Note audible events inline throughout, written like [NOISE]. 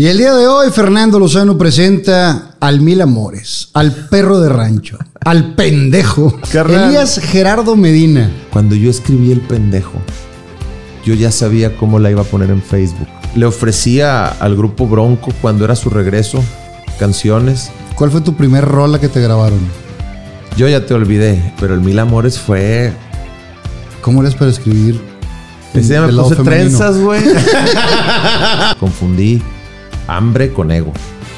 Y el día de hoy, Fernando Lozano presenta al Mil Amores, al perro de rancho, al pendejo. Carnal. Elías Gerardo Medina. Cuando yo escribí el pendejo, yo ya sabía cómo la iba a poner en Facebook. Le ofrecía al grupo Bronco cuando era su regreso canciones. ¿Cuál fue tu primer rola que te grabaron? Yo ya te olvidé, pero el Mil Amores fue. ¿Cómo eres para escribir? Ese día me puse femenino? trenzas, güey. [LAUGHS] Confundí hambre con ego.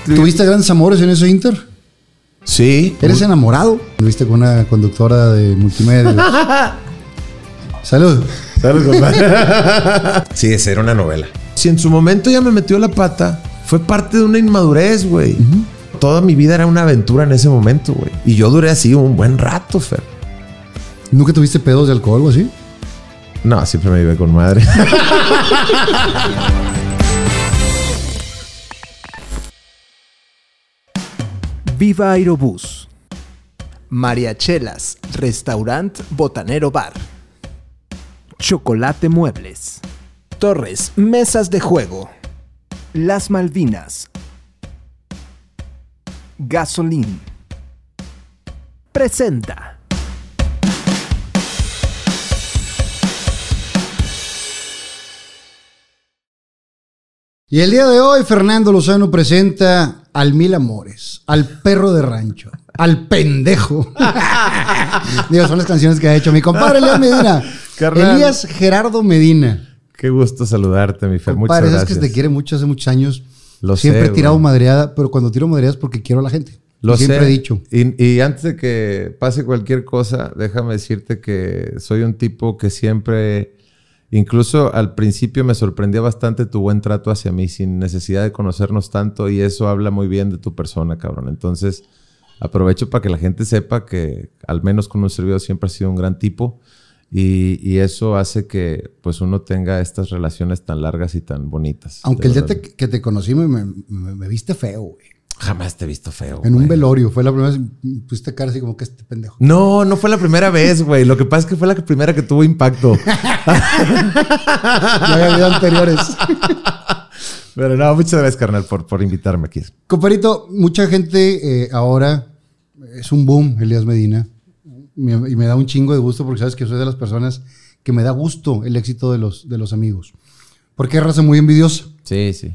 ¿Tuviste grandes amores en ese Inter? Sí. ¿Eres enamorado? ¿Viste con una conductora de multimedia? [LAUGHS] Salud. [LAUGHS] Sí, esa era una novela. Si en su momento ya me metió la pata, fue parte de una inmadurez, güey. Toda mi vida era una aventura en ese momento, güey. Y yo duré así un buen rato, Fer. ¿Nunca tuviste pedos de alcohol o así? No, siempre me vive con madre. [LAUGHS] Viva Aerobús. Mariachelas, Restaurant Botanero Bar. Chocolate Muebles. Torres, Mesas de Juego. Las Malvinas. Gasolín. Presenta. Y el día de hoy, Fernando Lozano presenta al Mil Amores, al perro de rancho, al pendejo. [LAUGHS] Digo, son las canciones que ha hecho mi compadre Elías Medina. Carnal. Elías Gerardo Medina. Qué gusto saludarte, mi Fer. Muchas gracias. que te quiere mucho hace muchos años. Lo Siempre sé, he tirado madreada, pero cuando tiro madreada es porque quiero a la gente. Lo siempre sé. he dicho. Y, y antes de que pase cualquier cosa, déjame decirte que soy un tipo que siempre, incluso al principio me sorprendía bastante tu buen trato hacia mí, sin necesidad de conocernos tanto, y eso habla muy bien de tu persona, cabrón. Entonces, aprovecho para que la gente sepa que, al menos con un servidor, siempre has sido un gran tipo. Y, y eso hace que pues uno tenga estas relaciones tan largas y tan bonitas. Aunque el día te- que te conocí me- me- me viste feo, güey. Jamás te he visto feo. En un velorio. Fue la primera vez que pusiste cara así como que este pendejo. No, no fue la primera vez, güey. Lo que pasa es que fue la primera que tuvo impacto. [LAUGHS] Ya había habido anteriores. Pero no, muchas gracias, carnal, por, por invitarme aquí. Comparito, mucha gente eh, ahora es un boom, Elías Medina. Me- y me da un chingo de gusto porque sabes que soy de las personas que me da gusto el éxito de los, de los amigos. Porque es raza muy envidiosa. Sí, sí.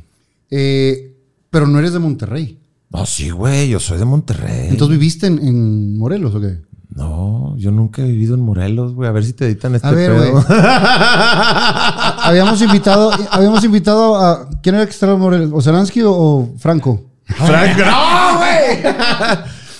Eh, pero no eres de Monterrey. No, sí, güey, yo soy de Monterrey. Entonces viviste en, en Morelos o qué? no, yo nunca he vivido en Morelos, güey. A ver si te editan este A ver, pedo. [LAUGHS] habíamos invitado, habíamos invitado a. ¿Quién era que estaba en Morelos? ¿Osaransky o, o Franco? Frank, [LAUGHS] no, güey.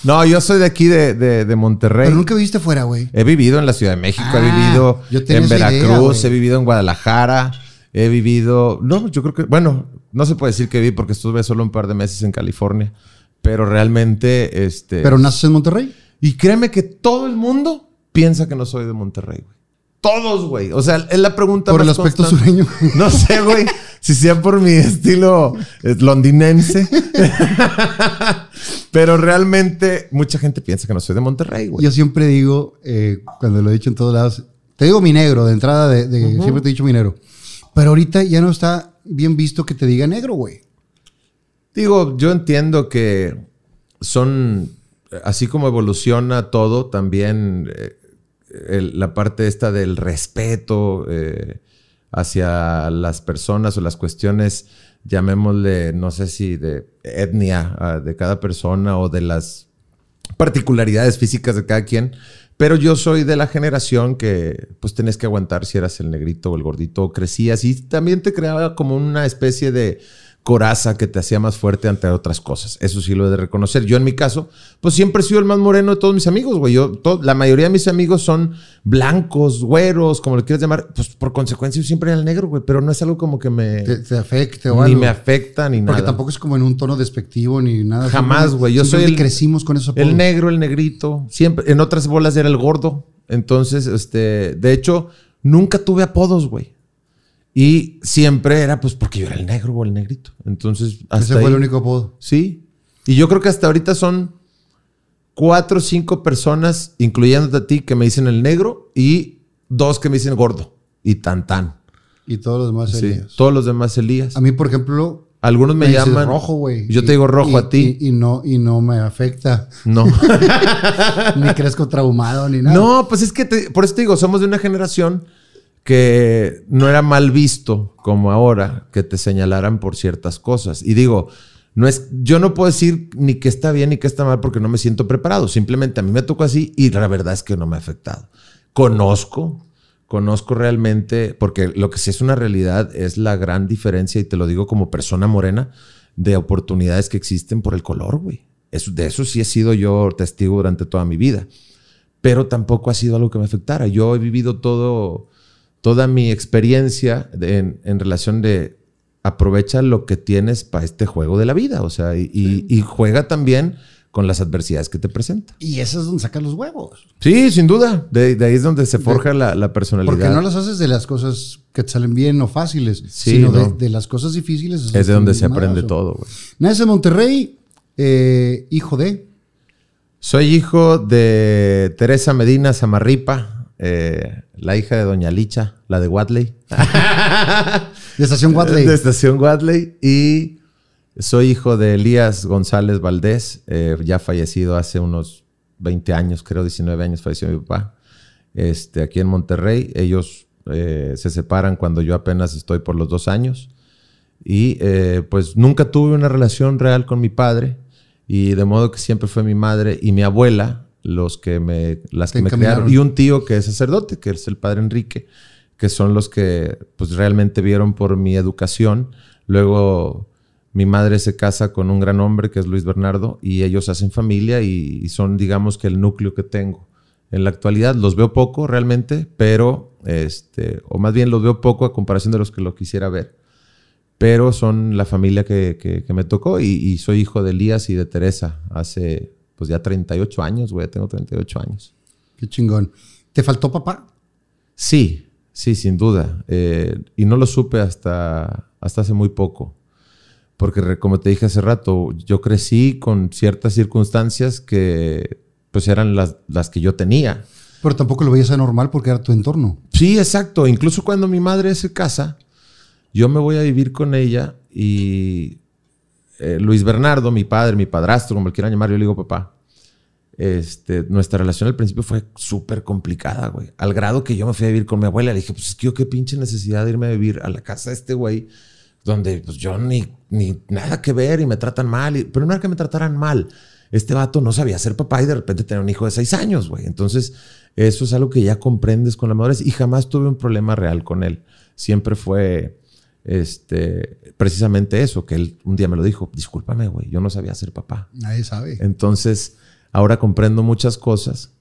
no, yo soy de aquí, de, de, de Monterrey. Pero nunca viviste fuera, güey. He vivido en la Ciudad de México, Ah, he vivido yo tenía en idea, Veracruz, he vivido en Guadalajara, he vivido. No, yo creo que. Bueno, no se puede decir que vi porque estuve solo un par de meses en California. Pero realmente, este. Pero naces en Monterrey. Y créeme que todo el mundo piensa que no soy de Monterrey, güey. Todos, güey. O sea, es la pregunta Por el más aspecto constante. sureño. No sé, güey. Si sea por mi estilo eh, londinense. [LAUGHS] Pero realmente mucha gente piensa que no soy de Monterrey, güey. Yo siempre digo, eh, cuando lo he dicho en todos lados, te digo mi negro de entrada, de, de- siempre te he dicho mi negro. Pero ahorita ya no está bien visto que te diga negro, güey. Digo, yo entiendo que son, así como evoluciona todo, también eh, la parte esta del respeto eh, hacia las personas o las cuestiones, llamémosle, no sé si de etnia ah, de cada persona o de las particularidades físicas de cada quien. Pero yo soy de la generación que pues tenés que aguantar si eras el negrito o el gordito crecías. Y también te creaba como una especie de coraza que te hacía más fuerte ante otras cosas. Eso sí lo he de reconocer. Yo en mi caso, pues siempre he sido el más moreno de todos mis amigos, güey. Yo, la mayoría de mis amigos son blancos, güeros, como lo quieras llamar. Pues por consecuencia yo siempre era el negro, güey. Pero no es algo como que me... Te, te afecte o ni algo. me afecta ni Porque nada. tampoco es como en un tono despectivo ni nada. Jamás, güey. Yo soy el- crecimos con eso. El negro, el negrito. Siempre. En otras bolas era el gordo. Entonces, este. De hecho, nunca tuve apodos, güey. Y siempre era, pues, porque yo era el negro o el negrito. Entonces, hasta Ese fue ahí- el único apodo. Sí. Y yo creo que hasta ahorita son cuatro o cinco personas, incluyéndote a ti, que me dicen el negro y dos que me dicen gordo. Y tan tan. Y todos los demás Sí. Elías. Todos los demás Elías. A mí, por ejemplo, Algunos me, Me llaman. rojo, güey. Yo Y- te digo rojo y- a ti. Y, y no, y no me afecta. No. [LAUGHS] ni crezco traumado ni nada. No, pues es que te- por eso te digo, somos de una generación que no era mal visto como ahora que te señalaran por ciertas cosas. Y digo, no es, yo no puedo decir ni que está bien ni que está mal porque no me siento preparado. Simplemente a mí me tocó así y la verdad es que no me ha afectado. Conozco, conozco realmente, porque lo que sí es una realidad es la gran diferencia, y te lo digo como persona morena, de oportunidades que existen por el color, güey. Eso, de eso sí he sido yo testigo durante toda mi vida pero tampoco ha sido algo que me afectara. Yo he vivido todo, toda mi experiencia de- en, en relación de aprovecha lo que tienes para este juego de la vida, o sea, y, y- y juega también con las adversidades que te presenta. Y eso es donde sacan los huevos. Sí, sin duda. De, de ahí es donde se forja la, la personalidad. Porque no las haces de las cosas que te salen bien o fáciles, Sí, sino de, no. de las cosas difíciles. es de donde se aprende todo, güey. Nace en Monterrey, eh, hijo de. Soy hijo de Teresa Medina Zamarripa, eh, la hija de Doña Licha, la de Watley. [LAUGHS] De Estación Watley. De Estación Watley. Y soy hijo de Elías González Valdés, eh, ya fallecido hace unos 20 años, creo 19 años falleció mi papá, este, aquí en Monterrey. Ellos eh, se separan cuando yo apenas estoy por los dos años. Y pues nunca tuve una relación real con mi padre. Y de modo que siempre fue mi madre y mi abuela los que me, las que me criaron. Y un tío que es sacerdote, que es el padre Enrique, que son los que pues realmente vieron por mi educación. Luego mi madre se casa con un gran hombre que es Luis Bernardo y ellos hacen familia y, y son digamos que el núcleo que tengo. En la actualidad los veo poco realmente, pero este, o más bien los veo poco a comparación de los que lo quisiera ver. Pero son la familia que, que- que me tocó y, y soy hijo de Elías y de Teresa hace pues ya 38 años, güey, tengo 38 años. Qué chingón. ¿Te faltó papá? Sí, sí, sin duda. Eh, y no lo supe hasta, hasta hace muy poco. Porque, como te dije hace rato, yo crecí con ciertas circunstancias que pues eran las, las que yo tenía. Pero tampoco lo veías anormal porque era tu entorno. Sí, exacto. Incluso cuando mi madre se casa, yo me voy a vivir con ella y eh, Luis Bernardo, mi padre, mi padrastro, como le quieran llamar, yo le digo papá. Este, nuestra relación al principio fue súper complicada, güey. Al grado que yo me fui a vivir con mi abuela. Le dije, pues yo qué pinche necesidad de irme a vivir a la casa de este güey, donde pues yo ni, ni nada que ver y me tratan mal. y- pero no era que me trataran mal. Este vato no sabía ser papá y de repente tenía un hijo de seis años, güey. Entonces, eso es algo que ya comprendes con la madurez y jamás tuve un problema real con él. Siempre fue este, precisamente eso, que él un día me lo dijo, discúlpame, güey, yo no sabía ser papá. Nadie sabe. Entonces, ahora comprendo muchas cosas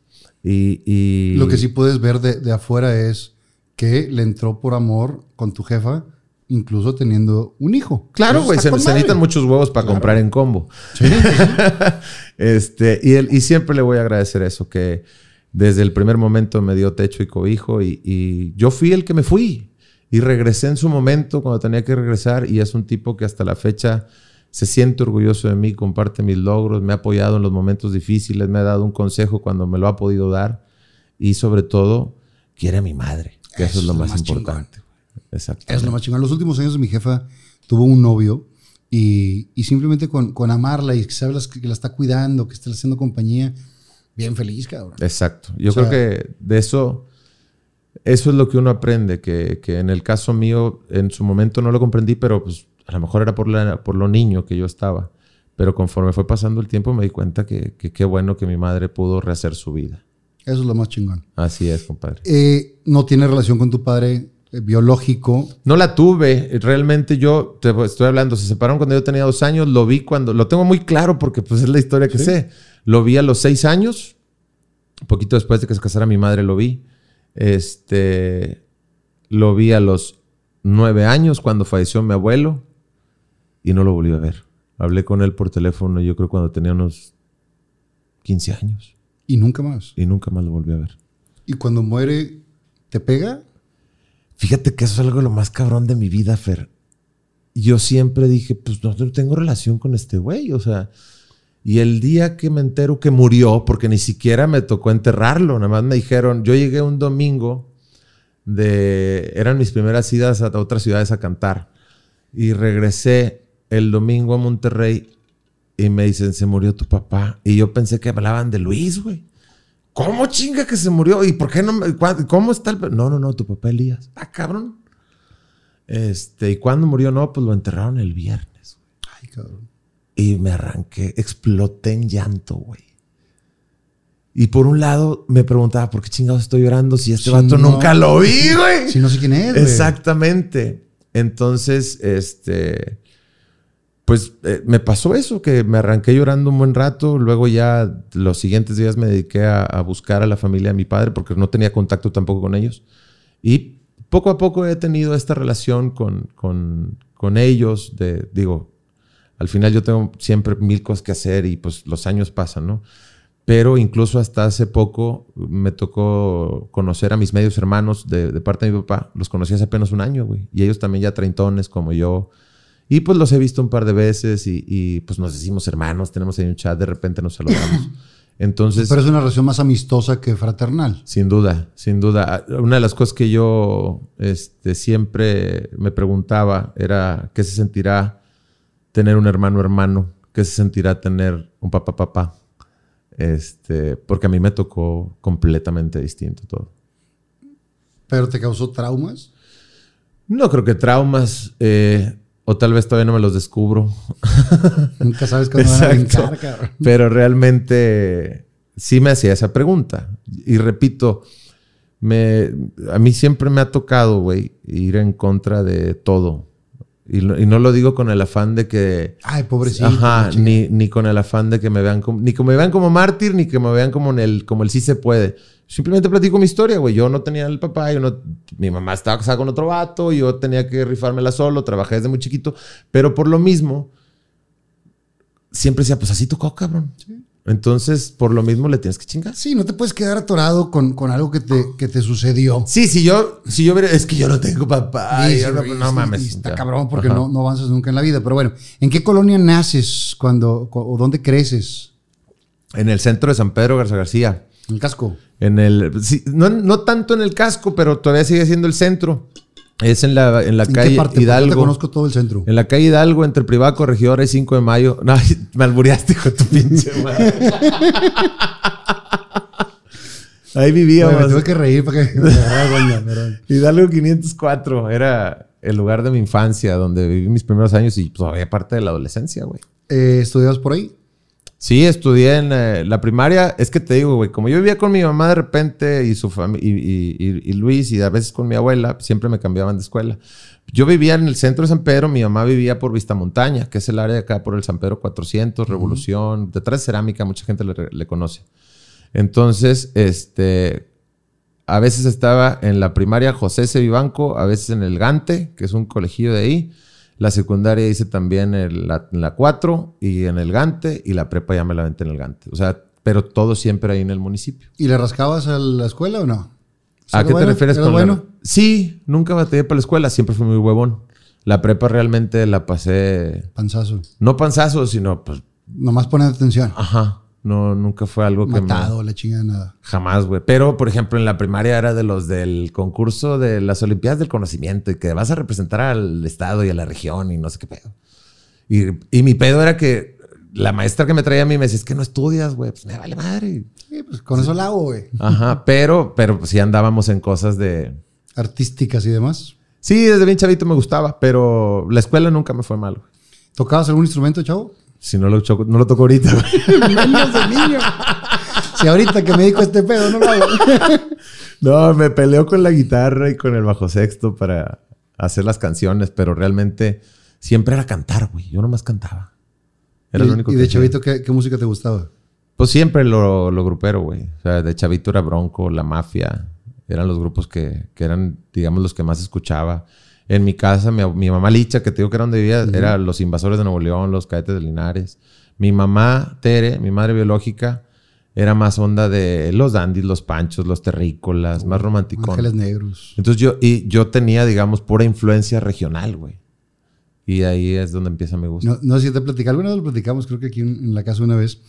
y... y- Lo que sí puedes ver de, de afuera es que le entró por amor con tu jefa, incluso teniendo un hijo. Claro, güey, se, se necesitan muchos huevos para comprar en combo. [LAUGHS] este, y, él, y siempre le voy a agradecer eso, que desde el primer momento me dio techo y cobijo y, y yo fui el que me fui y regresé en su momento cuando tenía que regresar y es un tipo que hasta la fecha se siente orgulloso de mí, comparte mis logros, me ha apoyado en los momentos difíciles, me ha dado un consejo cuando me lo ha podido dar y sobre todo quiere a mi madre, que eso, es lo más, importante. Exacto. Es lo más chingón. Los últimos años mi jefa tuvo un novio y, y simplemente con, con amarla y que sabes que la está cuidando, que está haciendo compañía, bien feliz, cabrón. Exacto. Yo O sea- creo que de eso, eso es lo que uno aprende, que, que en el caso mío, en su momento no lo comprendí, pero pues a lo mejor era por, la- por lo niño que yo estaba. Pero conforme fue pasando el tiempo me di cuenta que que qué bueno que mi madre pudo rehacer su vida. Eso es lo más chingón. Así es, compadre. Eh, no tiene relación con tu padre eh, biológico. No la tuve. Realmente yo te estoy hablando, se separaron cuando yo tenía dos años. Lo vi cuando, lo tengo muy claro porque pues es la historia que sé. Lo vi a los seis años. Un poquito después de que se casara mi madre lo vi. Este, lo vi a los nueve años cuando falleció mi abuelo y no lo volví a ver. Hablé con él por teléfono yo creo cuando tenía unos 15 años Y nunca más. y nunca más lo volví a ver. Y cuando muere, ¿te pega? Fíjate que eso es algo de lo más cabrón de mi vida, Fer. Yo siempre dije, pues no no tengo relación con este güey, o sea. Y el día que me entero que murió, porque ni siquiera me tocó enterrarlo, nada más me dijeron, yo llegué un domingo de, eran mis primeras idas a otras ciudades a cantar. Y regresé el domingo a Monterrey y me dicen, se murió tu papá. Y yo pensé que hablaban de Luis, güey. ¿Cómo chinga que se murió? ¿Y por qué no? me- ¿Cómo está el.? pe-?" No, no, no, tu papá Elías. Ah, cabrón. Este, ¿y cuándo murió? No, pues lo enterraron el viernes. Ay, cabrón. Y me arranqué, exploté en llanto, güey. Y por un lado me preguntaba, ¿por qué chingados estoy llorando si este Sí, vato no. nunca lo vi, güey? Si no sé quién es, güey. Exactamente. Entonces, este, pues eh, me pasó eso, que me arranqué llorando un buen rato. Luego ya los siguientes días me dediqué a, a buscar a la familia de mi padre porque no tenía contacto tampoco con ellos. Y poco a poco he tenido esta relación con, con, con ellos. De, digo, al final yo tengo siempre mil cosas que hacer y pues los años pasan, ¿no? Pero incluso hasta hace poco me tocó conocer a mis medios hermanos de, de parte de mi papá. Los conocí hace apenas un año, güey. Y ellos también ya treintones como yo. Y pues los he visto un par de veces y, y, pues nos decimos hermanos, tenemos ahí un chat, de repente nos saludamos. [CLEARS THROAT] Entonces, Pero es una relación más amistosa que fraternal. sin duda, sin duda. Una de las cosas que yo este, siempre me preguntaba era qué se sentirá tener un hermano hermano, qué se sentirá tener un papá papá. Este, porque a mí me tocó completamente distinto todo. Pero te causó traumas. No creo que traumas, eh, o tal vez todavía no me los descubro. [LAUGHS] Nunca sabes cuándo van a brincar, cabrón. Pero realmente sí me hacía esa pregunta. Y repito, me, a mí siempre me ha tocado, güey, ir en contra de todo. Y, lo- y no lo digo con el afán de que... Ay, pobrecito. Ajá, ni, ni con el afán de que me vean como... Ni que me vean como mártir, ni que me vean como, en el, como el sí se puede. Simplemente platico mi historia, güey. Yo no tenía el papá, yo no, mi mamá estaba casada con otro vato, yo tenía que rifármela solo, trabajé desde muy chiquito. Pero por lo mismo, siempre decía, pues así tocó, cabrón. Entonces, por lo mismo le tienes que chingar. Sí, no te puedes quedar atorado con, con algo que te, que te sucedió. Sí, si yo, si yo es que yo no tengo papá. Sí, sí, no, mames. y Está ya. cabrón porque no, no avanzas nunca en la vida. Pero bueno, ¿en qué colonia naces cuando, cu- o dónde creces? En el centro de San Pedro Garza García. En el casco. En el, sí, no, no tanto en el casco, pero todavía sigue siendo el centro. Es en la, en la ¿En calle qué parte? Porque Yo te Hidalgo. conozco todo el centro. En la calle Hidalgo, entre Privado Corregidora y 5 de mayo. [LAUGHS] No, me albureaste con tu pinche madre. [LAUGHS] Ahí Güey, me vivíamos. tuve que reír para que [LAUGHS] me. Hidalgo 504 era el lugar de mi infancia, donde viví mis primeros años y todavía parte de la adolescencia, güey. Eh, ¿Estudiabas por ahí? Sí, estudié en eh, la primaria. Es que te digo, güey, como yo vivía con mi mamá de repente y su familia, y, y- Luis, y a veces con mi abuela, siempre me cambiaban de escuela. Yo vivía en el centro de San Pedro, mi mamá vivía por Vista Montaña, que es el área de acá por el San Pedro 400, Revolución, detrás de Cerámica, mucha gente le, le conoce. Entonces, este, a veces estaba en la primaria José C. Vivanco, a veces en el Gante, que es un colegio de ahí. La secundaria hice también en la, en la 4 y en el Gante, y la prepa ya me la aventé en el Gante. O sea, pero todo siempre ahí en el municipio. ¿Y le rascabas a la escuela o no? ¿A ¿Era qué te refieres ¿Era con la- bueno? Sí, nunca batallé para la escuela, siempre fui muy huevón. La prepa realmente la pasé, Panzazo. no panzazo, sino pues, Nomás poner atención. ajá, no, nunca fue algo que me... Matado, la chingada nada. Jamás, güey. Pero, por ejemplo, en la primaria era de los del concurso de las Olimpiadas del Conocimiento y que vas a representar al Estado y a la región y no sé qué pedo. Y, y mi pedo era que la maestra que me traía a mí me decía, es que no estudias, güey. Pues me vale madre. Sí, pues con eso la hago, güey. Ajá, pero, pero pues sí andábamos en cosas de... Artísticas y demás. Sí, desde bien chavito me gustaba, pero la escuela nunca me fue mal, güey. ¿Tocabas algún instrumento, chavo? Si no lo, choco- no lo toco ahorita, [LAUGHS] niño. Si ahorita que me dedico a este pedo, no lo hago. [LAUGHS] No, me peleo con la guitarra y con el bajo sexto para hacer las canciones, pero realmente siempre era cantar, güey. Yo nomás cantaba. Era y, lo único y que de chavito, ¿qué, qué música te gustaba? Pues siempre lo, lo grupero, güey. O sea, de chavito era Bronco, La Mafia. Eran los grupos que, que eran, digamos, los que más escuchaba. En mi casa, mi, mi mamá Licha, que te digo que era donde vivía, era los invasores de Nuevo León, los cadetes de Linares. Mi mamá Tere, mi madre biológica, era más onda de los dandies, los panchos, los terrícolas, más romanticón. Ángeles Negros. Entonces yo, y yo tenía, digamos, pura influencia regional, güey. Y ahí es donde empieza mi gusto. No, no si te platicé, alguna vez lo platicamos, creo que aquí en, en la casa una vez,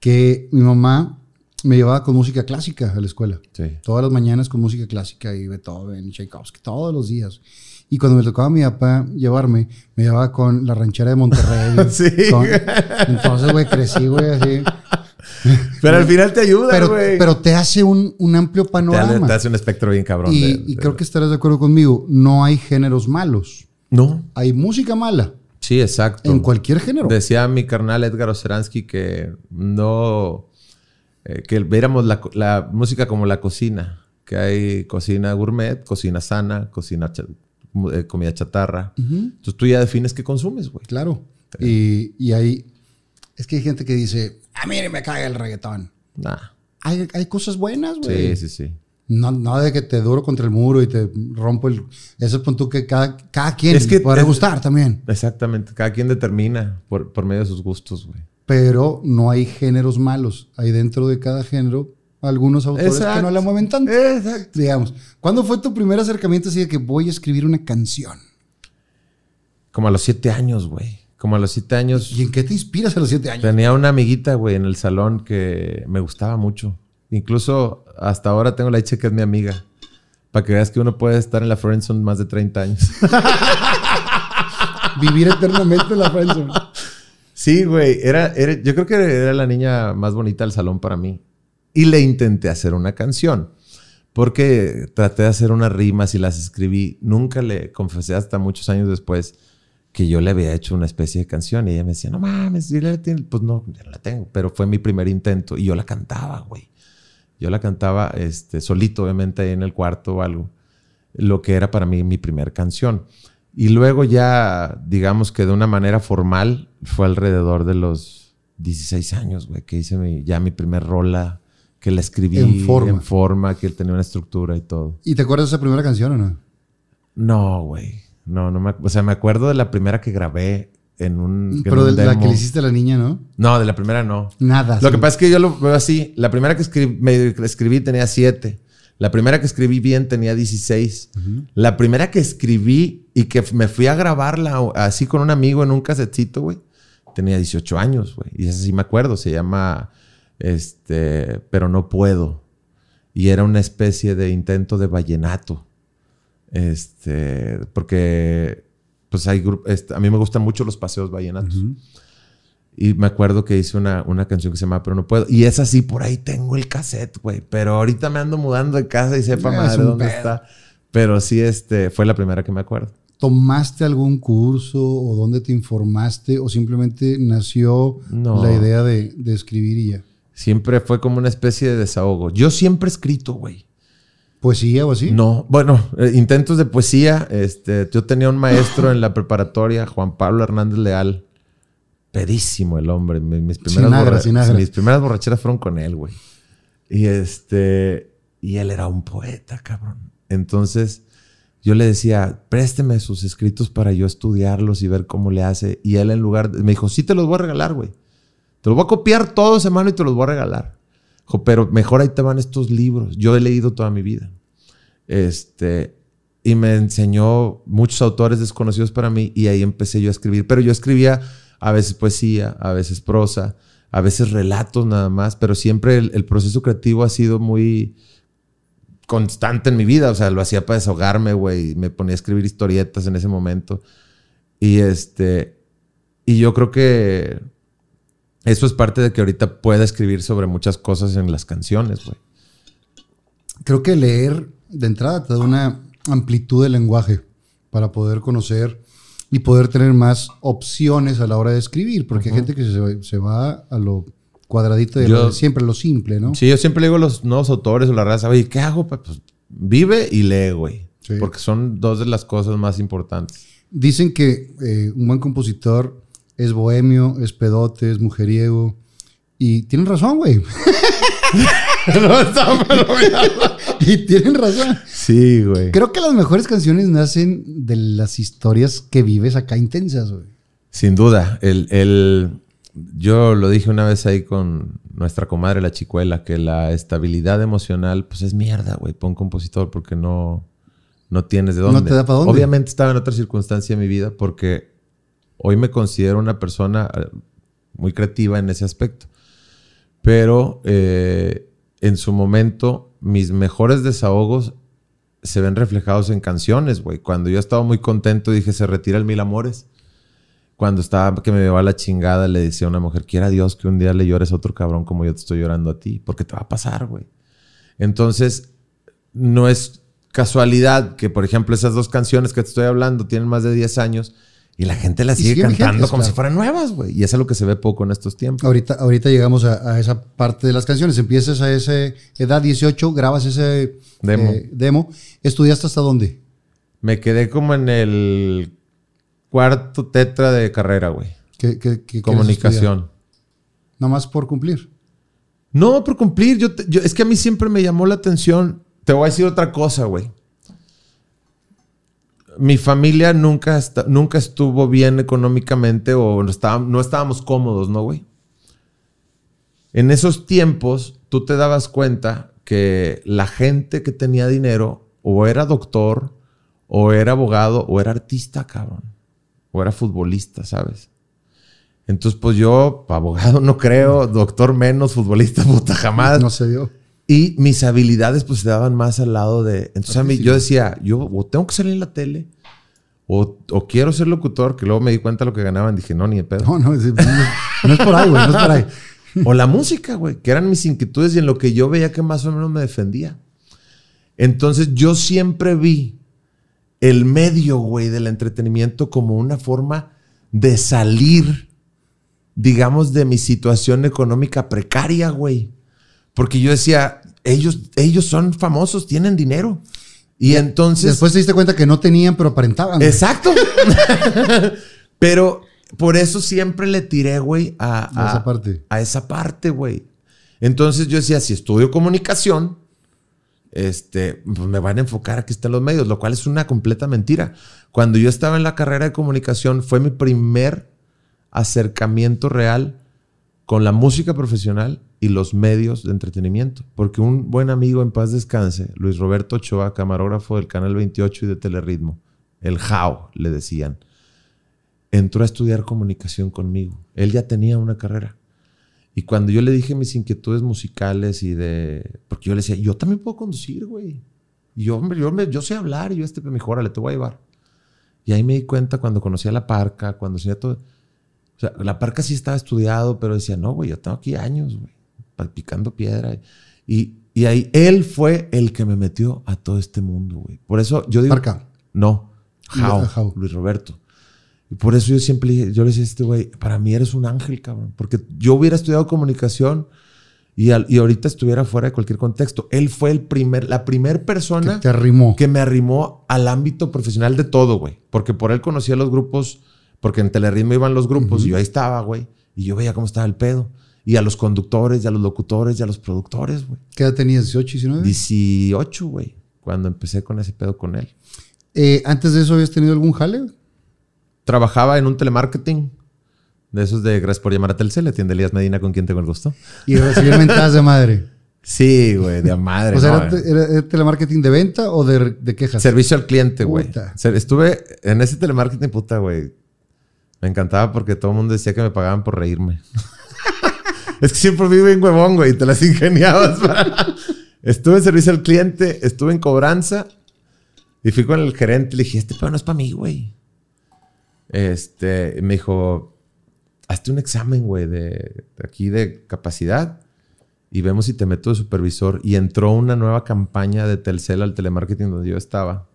que mi mamá me llevaba con música clásica a la escuela. Sí. Todas las mañanas con música clásica y Beethoven, Tchaikovsky, todos los días. Y cuando me tocaba a mi papá llevarme, me llevaba con la ranchera de Monterrey. [LAUGHS] Sí. con- entonces, güey, crecí, güey, así. Pero al final te ayuda, Pero, güey. pero te hace un, un amplio panorama. te hace un espectro bien cabrón. y, de- y creo que estarás de acuerdo conmigo. No hay géneros malos. No. Hay música mala Sí, exacto. en cualquier género. Decía mi carnal Edgar Oceransky que no. eh, que viéramos la, la música como la cocina. Que hay cocina gourmet, cocina sana, cocina eh, comida chatarra. Entonces tú ya defines qué consumes, güey. Claro. Y, y hay. Es que hay gente que dice, a mí me caga el reggaetón. Nah. Hay, hay cosas buenas, güey. Sí, sí, sí. No, no de que te duro contra el muro y te rompo el. Eso es punto que cada, cada quien Es que puede es- gustar también. Exactamente. Cada quien determina por, por medio de sus gustos, güey. Pero no hay géneros malos. Hay dentro de cada género algunos autores que no la mueven tanto. Exacto. Digamos, ¿cuándo fue tu primer acercamiento así de que voy a escribir una canción? Como a los siete años, güey. Como a los siete años. ¿Y en qué te inspiras a los siete años? Tenía una amiguita, güey, en el salón que me gustaba mucho. Incluso hasta ahora tengo la dicha que es mi amiga. Para que veas que uno puede estar en la friendzone más de 30 años. [LAUGHS] Vivir eternamente en la friendzone. sí, güey. Era, era- yo creo que era la niña más bonita del salón para mí. Y le intenté hacer una canción. Porque traté de hacer unas rimas y las escribí. Nunca le confesé hasta muchos años después que yo le había hecho una especie de canción. Y ella me decía, no mames, ¿sí la tienes?". pues no, ya no la tengo. Pero fue mi primer intento y yo la cantaba, güey. Yo la cantaba este, solito, obviamente, ahí en el cuarto o algo. Lo que era para mí mi primer canción. Y luego ya, digamos que de una manera formal, fue alrededor de los 16 años, güey, que hice mi- ya mi primer rola, que la escribí En forma. en forma, que tenía una estructura y todo. ¿Y te acuerdas de esa primera canción o no? No, güey. No, no me... O sea, me acuerdo de la primera que grabé en un... en Pero un de la que le hiciste a la niña, ¿no? No, de la primera no. Nada. Lo sí. que pasa es que yo lo veo así. La primera que escribí, me escribí tenía 7. La primera que escribí bien tenía 16. La primera que escribí y que me fui a grabarla así con un amigo en un casetcito, güey, tenía 18 años, güey. Y esa sí me acuerdo. Se llama, este, Pero no puedo. Y era una especie de intento de vallenato. Este, porque, pues hay este, a mí me gustan mucho los paseos vallenatos. Y me acuerdo que hice una, una canción que se llama Pero no puedo. Y es así, por ahí tengo el cassette, güey. Pero ahorita me ando mudando de casa y sepa Ah, es madre dónde pedo. está. Pero sí, este, fue la primera que me acuerdo. ¿Tomaste algún curso o dónde te informaste o simplemente nació No. la idea de, de escribir y ya? Siempre fue como una especie de desahogo. Yo siempre he escrito, güey. ¿Poesía o así? No, bueno, eh, intentos de poesía. Este, yo tenía un maestro en la preparatoria, Juan Pablo Hernández Leal. Pedísimo el hombre. Primeras, borra- mis primeras borracheras fueron con él, güey. Y este, y él era un poeta, cabrón. Entonces, yo le decía, présteme sus escritos para yo estudiarlos y ver cómo le hace. Y él en lugar, de- me dijo, sí te los voy a regalar, güey. Te los voy a copiar todos, hermano, y te los voy a regalar. Dijo, pero mejor ahí te van estos libros. Yo he leído toda mi vida. Este, y me enseñó muchos autores desconocidos para mí y ahí empecé yo a escribir. Pero yo escribía a veces poesía, a veces prosa, a veces relatos nada más, pero siempre el, el proceso creativo ha sido muy constante en mi vida. O sea, lo hacía para desahogarme, güey. Me ponía a escribir historietas en ese momento. Y este, y yo creo que eso es parte de que ahorita pueda escribir sobre muchas cosas en las canciones, güey. Creo que leer de entrada te da una amplitud de lenguaje para poder conocer y poder tener más opciones a la hora de escribir, porque hay gente que se, se va a lo cuadradito de Yo- lo siempre, lo simple, ¿no? Sí, yo siempre le digo a los nuevos autores o la raza, oye, ¿qué hago? pa-?" Pues vive y lee, güey. Sí. Porque son dos de las cosas más importantes. Dicen que eh, un buen compositor es bohemio, es pedote, es mujeriego. Y tienen razón, güey. [LAUGHS] no está y tienen razón. Sí, güey. Creo que las mejores canciones nacen de las historias que vives acá intensas, güey. Sin duda. El, el- yo lo dije una vez ahí con nuestra comadre, la chicuela, que la estabilidad emocional, pues es mierda, güey. Pon compositor porque no, no tienes de No dónde. te da pa' dónde. Obviamente estaba en otra circunstancia de mi vida porque hoy me considero una persona eh, muy creativa en ese aspecto. Pero eh, en su momento, mis mejores desahogos se ven reflejados en canciones, güey. Cuando yo estaba muy contento dije, se retira el Mil Amores. Cuando estaba que me llevaba la chingada, le decía a una mujer, quiera Dios que un día le llores a otro cabrón como yo te estoy llorando a ti, porque te va a pasar, güey. Entonces, no es casualidad que, por ejemplo, esas dos canciones que te estoy hablando tienen más de 10 años y la gente las Y sigue cantando vigentes, como claro. si fueran nuevas, güey. Y eso es lo que se ve poco en estos tiempos. Ahorita, ahorita llegamos a, a esa parte de las canciones. Empiezas a esa edad 18, grabas ese Demo. eh, demo. ¿Estudiaste hasta dónde? Me quedé como en el cuarto tetra de carrera, güey. ¿Qué, qué- qué? Comunicación. Nada más por cumplir. No, por cumplir. Yo, te- yo- es que a mí siempre me llamó la atención. Te voy a decir otra cosa, güey. Mi familia nunca, nunca estuvo bien económicamente o no, no estábamos cómodos, ¿no, güey? En esos tiempos, tú te dabas cuenta que la gente que tenía dinero o era doctor, o era abogado, o era artista, cabrón. O era futbolista, ¿sabes? Entonces, pues yo, abogado no creo, doctor menos, futbolista, puta, jamás. No se dio. Y mis habilidades pues se daban más al lado de... Entonces a mí yo decía, yo o tengo que salir en la tele o, o quiero ser locutor, que luego me di cuenta de lo que ganaban. Dije, no, ni de pedo. No, no, es, no es- no es por ahí, güey. No es por ahí. O la música, güey, que eran mis inquietudes y en lo que yo veía que más o menos me defendía. Entonces yo siempre vi el medio, güey, del entretenimiento como una forma de salir, digamos, de mi situación económica precaria, güey. Porque yo decía, ellos, ellos son famosos, tienen dinero. Y entonces... Después te diste cuenta que no tenían, pero aparentaban. güey. Exacto. [LAUGHS] [LAUGHS] Pero por eso siempre le tiré, güey, a, A a- esa parte. A esa parte, güey. Entonces yo decía, si estudio comunicación, este, pues me van a enfocar aquí están los medios, lo cual es una completa mentira. Cuando yo estaba en la carrera de comunicación, fue mi primer acercamiento real con la música profesional y los medios de entretenimiento. Porque un buen amigo en paz descanse, Luis Roberto Ochoa, camarógrafo del Canal 28 y de Telerritmo, el JAO, le decían, entró a estudiar comunicación conmigo. Él ya tenía una carrera. Y cuando yo le dije mis inquietudes musicales y de... Porque yo le decía, yo también puedo conducir, güey. Yo, hombre, yo, yo sé hablar. Y yo, este, mejor, le te voy a llevar. Y ahí me di cuenta cuando conocí a La Parca, cuando hacía todo... O sea, La Parca sí estaba estudiado, pero decía, no, güey, yo tengo aquí años, güey, pa- picando piedra. Y, y ahí él fue el que me metió a todo este mundo, güey. Por eso yo digo... Parca. No, Jao. Luis Roberto. Y por eso yo siempre dije- yo le decía a este güey, para mí eres un ángel, cabrón. Porque yo hubiera estudiado comunicación y, al- y ahorita estuviera fuera de cualquier contexto. Él fue el primer, la primer Que persona te arrimó. que me arrimó al ámbito profesional de todo, güey. Porque por él conocía los grupos, porque en Telerritmo iban los grupos y yo ahí estaba, güey. Y yo veía cómo estaba el pedo. Y a los conductores, y a los locutores, y a los productores, güey. ¿Qué edad tenías? ¿18, 19? 18, güey. Cuando empecé con ese pedo con él. Eh, ¿Antes de eso habías tenido algún jale? trabajaba en un telemarketing de esos de gracias por llamar a Telcel, le atiende Elías Medina con quien tengo el gusto. Y recibir mentadas de madre. [LAUGHS] Sí, güey, de madre. O sea, no, ¿era, te- era- era telemarketing de venta o de, de quejas? Servicio al cliente, güey. Estuve en ese telemarketing, puta, güey. Me encantaba porque todo el mundo decía que me pagaban por reírme. [LAUGHS] es que siempre vivo en huevón, güey, y te las ingeniabas. para- [LAUGHS] estuve en servicio al cliente, estuve en cobranza y fui con el gerente. Le dije, este pedo no es para mí, güey. Este, me dijo, hazte un examen, güey, de, de aquí de capacidad y vemos si te meto de supervisor. Y entró una nueva campaña de Telcel al telemarketing donde yo estaba.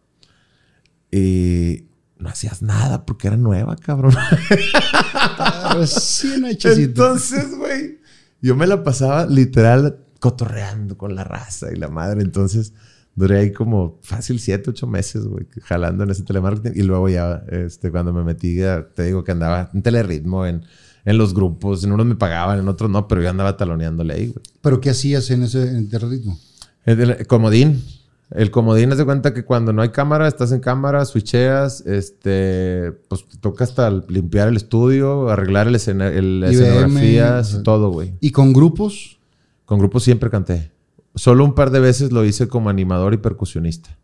Y no hacías nada porque era nueva, cabrón. [LAUGHS] Recién. Entonces, güey, yo me la pasaba literal cotorreando con la raza y la madre. Entonces, duré ahí como fácil siete, ocho meses, güey, jalando en ese telemarketing. Y luego ya, este, cuando me metí, te digo que andaba en telerritmo, en, en los grupos. En unos me pagaban, en otros no, pero yo andaba taloneándole ahí, güey. ¿Pero qué hacías en ese en terrorismo? El, el comodín. El comodín, haz de cuenta que cuando no hay cámara, estás en cámara, switcheas, este, pues te toca hasta limpiar el estudio, arreglar el escena, el, las IBM, escenografías todo, güey. ¿Y con grupos? Con grupos siempre canté. Solo un par de veces lo hice como animador y percusionista.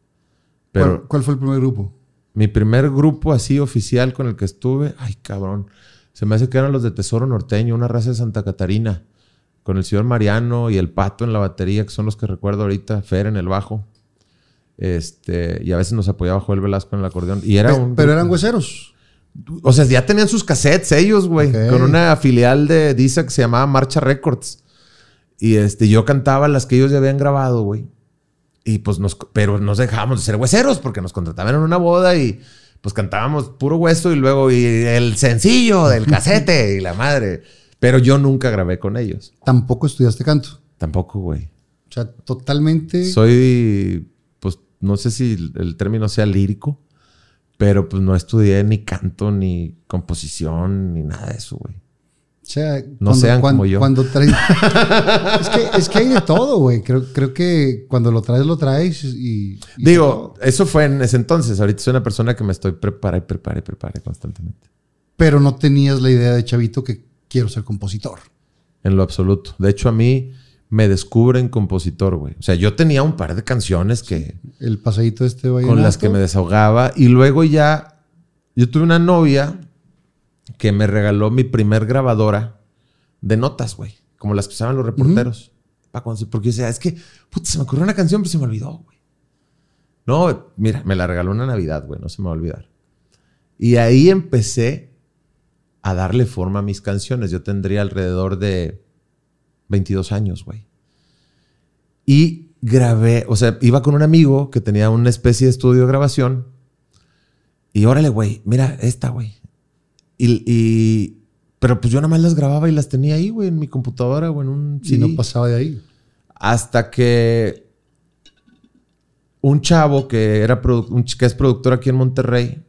Pero ¿Cuál, cuál fue el primer grupo? mi primer grupo así oficial con el que estuve, ay cabrón, se me hace que eran los de Tesoro Norteño, una raza de Santa Catarina, con el señor Mariano y el Pato en la batería, que son los que recuerdo ahorita, Fer en el bajo. Este, y a veces nos apoyaba Joel Velasco en el acordeón. Y era un. pero eran hueseros. O sea, ya tenían sus cassettes ellos, güey. Con una filial de DISA que se llamaba Marcha Records. Y este, yo cantaba las que ellos ya habían grabado, güey. Y pues nos, pero nos dejábamos de ser hueseros porque nos contrataban en una boda y pues cantábamos puro hueso y luego y el sencillo del [LAUGHS] casete y la madre. Pero yo nunca grabé con ellos. Tampoco estudiaste canto. Tampoco, güey. O sea, totalmente. Soy, no sé si el- término sea lírico, pero pues no estudié ni canto, ni composición, ni nada de eso, güey. O sea, No sean como yo. Cuando traes. [LAUGHS] es, que, es que hay de todo, güey. Creo, creo que cuando lo traes, lo traes y. y Digo, eso fue en ese entonces. Ahorita soy una persona que me estoy prepara y prepara y prepara constantemente. Pero no tenías la idea de chavito que quiero ser compositor. En lo absoluto. De hecho, a mí me descubren compositor, güey. O sea, yo tenía un par de canciones que El pasadito este con las que me vallenato. desahogaba. Y luego ya, yo tuve una novia que me regaló mi primer grabadora de notas, güey. Como las que usaban los reporteros. Cuando se- porque decía, es que, puta, se me ocurrió una canción, pero se me olvidó, güey. No, mira, me la regaló una Navidad, güey, no se me va a olvidar. Y ahí empecé a darle forma a mis canciones. Yo tendría alrededor de 22 años, güey. Y grabé, o sea, iba con un amigo que tenía una especie de estudio de grabación. Y órale, güey, mira esta, güey. Y, y- pero pues yo nada más las grababa y las tenía ahí, güey, en mi computadora o en un Y CD. no pasaba de ahí. Hasta que un chavo que, era un que es productor aquí en Monterrey,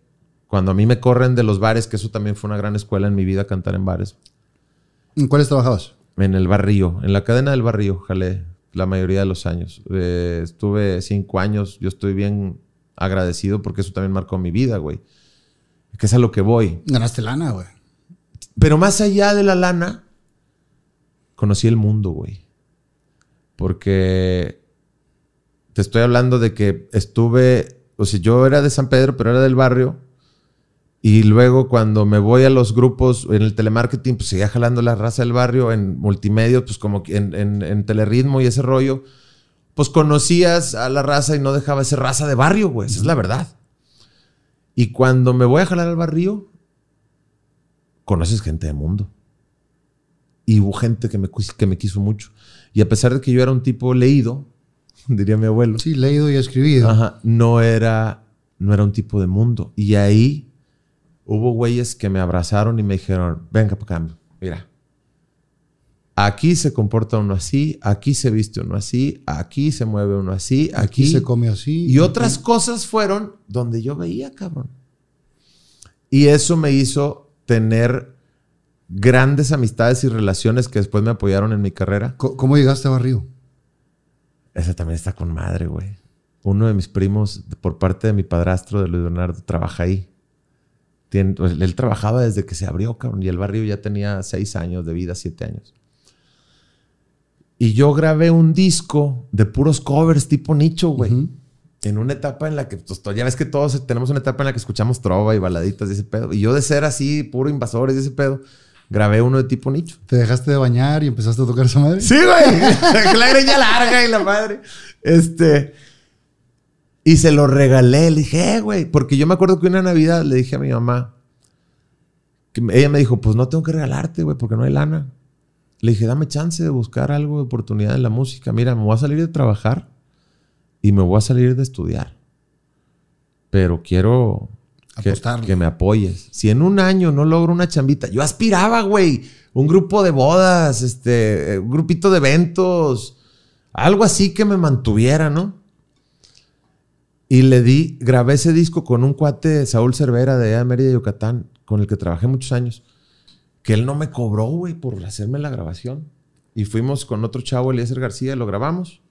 cuando a mí me corren de los bares, que eso también fue una gran escuela en mi vida, cantar en bares, ¿En cuáles trabajabas? En el barrio, en la cadena del barrio, jalé la mayoría de los años. Eh, estuve cinco años, yo estoy bien agradecido porque eso también marcó mi vida, güey. Que es a lo que voy. Ganaste lana, güey. Pero más allá de la lana, conocí el mundo, güey. Porque te estoy hablando de que estuve, o sea, yo era de San Pedro, pero era del barrio. Y luego cuando me voy a los grupos en el telemarketing, pues seguía jalando la raza del barrio, en multimedia, pues como en, en, en telerritmo y ese rollo. Pues conocías a la raza y no dejaba esa raza de barrio, güey. Esa es la verdad. Y cuando me voy a jalar al barrio, conoces gente del mundo. Y hubo gente que me, que me quiso mucho. Y a pesar de que yo era un tipo leído, [LAUGHS] diría mi abuelo, Sí, leído y escribido. ajá, no, era, no era un tipo de mundo. Y ahí hubo güeyes que me abrazaron y me dijeron, venga para acá, mira. Aquí se comporta uno así, aquí se viste uno así, aquí se mueve uno así, aquí, Aquí se come así. y otras cosas fueron donde yo veía, cabrón. Y eso me hizo tener grandes amistades y relaciones que después me apoyaron en mi carrera. ¿Cómo llegaste a Barrio? Esa también está con madre, güey. Uno de mis primos, por parte de mi padrastro, de Luis Leonardo, trabaja ahí. Pues, él trabajaba desde que se abrió, cabrón, y el barrio ya tenía seis años de vida, siete años. Y yo grabé un disco de puros covers tipo nicho, güey. En una etapa en la que, pues, ya ves que todos tenemos una etapa en la que escuchamos trova y baladitas de ese pedo. Y yo de ser así, puro invasores de ese pedo, grabé uno de tipo nicho. ¿Te dejaste de bañar y empezaste a tocar esa madre? Sí, güey. [LAUGHS] la greña larga y la madre. Este. Y se lo regalé. Le dije, eh, güey. Porque yo me acuerdo que una Navidad le dije a mi mamá. Que ella me dijo, pues no tengo que regalarte, güey, porque no hay lana. Le dije, dame chance de buscar algo de oportunidad en la música. Mira, me voy a salir de trabajar y me voy a salir de estudiar. Pero quiero que, que me apoyes. Si en un año no logro una chambita, yo aspiraba, güey, un grupo de bodas, este, eh, un grupito de eventos, algo así que me mantuviera, ¿no? Y le di, grabé ese disco con un cuate, Saúl Cervera, de Mérida, Yucatán, con el que trabajé muchos años, que él no me cobró, güey, por hacerme la grabación. Y fuimos con otro chavo, Eliezer García, lo grabamos.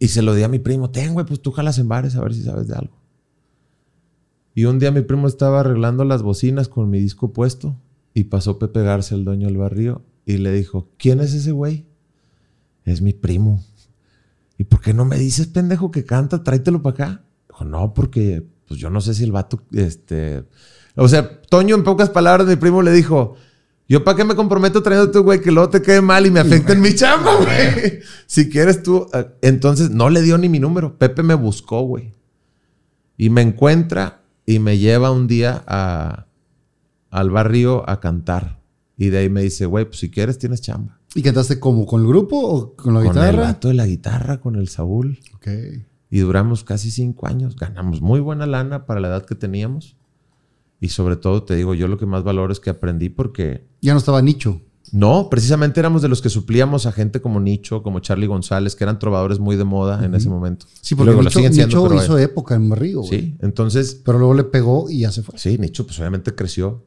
Y se lo di a mi primo, ten, güey, pues tú jalas en bares a ver si sabes de algo. Y un día mi primo estaba arreglando las bocinas con mi disco puesto y pasó Pepe Garza, el dueño del barrio, y le dijo, ¿quién es ese güey? Es mi primo. ¿Y por qué no me dices, pendejo, que canta? Tráetelo para acá. Dijo, no, porque pues yo no sé si el vato, este... O sea, Toño, en pocas palabras, mi primo le dijo, Yo, ¿para qué me comprometo trayéndote, güey, que luego te quede mal y me afecte en mi chamba, güey? [LAUGHS] Si quieres tú. ah, Entonces, no le dio ni mi número. Pepe me buscó, güey. Y me encuentra y me lleva un día a, al barrio a cantar. Y de ahí me dice, güey, pues si quieres tienes chamba. ¿Y cantaste como? ¿Con el grupo o con la Con el guitarra? vato de la guitarra, con el Saúl. Ok. Y duramos casi cinco años. Ganamos muy buena lana para la edad que teníamos. Y sobre todo, te digo, yo lo que más valoro es que aprendí porque Ya no estaba nicho. no, precisamente éramos de los que suplíamos a gente como Nicho, como Charlie González, que eran trovadores muy de moda en ese momento. Sí, porque Luego Nicho, siguen siendo, Nicho pero, hizo eh, época en güey. Sí, entonces, Pero luego le pegó y ya se fue. sí, Nicho, pues obviamente creció.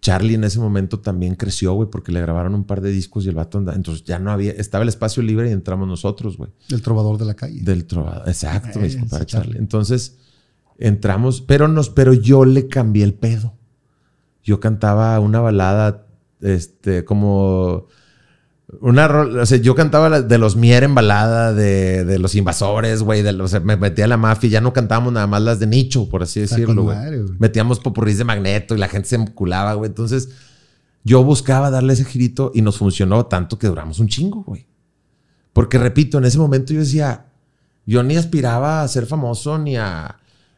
Charlie en ese momento también creció, güey, porque le grabaron un par de discos y el vato andaba. Entonces ya no había, estaba el espacio libre y entramos nosotros, güey. El trovador de la calle. Del trovador. Exacto, Eh, ese Charlie. Charlie. Entonces, entramos, pero nos, pero yo le cambié el pedo. Yo cantaba una balada, este, como una ro- o sea, yo cantaba de los Mier en balada, de, de los invasores, güey, de los, me metía a la mafia, ya no cantábamos nada más las de nicho, por así Está decirlo, güey. Metíamos popurrís de magneto y la gente se enculaba, güey. Entonces, yo buscaba darle ese girito y nos funcionó tanto que duramos un chingo, güey. Porque repito, en ese momento yo decía, yo ni aspiraba a ser famoso ni a,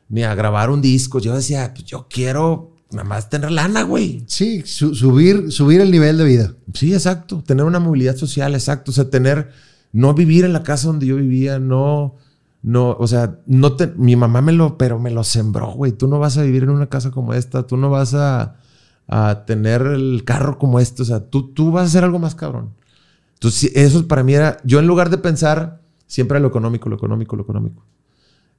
ni a grabar un disco. Yo decía, pues yo quiero nada más tener lana, güey. Sí, su- subir, subir el nivel de vida. Sí, exacto. Tener una movilidad social, exacto. O sea, tener, no vivir en la casa donde yo vivía, no, no, o sea, no te, mi mamá me lo, pero me lo sembró, güey. Tú no vas a vivir en una casa como esta, tú no vas a, a tener el carro como este, o sea, tú, tú vas a hacer algo más cabrón. Entonces, eso para mí era, yo en lugar de pensar siempre en lo económico, lo económico, lo económico.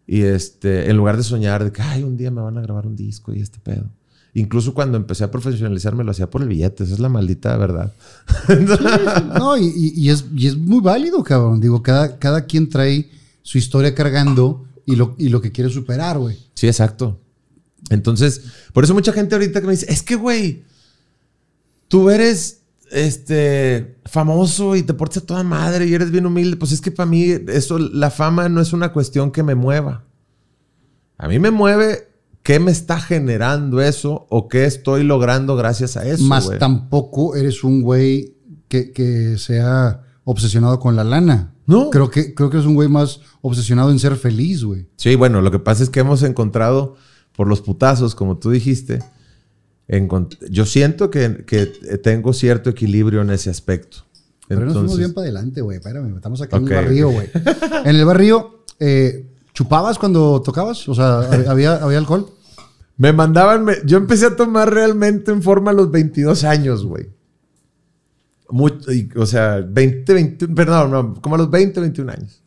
Y este, en lugar de soñar de que, ay, un día me van a grabar un disco y este pedo. Incluso cuando empecé a profesionalizarme lo hacía por el billete, esa es la maldita verdad. No, y, y- es, y es muy válido, cabrón. Digo, cada, cada quien trae su historia cargando y lo, y lo que quiere superar, güey. Sí, exacto. Entonces, por eso mucha gente ahorita que me dice, es que, güey, tú eres este famoso y te portas a toda madre y eres bien humilde. Pues es que para mí eso, la fama no es una cuestión que me mueva. A mí me mueve qué me está generando eso o qué estoy logrando gracias a eso. Más güey. tampoco eres un güey que, que sea obsesionado con la lana. No. Creo que, creo que es un güey más obsesionado en ser feliz, güey. Sí, bueno, lo que pasa es que hemos encontrado por los putazos, como tú dijiste, yo siento que, que tengo cierto equilibrio en ese aspecto. Pero nos fuimos Entonces- bien para adelante, güey. Espérame, estamos aquí Ok, en el barrio, güey. [LAUGHS] En el barrio, eh, ¿chupabas cuando tocabas? O sea, [LAUGHS] ¿había, había alcohol? Me mandaban, me- yo empecé a tomar realmente en forma a los 22 años, güey. Mucho- y, o sea, 20, 21, perdón, no, como a los 20, 21 años.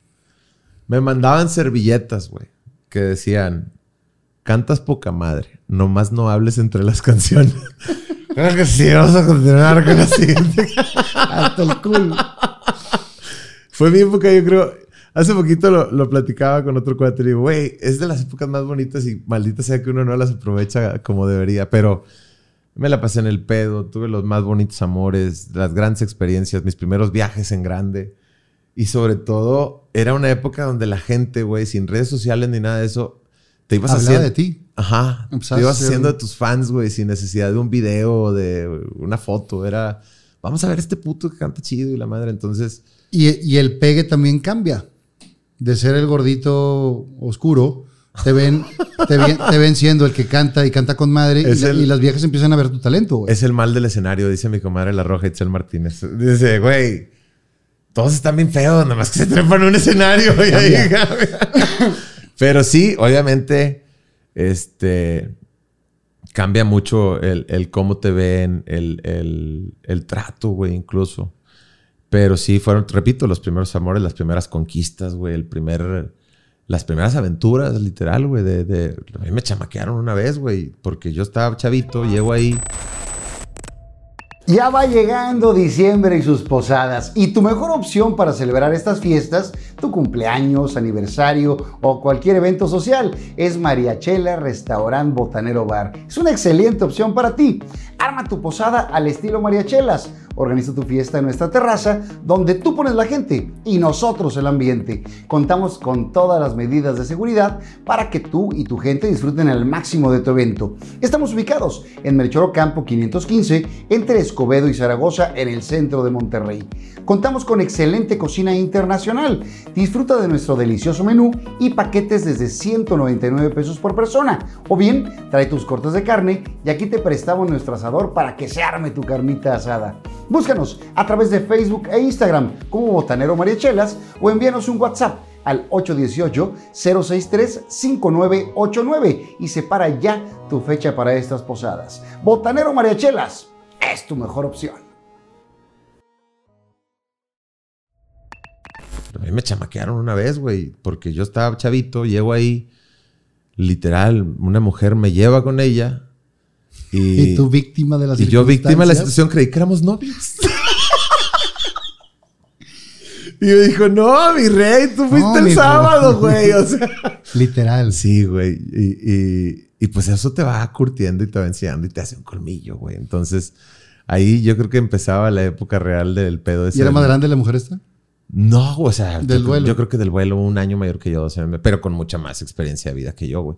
Me mandaban servilletas, güey, que decían, cantas poca madre, nomás no hables entre las [LAUGHS] canciones. Creo que sí, vamos a continuar con la siguiente. [LAUGHS] Hasta el culo. Fue mi época, yo creo. Hace poquito lo, lo platicaba con otro cuate y digo, güey, es de las épocas más bonitas y maldita sea que uno no las aprovecha como debería, pero me la pasé en el pedo, tuve los más bonitos amores, las grandes experiencias, mis primeros viajes en grande. Y sobre todo, era una época donde la gente, güey, sin redes sociales ni nada de eso, te ibas Hablaba haciendo. de ti. Ajá. Te ibas haciendo de tus fans, güey, sin necesidad de un video o de una foto. Era, vamos a ver este puto que canta chido y la madre. Entonces, Y, y el pegue también cambia. De ser el gordito oscuro, te ven, te ven, te ven siendo el que canta y canta con madre y, el- las viejas empiezan a ver tu talento, güey. Es el mal del escenario, dice mi comadre La Roja Itzel Martínez. Dice, güey, todos están bien feos, nada más que se trepan en un escenario. [LAUGHS] y ahí- [LAUGHS] Pero sí, obviamente, este cambia mucho el, el cómo te ven, el, el- el trato, güey, incluso. Pero sí, fueron, repito, los primeros amores, las primeras conquistas, güey, el primer, las primeras aventuras, literal, güey, de, a mí me chamaquearon una vez, güey, porque yo estaba chavito, llego ahí, Ya va llegando diciembre y sus posadas y tu mejor opción para celebrar estas fiestas, tu cumpleaños, aniversario o cualquier evento social es Mariachela Restaurant Botanero Bar. Es una excelente opción para ti. Arma tu posada al estilo mariachelas. Organiza tu fiesta en nuestra terraza, donde tú pones la gente y nosotros el ambiente. Contamos con todas las medidas de seguridad para que tú y tu gente disfruten al máximo de tu evento. Estamos ubicados en Melchor Campo 515, entre Escobedo y Zaragoza, en el centro de Monterrey. Contamos con excelente cocina internacional. Disfruta de nuestro delicioso menú y paquetes desde 199 pesos por persona. O bien, trae tus cortes de carne y aquí te prestamos nuestro asador para que se arme tu carnita asada. Búscanos a través de Facebook e Instagram como Botanero Mariachelas o envíanos un WhatsApp al 818-063-5989 y separa ya tu fecha para estas posadas. Botanero Mariachelas es tu mejor opción. A mí me chamaquearon una vez, güey, porque yo estaba chavito, llego ahí, literal, una mujer me lleva con ella. Y, Y tú víctima de la y yo víctima de la situación creí que éramos novios. [LAUGHS] y me dijo, no, mi rey, tú fuiste No, el sábado, rey". güey. O sea, [LAUGHS] Literal. sí, güey. Y, y- y pues eso te va curtiendo y te va enseñando y te hace un colmillo, güey. Entonces, ahí yo creo que empezaba la época real del pedo ¿Y era más grande la mujer esta? no, o sea, Del yo, creo- vuelo. yo creo que del vuelo, un año mayor que yo, 12 años, pero con mucha más experiencia de vida que yo, güey.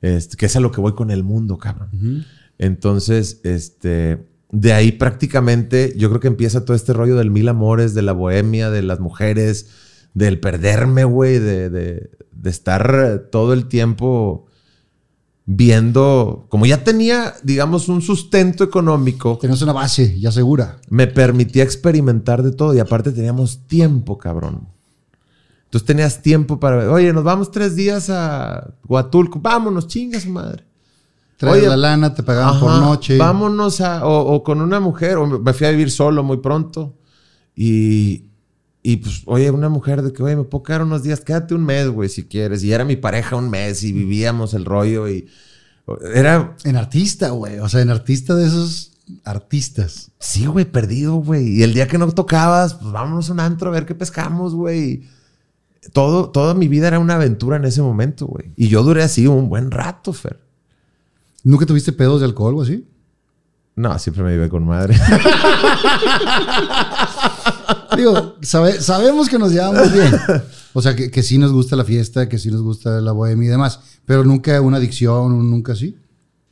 Este, que es a lo que voy con el mundo, cabrón. Entonces, este, de ahí prácticamente yo creo que empieza todo este rollo del mil amores, de la bohemia, de las mujeres, del perderme, güey, de, de- de estar todo el tiempo viendo, como ya tenía, digamos, un sustento económico, Tenías una base ya segura. me permitía experimentar de todo y aparte teníamos tiempo, cabrón. Entonces tenías tiempo para, oye, nos vamos tres días a Huatulco, vámonos, chinga su madre. Traes Oye, la lana, te pagaban por noche. Vámonos a, o, o con una mujer, o me fui a vivir solo muy pronto. Y, y pues, oye, una mujer de que, oye, me puedo quedar unos días, quédate un mes, güey, si quieres. Y era mi pareja un mes y vivíamos el rollo y era, En artista, güey. O sea, en artista de esos artistas. sí, güey, perdido, güey. Y el día que no tocabas, pues vámonos a un antro a ver qué pescamos, güey. Todo, toda mi vida era una aventura en ese momento, güey. Y yo duré así un buen rato, Fer. ¿Nunca tuviste pedos de alcohol o así? No, siempre me iba con madre. [LAUGHS] Digo, sabe- sabemos que nos llevamos bien. O sea, que, que sí nos gusta la fiesta, que sí nos gusta la bohemia y demás. Pero nunca una adicción, un- nunca así.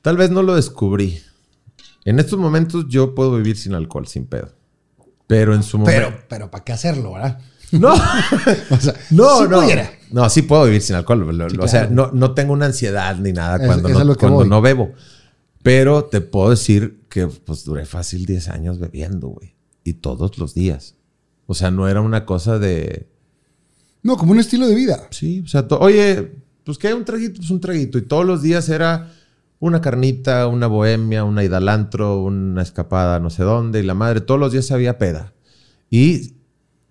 Tal vez no lo descubrí. En estos momentos yo puedo vivir sin alcohol, sin pedo. Pero en su momento. Pero, pero ¿para qué hacerlo, verdad? No, [LAUGHS] O sea, no, si no. pudiera. No, sí puedo vivir sin alcohol. Lo- lo- Sí, O sea, no, no tengo una ansiedad ni nada Es- cuando, no, cuando no bebo. Pero te puedo decir que pues duré fácil 10 años bebiendo, güey. Y todos los días. O sea, no era una cosa de. No, como un estilo de vida. Sí, o sea, oye, pues que hay un traguito, pues un traguito. Y todos los días era una carnita, una bohemia, una ida al antro, una escapada no sé dónde. Y la madre, todos los días había peda. Y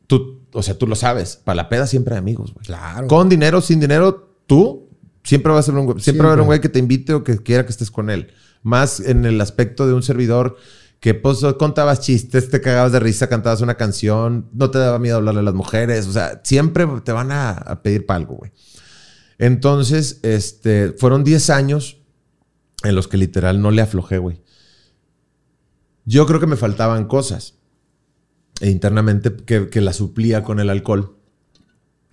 tú, o sea, tú lo sabes, para la peda siempre hay amigos, güey. Claro. Con dinero, sin dinero, tú siempre vas a ser un güey, siempre, va a haber un Siempre. güey que te invite o que quiera que estés con él. Más en el aspecto de un servidor que pues contabas chistes, te cagabas de risa, cantabas una canción, no te daba miedo hablarle a las mujeres, o sea, siempre te van a, a pedir para algo, güey. Entonces, este, fueron 10 años en los que literal no le aflojé, güey. Yo creo que me faltaban cosas e internamente que, que la suplía con el alcohol.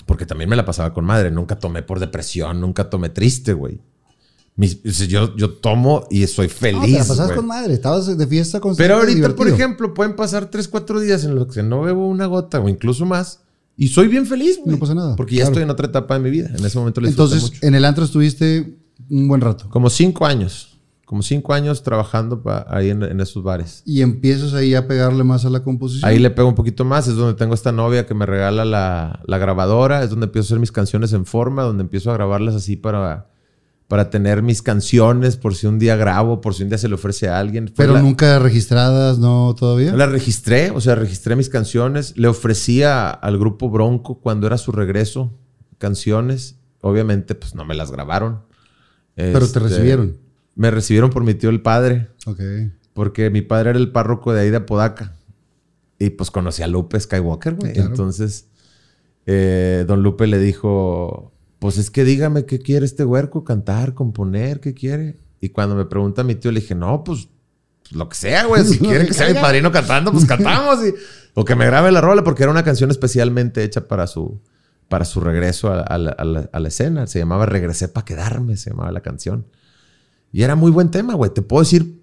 Porque también me la pasaba con madre. Nunca tomé por depresión, nunca tomé triste, güey. Mis- yo, yo tomo y soy No, feliz. te la pasabas güey. con madre. Estabas de fiesta con Pero ahorita, por ejemplo, pueden pasar 3, 4 días en los que no bebo una gota o incluso más. Y soy bien feliz, güey. No pasa nada, Porque ya claro. estoy en otra etapa de mi vida. En ese momento disfruté Entonces, mucho. en el antro estuviste un buen rato. Como 5 años. Como 5 años trabajando ahí en, en esos bares. Y empiezas ahí a pegarle más a la composición. Ahí le pego un poquito más. Es donde tengo esta novia que me regala la, la grabadora. Es donde empiezo a hacer mis canciones en forma. Donde empiezo a grabarlas así para, para tener mis canciones. Por si un día grabo. Por si un día se le ofrece a alguien. Fue Pero la- nunca registradas, ¿no? Todavía. La registré, o sea, registré mis canciones. Le ofrecía al grupo Bronco cuando era su regreso canciones. Obviamente, pues no me las grabaron. Pero te Este, recibieron. Me recibieron por mi tío el padre, Ok. porque mi padre era el párroco de ahí de Apodaca. Y pues conocí a Lupe Skywalker, güey. Claro. Entonces, eh, don Lupe le dijo: Pues es que dígame qué quiere este huerco, cantar, componer, qué quiere. Y cuando me pregunta mi tío, le dije: No, pues lo que sea, güey. [LAUGHS] Si quieren que sea mi padrino cantando, pues cantamos. Y, o que me grabe la rola, porque era una canción especialmente hecha para su, para su regreso a, a la, a la- a la escena. Se llamaba Regresé para quedarme, se llamaba la canción. Y era muy buen tema, güey. Te puedo decir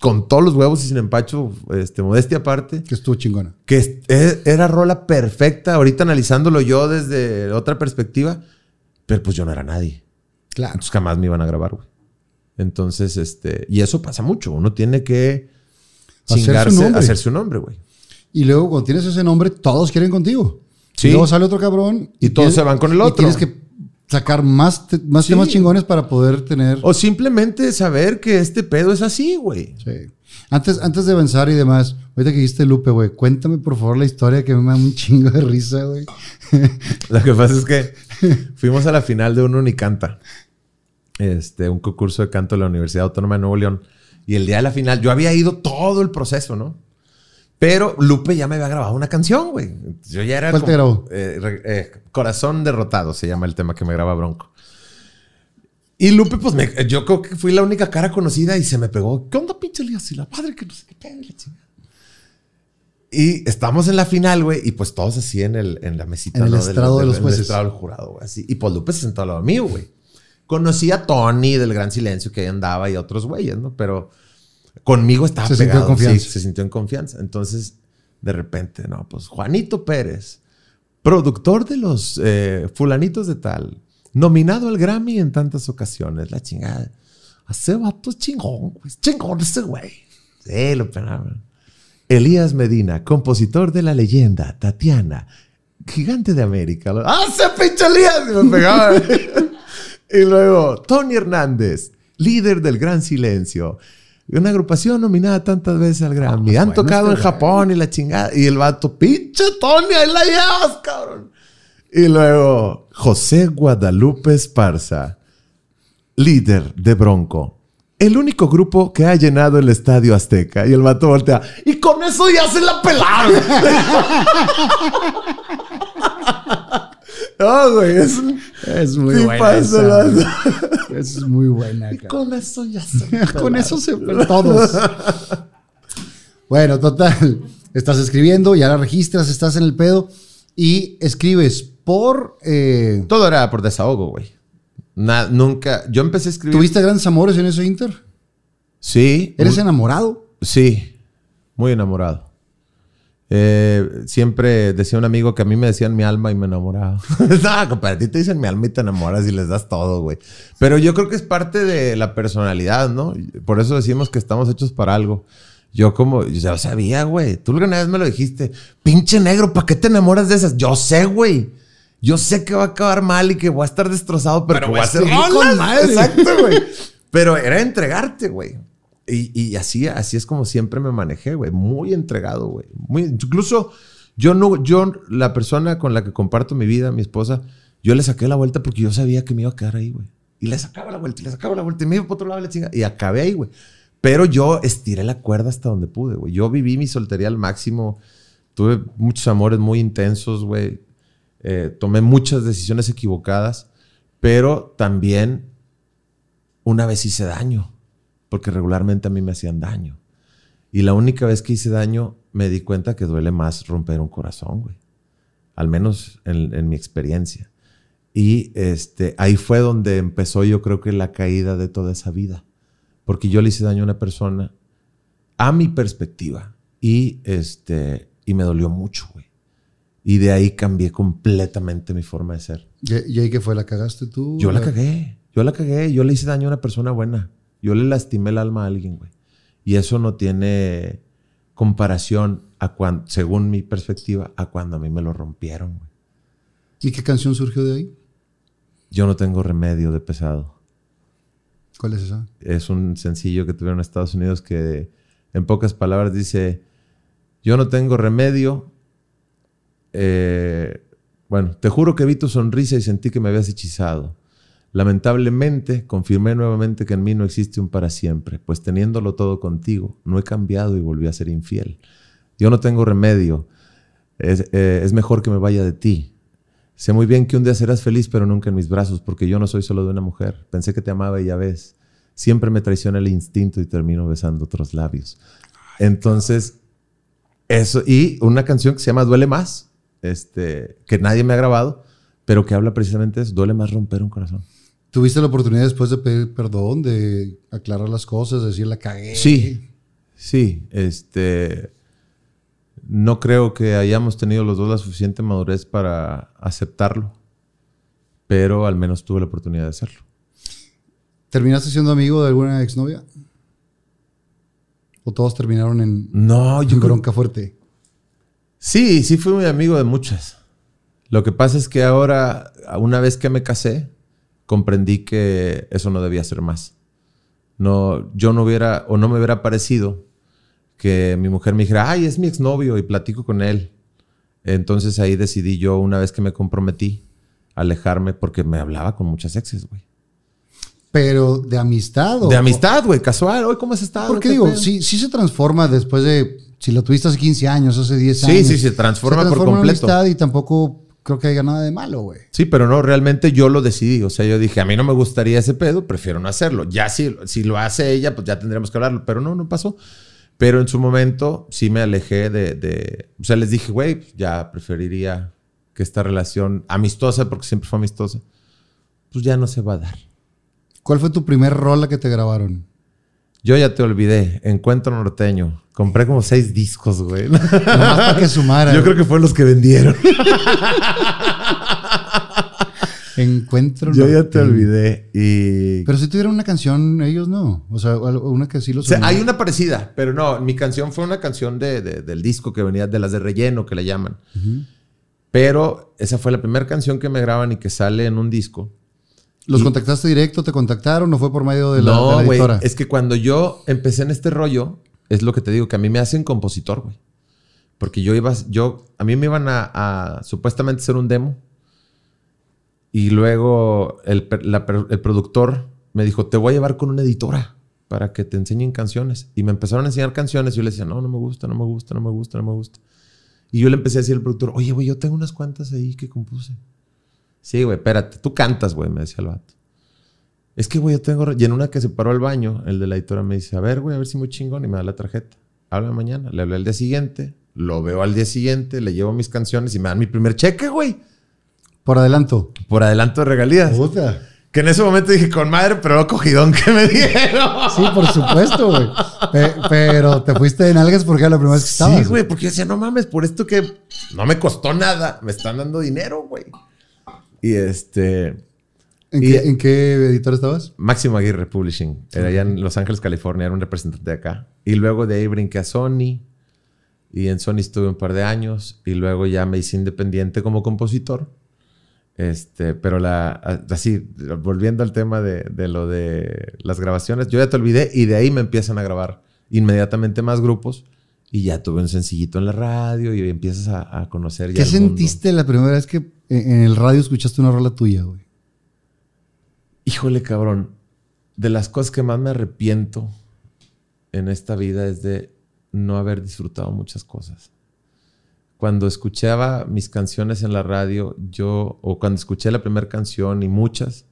con todos los huevos y sin empacho, este, modestia aparte, Que estuvo chingona. que es- e- era rola perfecta. Ahorita analizándolo yo desde otra perspectiva, pero pues yo no era nadie. Claro. Entonces jamás me iban a grabar, güey. Entonces, este, y eso pasa mucho. Uno tiene que chingarse, nombre. hacer su nombre, güey. Y luego cuando tienes ese nombre, todos quieren contigo. Sí. Y luego sale otro cabrón. Y todos se van con el Y otro. tienes que sacar más, te- más Sí. temas chingones para poder tener... O simplemente saber que este pedo es así, güey. Sí. Antes, antes de avanzar y demás, ahorita que dijiste Lupe, güey, cuéntame por favor la historia que me da un chingo de risa, güey. [LAUGHS] Lo que pasa es que fuimos a la final de un Unicanta, este, un concurso de canto de la Universidad Autónoma de Nuevo León. Y el día de la final, yo había ido todo el proceso, ¿no? Pero Lupe ya me había grabado una canción, güey. Yo ya era. ¿Cuál te como- grabó? eh, eh, Corazón derrotado se llama el tema que me graba Bronco. Y Lupe, pues me- yo creo que fui la única cara conocida y se me pegó. ¿Qué onda, pinche? Y la madre que no sé qué pedo y estamos en la final, güey, y pues todos así en, el, en la mesita. En el estrado de del- los en el estrado del jurado, güey, así. Y pues Lupe se sentó al lado mío, güey. Conocí a Tony del Gran Silencio que ahí andaba y otros güeyes, ¿no? Pero conmigo estaba Se sintió pegado. en confianza. Sí, se sintió en confianza. Entonces, de repente, no, pues Juanito Pérez, productor de los eh, fulanitos de tal, nominado al Grammy en tantas ocasiones, la chingada. Hace vato chingón, güey. Es chingón ese güey. Sí, lo penaban. Elías Medina, compositor de la leyenda, Tatiana, gigante de América. ¡Ah, ese pinche Elías! Y me pegaba. [LAUGHS] y luego, Tony Hernández, líder del Gran Silencio. Una agrupación nominada tantas veces al Grammy. Han bueno tocado en. Japón y la chingada. Y el vato, pinche Tony, ahí la llevas, cabrón. Y luego, José Guadalupe Esparza, líder de Bronco. El único grupo que ha llenado el estadio Azteca. Y el vato voltea. Y con eso ya se la pelaron. [LAUGHS] No, güey, es muy Sí, buena pasa, esa. [LAUGHS] Es muy buena, con eso ya se. [LAUGHS] Con eso se todos. [LAUGHS] bueno, total. Estás escribiendo, ya la registras, estás en el pedo y escribes por... eh, Todo era por desahogo, güey. Na- nunca. Yo empecé a escribir. ¿Tuviste grandes amores en ese Inter? Sí. ¿Eres muy- enamorado? Sí, muy enamorado. Eh, siempre decía un amigo que a mí me decían mi alma y me enamoraba. [LAUGHS] no, compadre, a ti te dicen mi alma y te enamoras y les das todo, güey. Pero yo creo que es parte de la personalidad, ¿no? Por eso decimos que estamos hechos para algo. Yo como, yo ya lo sabía, güey. Tú alguna vez me lo dijiste. Pinche negro, ¿para qué te enamoras de esas? Yo sé, güey. Yo sé que va a acabar mal y que voy a estar destrozado, pero, Pero que voy a seguir con madre. Exacto, güey. Pero era entregarte, güey. Y, así, así es como siempre me manejé, güey. Muy entregado, güey. Muy, incluso yo no, yo, la persona con la que comparto mi vida, mi esposa, yo le saqué la vuelta porque yo sabía que me iba a quedar ahí, güey. Y le sacaba la vuelta, y le sacaba la vuelta, y me iba por otro lado la chinga. Y acabé ahí, güey. Pero yo estiré la cuerda hasta donde pude, güey. Yo viví mi soltería al máximo. Tuve muchos amores muy intensos, güey. Eh, tomé muchas decisiones equivocadas, pero también una vez hice daño, porque regularmente a mí me hacían daño. Y la única vez que hice daño me di cuenta que duele más romper un corazón, güey. Al menos en, en mi experiencia. Y este, ahí fue donde empezó yo creo que la caída de toda esa vida. Porque yo le hice daño a una persona a mi perspectiva. Y, este, y me dolió mucho, güey. Y de ahí cambié completamente mi forma de ser. ¿Y, y ahí qué fue? ¿La cagaste tú? Yo la cagué. Yo la cagué. Yo le hice daño a una persona buena. Yo le lastimé el alma a alguien, güey. Y eso no tiene comparación a cuando, según mi perspectiva, a cuando a mí me lo rompieron, güey. ¿Y qué canción surgió de ahí? Yo no tengo remedio de pesado. ¿Cuál es esa? Es un sencillo que tuvieron en Estados Unidos que, en pocas palabras, dice: Yo no tengo remedio. Eh, bueno, te juro que vi tu sonrisa y sentí que me habías hechizado. Lamentablemente, confirmé nuevamente que en mí no existe un para siempre, pues teniéndolo todo contigo, no he cambiado y volví a ser infiel. Yo no tengo remedio. Es, eh, es mejor que me vaya de ti. Sé muy bien que un día serás feliz, pero nunca en mis brazos, porque yo no soy solo de una mujer. Pensé que te amaba y ya ves. siempre me traiciona el instinto y termino besando otros labios. Entonces, eso, y una canción que se llama Duele Más, este, que nadie me ha grabado, pero que habla precisamente de eso, duele más romper un corazón. ¿Tuviste la oportunidad después de pedir perdón, de aclarar las cosas, de decir la cagué? Sí, sí, este, no creo que hayamos tenido los dos la suficiente madurez para aceptarlo, pero al menos tuve la oportunidad de hacerlo. ¿Terminaste siendo amigo de alguna exnovia? ¿O todos terminaron en, No, yo en bronca fuerte? Sí, sí fui muy amigo de muchas. Lo que pasa es que ahora, una vez que me casé, comprendí que eso no debía ser más. No, yo no hubiera, o no me hubiera parecido que mi mujer me dijera, ay, es mi exnovio y platico con él. Entonces ahí decidí yo, una vez que me comprometí, alejarme porque me hablaba con muchas exes, güey. Pero de amistad o... De amistad, güey, casual. Hoy, ¿cómo has estado? Porque ¿Qué digo, pedo?" sí, sí se transforma después de... Si lo tuviste hace 15 años, hace 10 Sí, años. sí, se transforma por en completo. amistad y tampoco creo que haya nada de malo, güey. Sí, pero no, realmente yo lo decidí. O sea, yo dije, a mí no me gustaría ese pedo, prefiero no hacerlo. Ya si, si lo hace ella, pues ya tendremos que hablarlo. Pero no, no pasó. Pero en su momento sí me alejé de... de- o sea, les dije, güey, ya preferiría que esta relación amistosa, porque siempre fue amistosa, pues ya no se va a dar. ¿Cuál fue tu primer rola que te grabaron? Yo ya te olvidé. Encuentro norteño. Compré como seis discos, güey. Nomás para que sumara. Yo creo que fueron los que vendieron. Encuentro. Yo ya te olvidé. Y... Pero si tuvieron una canción, ellos no. O sea, una que sí lo O sea, hay una parecida, pero no, mi canción fue una canción de, de- del disco que venía de las de relleno, que le llaman. Pero esa fue la primera canción que me graban y que sale en un disco. ¿Los y- contactaste directo? ¿Te contactaron o fue por medio de la, de no, la güey, editora? es que cuando yo empecé en este rollo, es lo que te digo, que a mí me hacen compositor, güey. Porque yo iba, yo, a mí me iban a, a supuestamente hacer un demo. Y luego el, la el productor me dijo, te voy a llevar con una editora para que te enseñen canciones. Y me empezaron a enseñar canciones y yo le decía, no, no me gusta, no me gusta, no me gusta, no me gusta. Y yo le empecé a decir al productor, oye, güey, yo tengo unas cuantas ahí que compuse. Sí, güey, espérate, tú cantas, güey, me decía el vato. Es que, güey, yo tengo... Y en una que se paró al baño, el de la editora me dice, a ver, güey, a ver si muy chingón, y me da la tarjeta. Habla mañana. Le hablé al día siguiente, lo veo al día siguiente, le llevo mis canciones y me dan mi primer cheque, güey. Por adelanto. Por adelanto de regalías. Puta. Que en ese momento dije, con madre, pero lo cogidón que me dieron. Sí, por supuesto, güey. Pe- pero te fuiste de nalgas porque era la primera vez que estabas. Sí, güey, porque yo decía, no mames, por esto que no me costó nada, me están dando dinero, güey. Y este... ¿En, Y- qué, en qué editor estabas? Máximo Aguirre Publishing. Era allá en Los Ángeles, California. Era un representante de acá. Y luego de ahí brinqué a Sony. Y en Sony estuve un par de años. Y luego ya me hice independiente como compositor. Este, pero la, así, volviendo al tema de, de lo de las grabaciones, yo ya te olvidé y de ahí me empiezan a grabar inmediatamente más grupos y ya tuve un sencillito en la radio y empiezas a, a conocer ya ¿Qué el mundo. sentiste la primera vez que en el radio escuchaste una rola tuya, güey? Híjole, cabrón. De las cosas que más me arrepiento en esta vida es de no haber disfrutado muchas cosas. Cuando escuchaba mis canciones en la radio, yo, o cuando escuché la primera canción y muchas,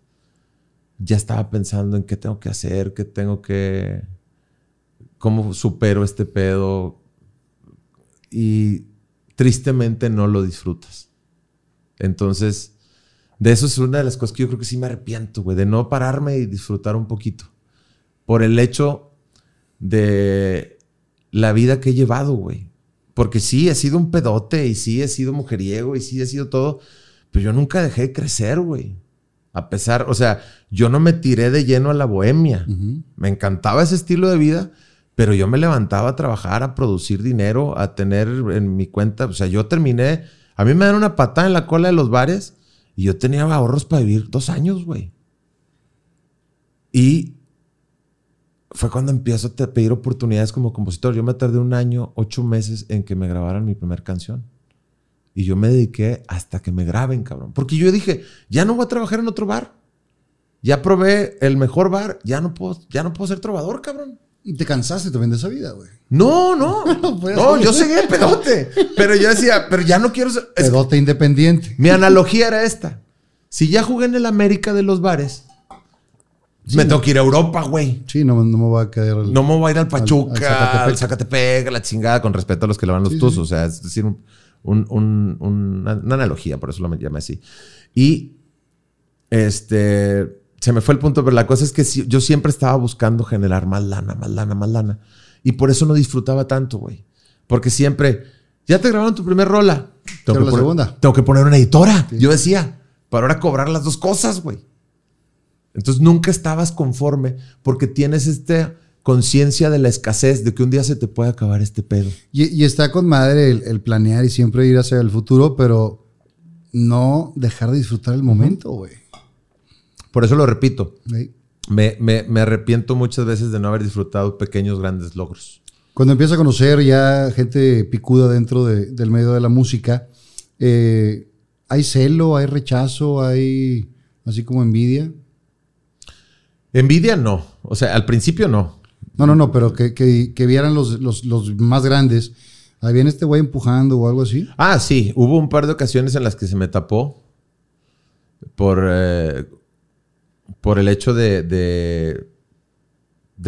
ya estaba pensando en qué tengo que hacer, qué tengo que. cómo supero este pedo. Y tristemente no lo disfrutas. Entonces, de eso es una de las cosas que yo creo que sí me arrepiento, güey, de no pararme y disfrutar un poquito. Por el hecho de la vida que he llevado, güey. Porque sí, he sido un pedote y sí, he sido mujeriego y sí, he sido todo. Pero yo nunca dejé de crecer, güey. A pesar, o sea, yo no me tiré de lleno a la bohemia. Me encantaba ese estilo de vida, pero yo me levantaba a trabajar, a producir dinero, a tener en mi cuenta. O sea, yo terminé. A mí me dan una patada en la cola de los bares y yo tenía ahorros para vivir dos años, güey. Y fue cuando empiezo a pedir oportunidades como compositor. Yo me tardé un año, ocho meses en que me grabaran mi primera canción. Y yo me dediqué hasta que me graben, cabrón. Porque yo dije, ya no voy a trabajar en otro bar. Ya probé el mejor bar, ya no puedo, ya no puedo ser trovador, cabrón. Y te cansaste también de esa vida, güey. No, no. [LAUGHS] No no, yo seguí pedote. Pero yo decía, pero ya no quiero ser. es que Pedote independiente. mi analogía era esta. Si ya jugué en el América de los bares, me tengo que ir a Europa, güey. Sí, no, no me voy a quedar. No me voy a ir al al Pachuca, Zacatepec. al Zacatepec, la chingada, con respeto a los que le van los Sí, tuzos. sí. O sea, es decir, un- un- un- una, una analogía, por eso lo llamé así. Y este se me fue el punto, pero la cosa es que yo siempre estaba buscando generar más lana, más lana, más lana. Y por eso no disfrutaba tanto, güey. Porque siempre, ya te grabaron tu primer rola. Pero la poner, segunda. Tengo que poner una editora. Yo decía, para ahora cobrar las dos cosas, güey. Entonces nunca estabas conforme porque tienes esta conciencia de la escasez, de que un día se te puede acabar este pedo. Y, y está con madre el, el planear y siempre ir hacia el futuro, pero no dejar de disfrutar el momento, güey. Por eso lo repito. Me, me- me arrepiento muchas veces de no haber disfrutado pequeños, grandes logros. Cuando empieza a conocer ya gente picuda dentro de- del medio de la música, eh, ¿hay celo, hay rechazo, hay así como envidia? Envidia no. O sea, al principio no. No, no, no, pero que, que- que vieran los, los- los más grandes. Ahí viene este güey empujando o algo así. Ah, sí. Hubo un par de ocasiones en las que se me tapó por, eh, por el hecho de, de,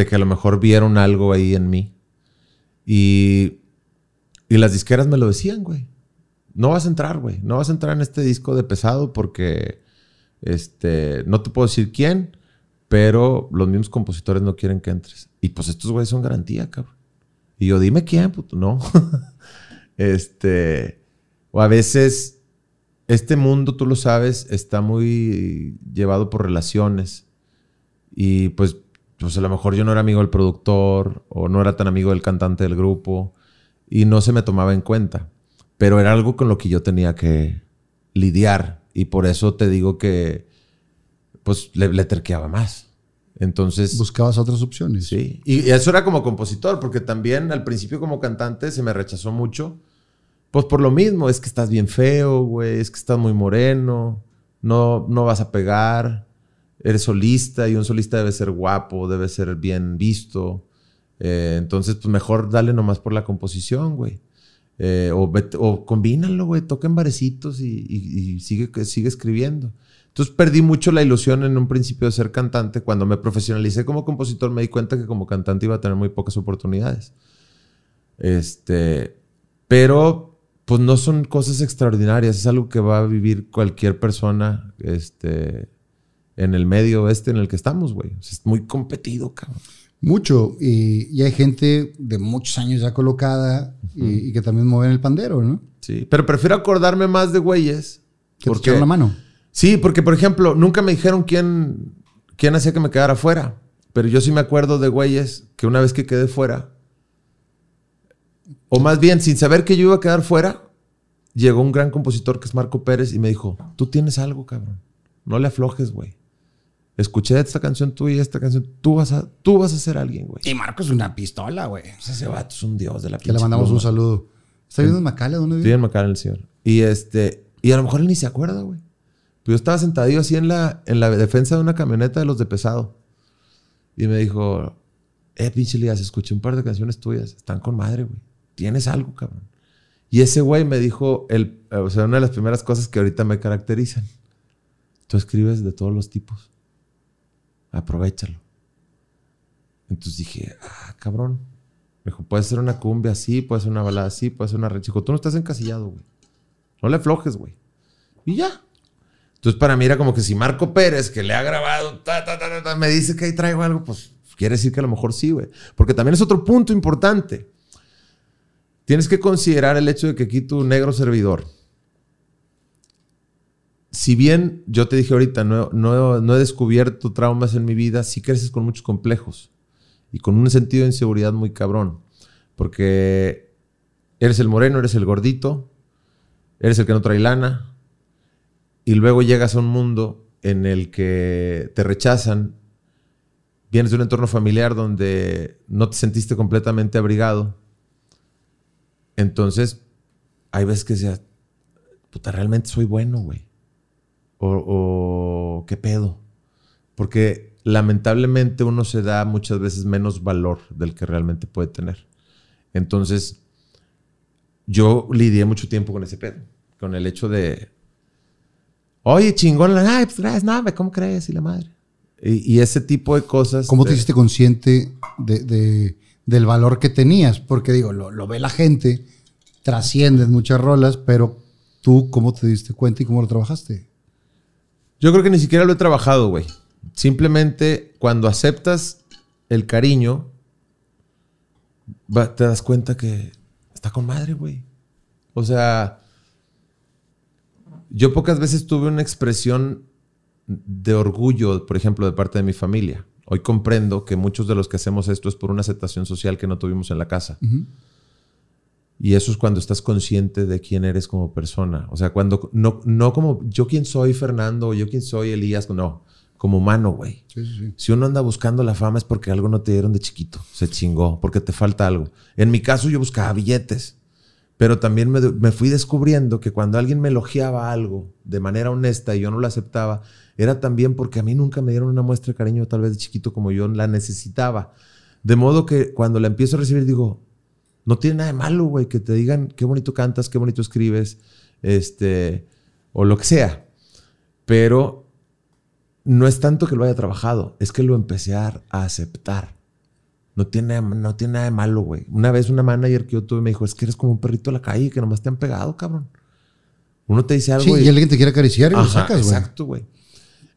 que a lo mejor vieron algo ahí en mí. Y, y las disqueras me lo decían, güey. No vas a entrar, güey. No vas a entrar en este disco de pesado porque este, no te puedo decir quién, pero los mismos compositores no quieren que entres. Y pues estos güeyes son garantía, cabrón. Y yo, dime quién, puto. No. [LAUGHS] este. O a veces, este mundo, tú lo sabes, está muy llevado por relaciones. Y pues, pues a lo mejor yo no era amigo del productor o no era tan amigo del cantante del grupo y no se me tomaba en cuenta. Pero era algo con lo que yo tenía que lidiar. Y por eso te digo que, pues, le, le terqueaba más. Entonces. Buscabas otras opciones. Sí, y y eso era como compositor, porque también al principio como cantante se me rechazó mucho. Pues por lo mismo, es que estás bien feo, güey, es que estás muy moreno, no, no vas a pegar, eres solista y un solista debe ser guapo, debe ser bien visto. Eh, entonces, pues mejor dale nomás por la composición, güey. Eh, o, combínalo, güey, toca en barecitos y, y- y sigue, sigue escribiendo. Entonces perdí mucho la ilusión en un principio de ser cantante. Cuando me profesionalicé como compositor me di cuenta que como cantante iba a tener muy pocas oportunidades. Este, pero pues no son cosas extraordinarias, es algo que va a vivir cualquier persona este, en el medio este en el que estamos, güey. O sea, es muy competido, cabrón. Mucho. Y, y hay gente de muchos años ya colocada y, y que también mueven el pandero, ¿no? Sí, pero prefiero acordarme más de güeyes. Que te porque- echaron la mano. Sí, porque por ejemplo, nunca me dijeron quién, quién hacía que me quedara fuera. Pero yo sí me acuerdo de güeyes que una vez que quedé fuera, o más bien sin saber que yo iba a quedar fuera, llegó un gran compositor que es Marco Pérez y me dijo, tú tienes algo, cabrón. No le aflojes, güey. Escuché esta canción tuya y esta canción. Tú vas a, tú vas a ser alguien, güey. Y Marco es una pistola, güey. O sea, ese vato es un dios de la Que le mandamos un saludo. ¿Está viendo en Macala? ¿Dónde Estoy vive? en Macara el señor. Y este, y a lo mejor él ni se acuerda, güey. Pues yo estaba sentadillo así en la, en la defensa de una camioneta de los de pesado. Y me dijo, eh, pinche Elías, escuché un par de canciones tuyas. Están con madre, güey. Tienes algo, cabrón. Y ese güey me dijo, el, o sea, una de las primeras cosas que ahorita me caracterizan. Tú escribes de todos los tipos. Aprovechalo. Entonces dije, ah, cabrón. Me dijo, puede ser una cumbia así, puede ser una balada así, puede ser una rechico. Tú no estás encasillado, güey. No le aflojes, güey. Y ya. Entonces, para mí era como que si Marco Pérez, que le ha grabado, ta, ta, ta, me dice que ahí traigo algo, pues quiere decir que a lo mejor sí, güey. Porque también es otro punto importante. Tienes que considerar el hecho de que aquí tu negro servidor, si bien yo te dije ahorita, no, no- no he descubierto traumas en mi vida, sí creces con muchos complejos y con un sentido de inseguridad muy cabrón. Porque eres el moreno, eres el gordito, eres el que no trae lana, y luego llegas a un mundo en el que te rechazan, vienes de un entorno familiar donde no te sentiste completamente abrigado. Entonces, hay veces que sea, puta, realmente soy bueno, güey. O, o, qué pedo. Porque lamentablemente uno se da muchas veces menos valor del que realmente puede tener. Entonces, yo lidié mucho tiempo con ese pedo. Con el hecho de, oye, chingón, ay, pues gracias, nada, ¿cómo crees? Y la madre. Y, y ese tipo de cosas. ¿Cómo te hiciste consciente de, de- del valor que tenías? Porque digo, lo, ve la gente, trascienden muchas rolas, pero tú, ¿cómo te diste cuenta y cómo lo trabajaste? Yo creo que ni siquiera lo he trabajado, güey. Simplemente cuando aceptas el cariño, te das cuenta que está con madre, güey. O sea, yo pocas veces tuve una expresión de orgullo, por ejemplo, de parte de mi familia. Hoy comprendo que muchos de los que hacemos esto es por una aceptación social que no tuvimos en la casa. Y eso es cuando estás consciente de quién eres como persona. O sea, cuando no, no como yo quién soy Fernando, o yo quién soy Elías, no, como humano, güey. Sí, sí, sí. Si uno anda buscando la fama es porque algo no te dieron de chiquito, se chingó, porque te falta algo. En mi caso yo buscaba billetes, pero también me, me fui descubriendo que cuando alguien me elogiaba algo de manera honesta y yo no lo aceptaba, era también porque a mí nunca me dieron una muestra de cariño tal vez de chiquito como yo la necesitaba. De modo que cuando la empiezo a recibir digo, no tiene nada de malo, güey, que te digan qué bonito cantas, qué bonito escribes, este, o lo que sea. Pero no es tanto que lo haya trabajado, es que lo empecé a, a aceptar. No tiene, no tiene nada de malo, güey. Una vez una manager que yo tuve me dijo, es que eres como un perrito de la calle que nomás te han pegado, cabrón. Uno te dice algo Sí, y alguien te quiere acariciar y lo Ajá, sacas, güey. Exacto, güey.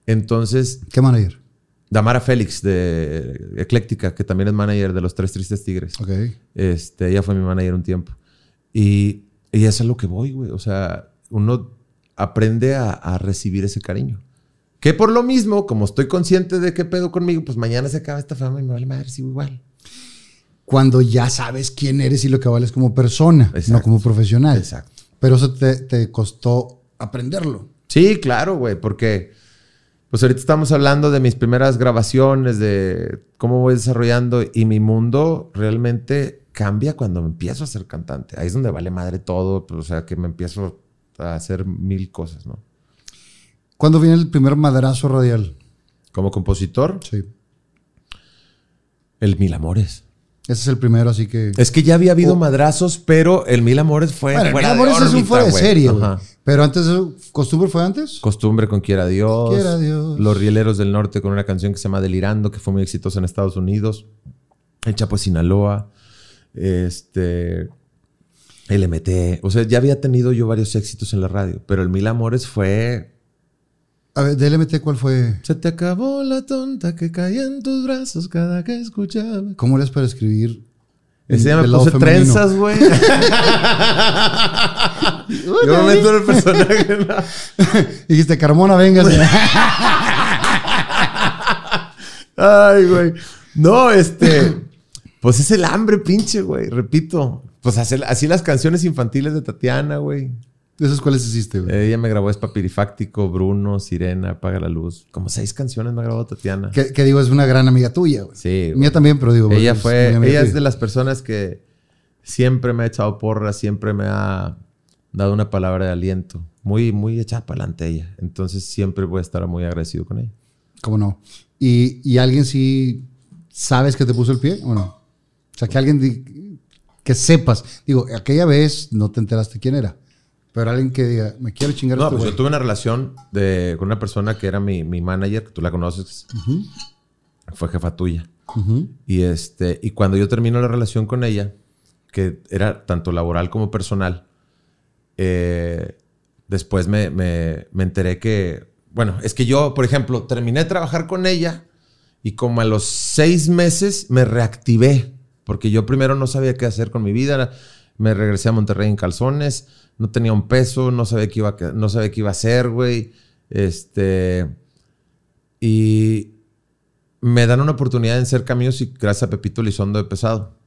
Entonces, ¿Qué manager? Damara Félix de Ecléctica, que también es manager de los Tres Tristes Tigres. Ok. Este, ella fue mi manager un tiempo. Y, y eso es a lo que voy, güey. O sea, uno aprende a, a recibir ese cariño. Que por lo mismo, como estoy consciente de qué pedo conmigo, pues mañana se acaba esta fama y me vale madre, sigo igual. Cuando ya sabes quién eres y lo que vales como persona, no Exacto. como profesional. Exacto. Pero eso te, te costó aprenderlo. Sí, claro, güey, porque pues ahorita estamos hablando de mis primeras grabaciones, de cómo voy desarrollando y mi mundo realmente cambia cuando me empiezo a ser cantante. Ahí es donde vale madre todo, pues, o sea, que me empiezo a hacer mil cosas, ¿no? ¿Cuándo viene el primer madrazo radial? Como compositor, Sí. el Mil Amores. Ese es el primero, así que. Es que ya había habido Oh. madrazos, pero el Mil Amores fue Bueno, fuera Mil Amores de es un fuera de serie, güey. Pero antes, ¿Costumbre fue antes? Costumbre con Quiera Dios. Quiera Dios. Los Rieleros del Norte con una canción que se llama Delirando, que fue muy exitosa en Estados Unidos. El Chapo de Sinaloa. Este. LMT. O sea, ya había tenido yo varios éxitos en la radio. Pero el Mil Amores fue. A ver, de LMT, ¿cuál fue? Se te acabó la tonta que caía en tus brazos cada que escuchaba. ¿Cómo eres para escribir? Ese ya me puse femenino? trenzas, güey. [LAUGHS] yo me meto en el personaje. ¿no? [LAUGHS] Dijiste, Carmona, venga. Ay, güey. No, este. Pues es el hambre, pinche, güey. Repito. Pues hacer, así las canciones infantiles de Tatiana, güey. ¿Esos cuáles hiciste, güey? Ella me grabó Espapirifáctico, Bruno, Sirena, Apaga la Luz. Como seis canciones me grabó Tatiana. Que, que digo, es una gran amiga tuya, güey. Sí. güey. Mía también, pero digo. Ella fue. Ella es de las personas que siempre me ha echado porra, siempre me ha dado una palabra de aliento. Muy, muy echada para adelante ella. Entonces siempre voy a estar muy agradecido con ella. ¿Cómo no? ¿Y, y alguien sí sabes que te puso el pie o no? O sea, que alguien que sepas. Digo, aquella vez no te enteraste quién era. Pero alguien que diga, me quiero chingar a No, este pues güey. yo tuve una relación de, con una persona que era mi, mi manager, que tú la conoces. Fue jefa tuya. Y, este, y cuando yo termino la relación con ella, que era tanto laboral como personal, eh, después me, me- me enteré que, bueno, es que yo, por ejemplo, terminé de trabajar con ella y como a los seis meses me reactivé, porque yo primero no sabía qué hacer con mi vida, me regresé a Monterrey en calzones, no tenía un peso, no sabía qué iba a, no sabía qué iba a hacer, güey. Este, y me dan una oportunidad en caminos y gracias a Pepito Lizondo de Pesado.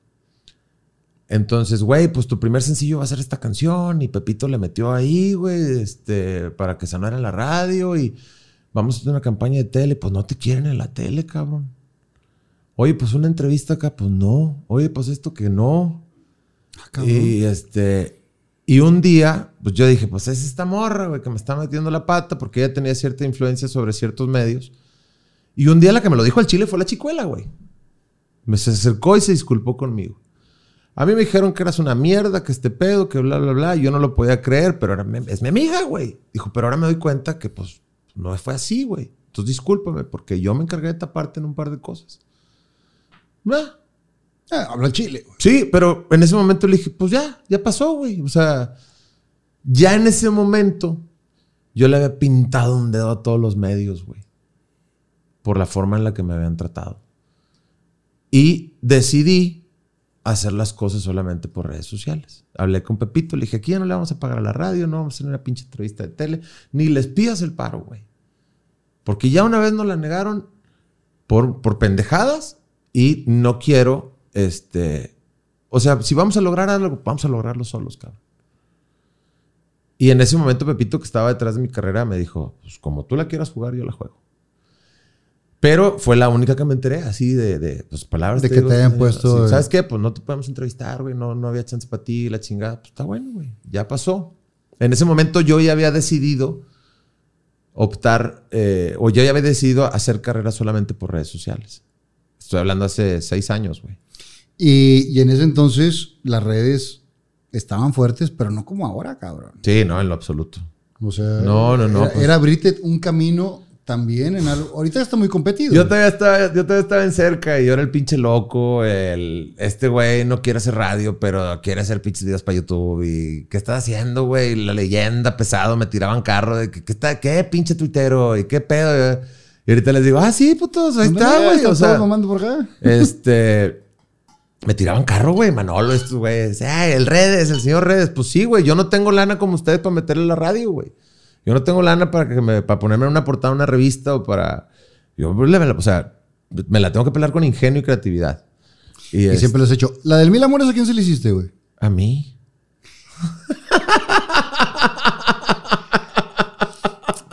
Entonces, güey, pues tu primer sencillo va a ser esta canción y Pepito le metió ahí, güey, este, para que sonara en la radio y vamos a hacer una campaña de tele. Pues no te quieren en la tele, cabrón. Oye, pues una entrevista acá, pues no. Oye, pues esto que no. Ah. Y este, y un día, pues yo dije, pues es esta morra, güey, que me está metiendo la pata porque ella tenía cierta influencia sobre ciertos medios. Y un día la que me lo dijo al chile fue la chicuela, güey. Me se acercó y se disculpó conmigo. A mí me dijeron que eras una mierda, que este pedo, que bla, bla, bla. Yo no lo podía creer, pero ahora es mi amiga, güey. Dijo, pero ahora me doy cuenta que, pues, no fue así, güey. Entonces discúlpame, porque yo me encargué de taparte en un par de cosas. Ah, Ah, habla chile, güey. Sí, pero en ese momento le dije, pues ya, ya pasó, güey. O sea, ya en ese momento yo le había pintado un dedo a todos los medios, güey. Por la forma en la que me habían tratado. Y decidí hacer las cosas solamente por redes sociales. Hablé con Pepito, le dije, aquí ya no le vamos a pagar a la radio, no vamos a hacer una pinche entrevista de tele, ni les pidas el paro, güey. Porque ya una vez nos la negaron por, por pendejadas y no quiero, este, o sea, si vamos a lograr algo, vamos a lograrlo solos, cabrón. Y en ese momento Pepito, que estaba detrás de mi carrera, me dijo, pues como tú la quieras jugar, yo la juego. Pero fue la única que me enteré, así de, de pues, palabras. De que te hayan puesto, así, eh. ¿Sabes qué? Pues no te podemos entrevistar, güey. No, no había chance para ti, la chingada. Pues está bueno, güey. Ya pasó. En ese momento yo ya había decidido optar, eh, o yo ya había decidido hacer carrera solamente por redes sociales. Estoy hablando hace seis años, güey. Y, y en ese entonces las redes estaban fuertes, pero no como ahora, cabrón. Sí, no, en lo absoluto. O sea, No, no, no, Era, pues- era abrirte un camino también en algo. Ahorita está muy competido. Yo todavía, estaba, yo todavía estaba en cerca y yo era el pinche loco. El, este güey no quiere hacer radio, pero quiere hacer pinches videos para YouTube. ¿Y qué estás haciendo, güey? La leyenda pesado, me tiraban carro. De que, ¿qué, está, ¿Qué pinche tuitero? ¿Y qué pedo? Y ahorita les digo, ah, sí, putos, ahí está, güey. O sea, por acá. este. [LAUGHS] Me tiraban carro, güey. Manolo, estos güeyes. El Redes, el señor Redes. Pues sí, güey. Yo no tengo lana como ustedes para meterle la radio, güey. Yo no tengo lana para, que me, para ponerme en una portada de una revista o para. Yo, o sea, me la tengo que pelar con ingenio y creatividad. Y, Y es- siempre lo has hecho. La del mil amores, ¿a quién se le hiciste, güey? A mí.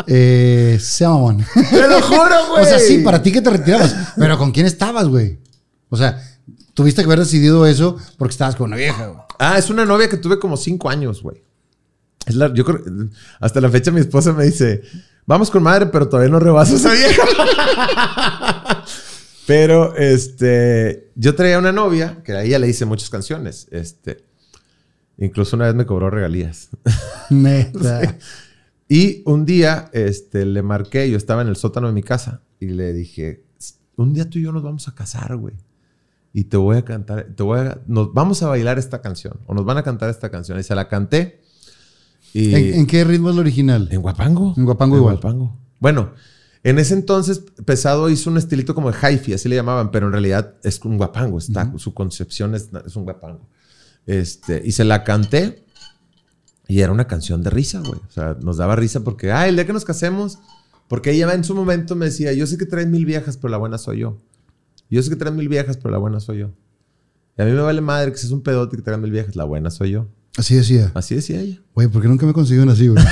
Eh, mamón. ¡Te lo juro, güey! [LAUGHS] o sea, sí, para ti que te retirabas. Pero ¿con quién estabas, güey? O sea, tuviste que haber decidido eso porque estabas con una vieja, güey. Ah, es una novia que tuve como cinco años, güey. Es la, yo creo, hasta la fecha mi esposa me dice, vamos con madre, pero todavía no rebaso a esa vieja. [LAUGHS] pero, este, yo traía una novia, que a ella le hice muchas canciones, este, incluso una vez me cobró regalías. [LAUGHS] Neta. [LAUGHS] Y un día, este, le marqué, yo estaba en el sótano de mi casa y le dije, un día tú y yo nos vamos a casar, güey. Y te voy a cantar, te voy a, nos vamos a bailar esta canción, o nos van a cantar esta canción. Y se la canté. Y ¿En, en qué ritmo es lo original? en Guapango. En Guapango igual. Guapango. Bueno, en ese entonces Pesado hizo un estilito como de hi-fi, así le llamaban, pero en realidad es un guapango, está, su concepción es, es un guapango. Este, y se la canté y era una canción de risa, güey. O sea, nos daba risa porque, ah, el día que nos casemos, porque ella en su momento me decía, yo sé que traes mil viejas, pero la buena soy yo. Yo sé que traes mil viejas, pero la buena soy yo. Y a mí me vale madre que seas un pedote que traigas mil viejas, la buena soy yo. Así decía. Así decía ella. Güey, ¿por qué nunca me consiguieron así, güey?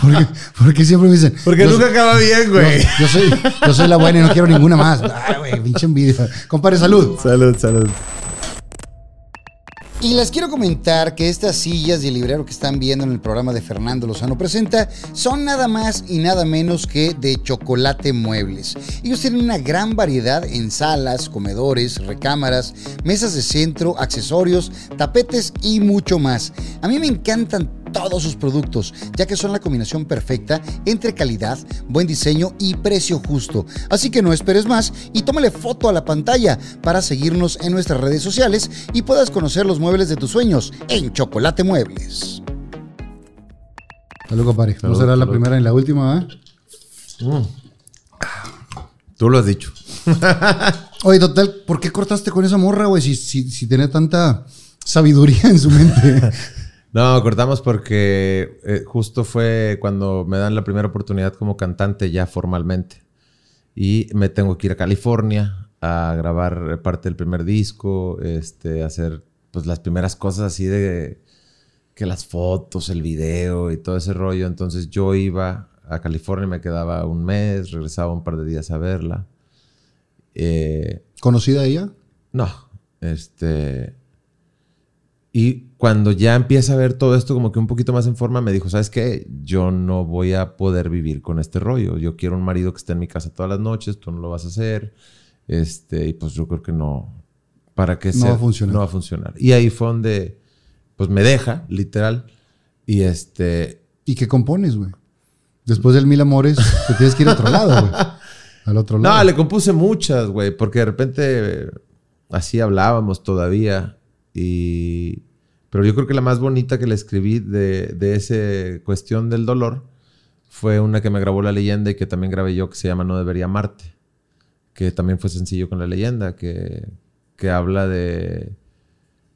porque, porque siempre me dicen. Porque nunca acaba bien, güey. yo soy, yo soy la buena y no quiero ninguna más. Ay, güey, pinche envidia. Compadre, salud. Salud, salud. Y les quiero comentar que estas sillas el librero que están viendo en el programa de Fernando Lozano Presenta son nada más y nada menos que de chocolate muebles. Ellos tienen una gran variedad en salas, comedores, recámaras, mesas de centro, accesorios, tapetes y mucho más. A mí me encantan todos sus productos, ya que son la combinación perfecta entre calidad, buen diseño y precio justo. Así que no esperes más y tómale foto a la pantalla para seguirnos en nuestras redes sociales y puedas conocer los muebles de tus sueños en Chocolate Muebles. Salud, compadre. No será la primera y la última, ¿eh? Tú lo has dicho. [LAUGHS] Oye, total, ¿por qué cortaste con esa morra, güey? Si, si, si tenía tanta sabiduría en su mente. [LAUGHS] No, cortamos porque eh, justo fue cuando me dan la primera oportunidad como cantante ya formalmente. Y me tengo que ir a California a grabar parte del primer disco, este, hacer pues las primeras cosas así de que las fotos, el video y todo ese rollo. Entonces yo iba a California, me quedaba un mes, regresaba un par de días a verla. Eh, ¿Conocida ella? no, este. Y cuando ya empieza a ver todo esto como que un poquito más en forma, me dijo, ¿sabes qué? Yo no voy a poder vivir con este rollo. Yo quiero un marido que esté en mi casa todas las noches, tú no lo vas a hacer. Este, y pues yo creo que no. ¿Para qué No sea? va a funcionar. No va a funcionar. Y ahí fue donde, pues me deja, literal. Y este, ¿Y qué compones, güey? Después del Mil Amores, te tienes que ir a otro lado, güey. [LAUGHS] Al otro lado. No, le compuse muchas, güey, porque de repente así hablábamos todavía. Y. Pero yo creo que la más bonita que le escribí de, de esa cuestión del dolor fue una que me grabó la leyenda y que también grabé yo, que se llama No Debería Amarte. Que también fue sencillo con la leyenda, que, que habla de,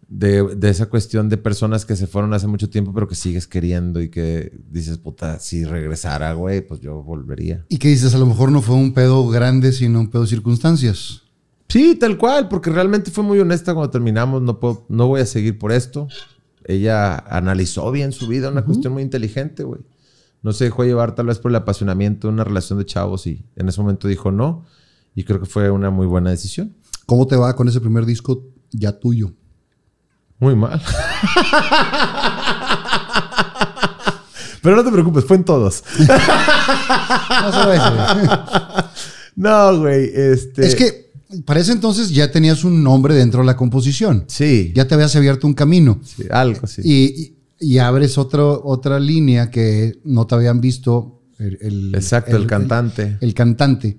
de, esa cuestión de personas que se fueron hace mucho tiempo, pero que sigues queriendo y que dices, puta, si regresara, güey, pues yo volvería. Y que dices, a lo mejor no fue un pedo grande, sino un pedo circunstancias. Sí, tal cual, porque realmente fue muy honesta cuando terminamos. No, puedo, no voy a seguir por esto. Ella analizó bien su vida, una cuestión muy inteligente, güey. No se dejó llevar tal vez por el apasionamiento de una relación de chavos y en ese momento dijo no. Y creo que fue una muy buena decisión. ¿Cómo te va con ese primer disco ya tuyo? Muy mal. [LAUGHS] Pero no te preocupes, fue en todos. [LAUGHS] [LAUGHS] No güey. Este... Es que para ese entonces ya tenías un nombre dentro de la composición. Sí. Ya te habías abierto un camino. sí, algo, sí. Y, y- y abres otro, otra línea que no te habían visto. El, el- Exacto, el, cantante. El, cantante.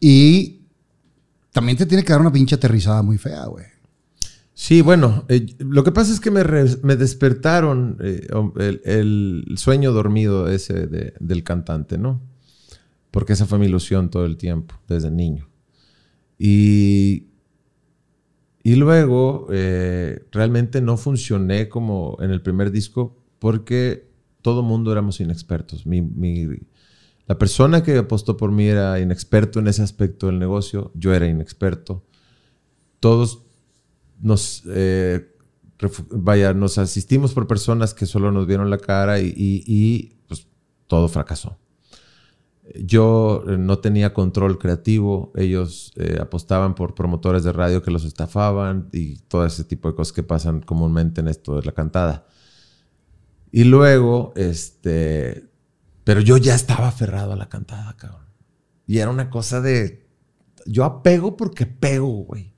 Y también te tiene que dar una pinche aterrizada muy fea, güey. Sí, bueno, eh, lo que pasa es que me, re- me despertaron eh, el, el sueño dormido ese de- del cantante, ¿no? Porque esa fue mi ilusión todo el tiempo, desde niño. Y, y luego eh, realmente no funcioné como en el primer disco porque todo mundo éramos inexpertos. Mi, la persona que apostó por mí era inexperto en ese aspecto del negocio, yo era inexperto. Todos nos, eh, vaya, nos asistimos por personas que solo nos vieron la cara y, y- y, pues todo fracasó. Yo eh, no tenía control creativo, ellos eh, apostaban por promotores de radio que los estafaban y todo ese tipo de cosas que pasan comúnmente en esto de la cantada. Y luego, este, pero yo ya estaba aferrado a la cantada, cabrón. Y era una cosa de, yo apego porque pego, güey.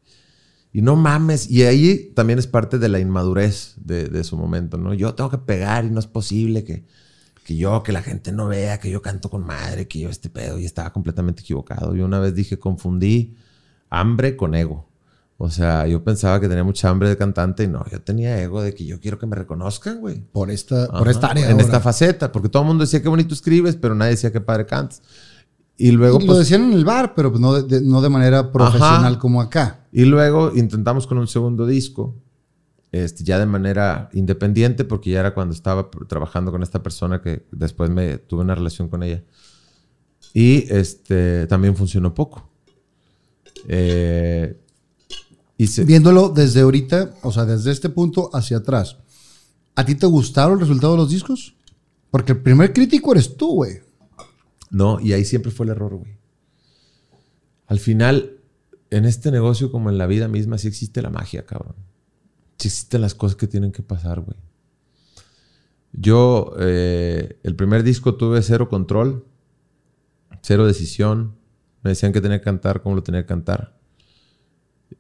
Y no mames. Y ahí también es parte de la inmadurez de, de su momento, ¿no? Yo tengo que pegar y no es posible que, que yo, que la gente no vea, que yo canto con madre, que yo este pedo. Y estaba completamente equivocado. Yo una vez dije, confundí hambre con ego. O sea, yo pensaba que tenía mucha hambre de cantante y no, yo tenía ego de que yo quiero que me reconozcan, güey. Por esta, por Ajá, esta área. En ahora. esta faceta, porque todo el mundo decía qué bonito escribes, pero nadie decía qué padre cantas. Y luego, Y lo pues, decían en el bar, pero pues no de, de- no de manera profesional Ajá. como acá. Y luego intentamos con un segundo disco, este, ya de manera independiente, porque ya era cuando estaba trabajando con esta persona que después me tuve una relación con ella. Y este, también funcionó poco. Eh, y se- Viéndolo desde ahorita, o sea, desde este punto hacia atrás, ¿a ti te gustaron el resultado de los discos? Porque el primer crítico eres tú, güey. No, y ahí siempre fue el error, güey. Al final, en este negocio como en la vida misma, sí existe la magia, cabrón. Existen las cosas que tienen que pasar, güey. Yo, eh, el primer disco tuve cero control, cero decisión. Me decían que tenía que cantar como lo tenía que cantar.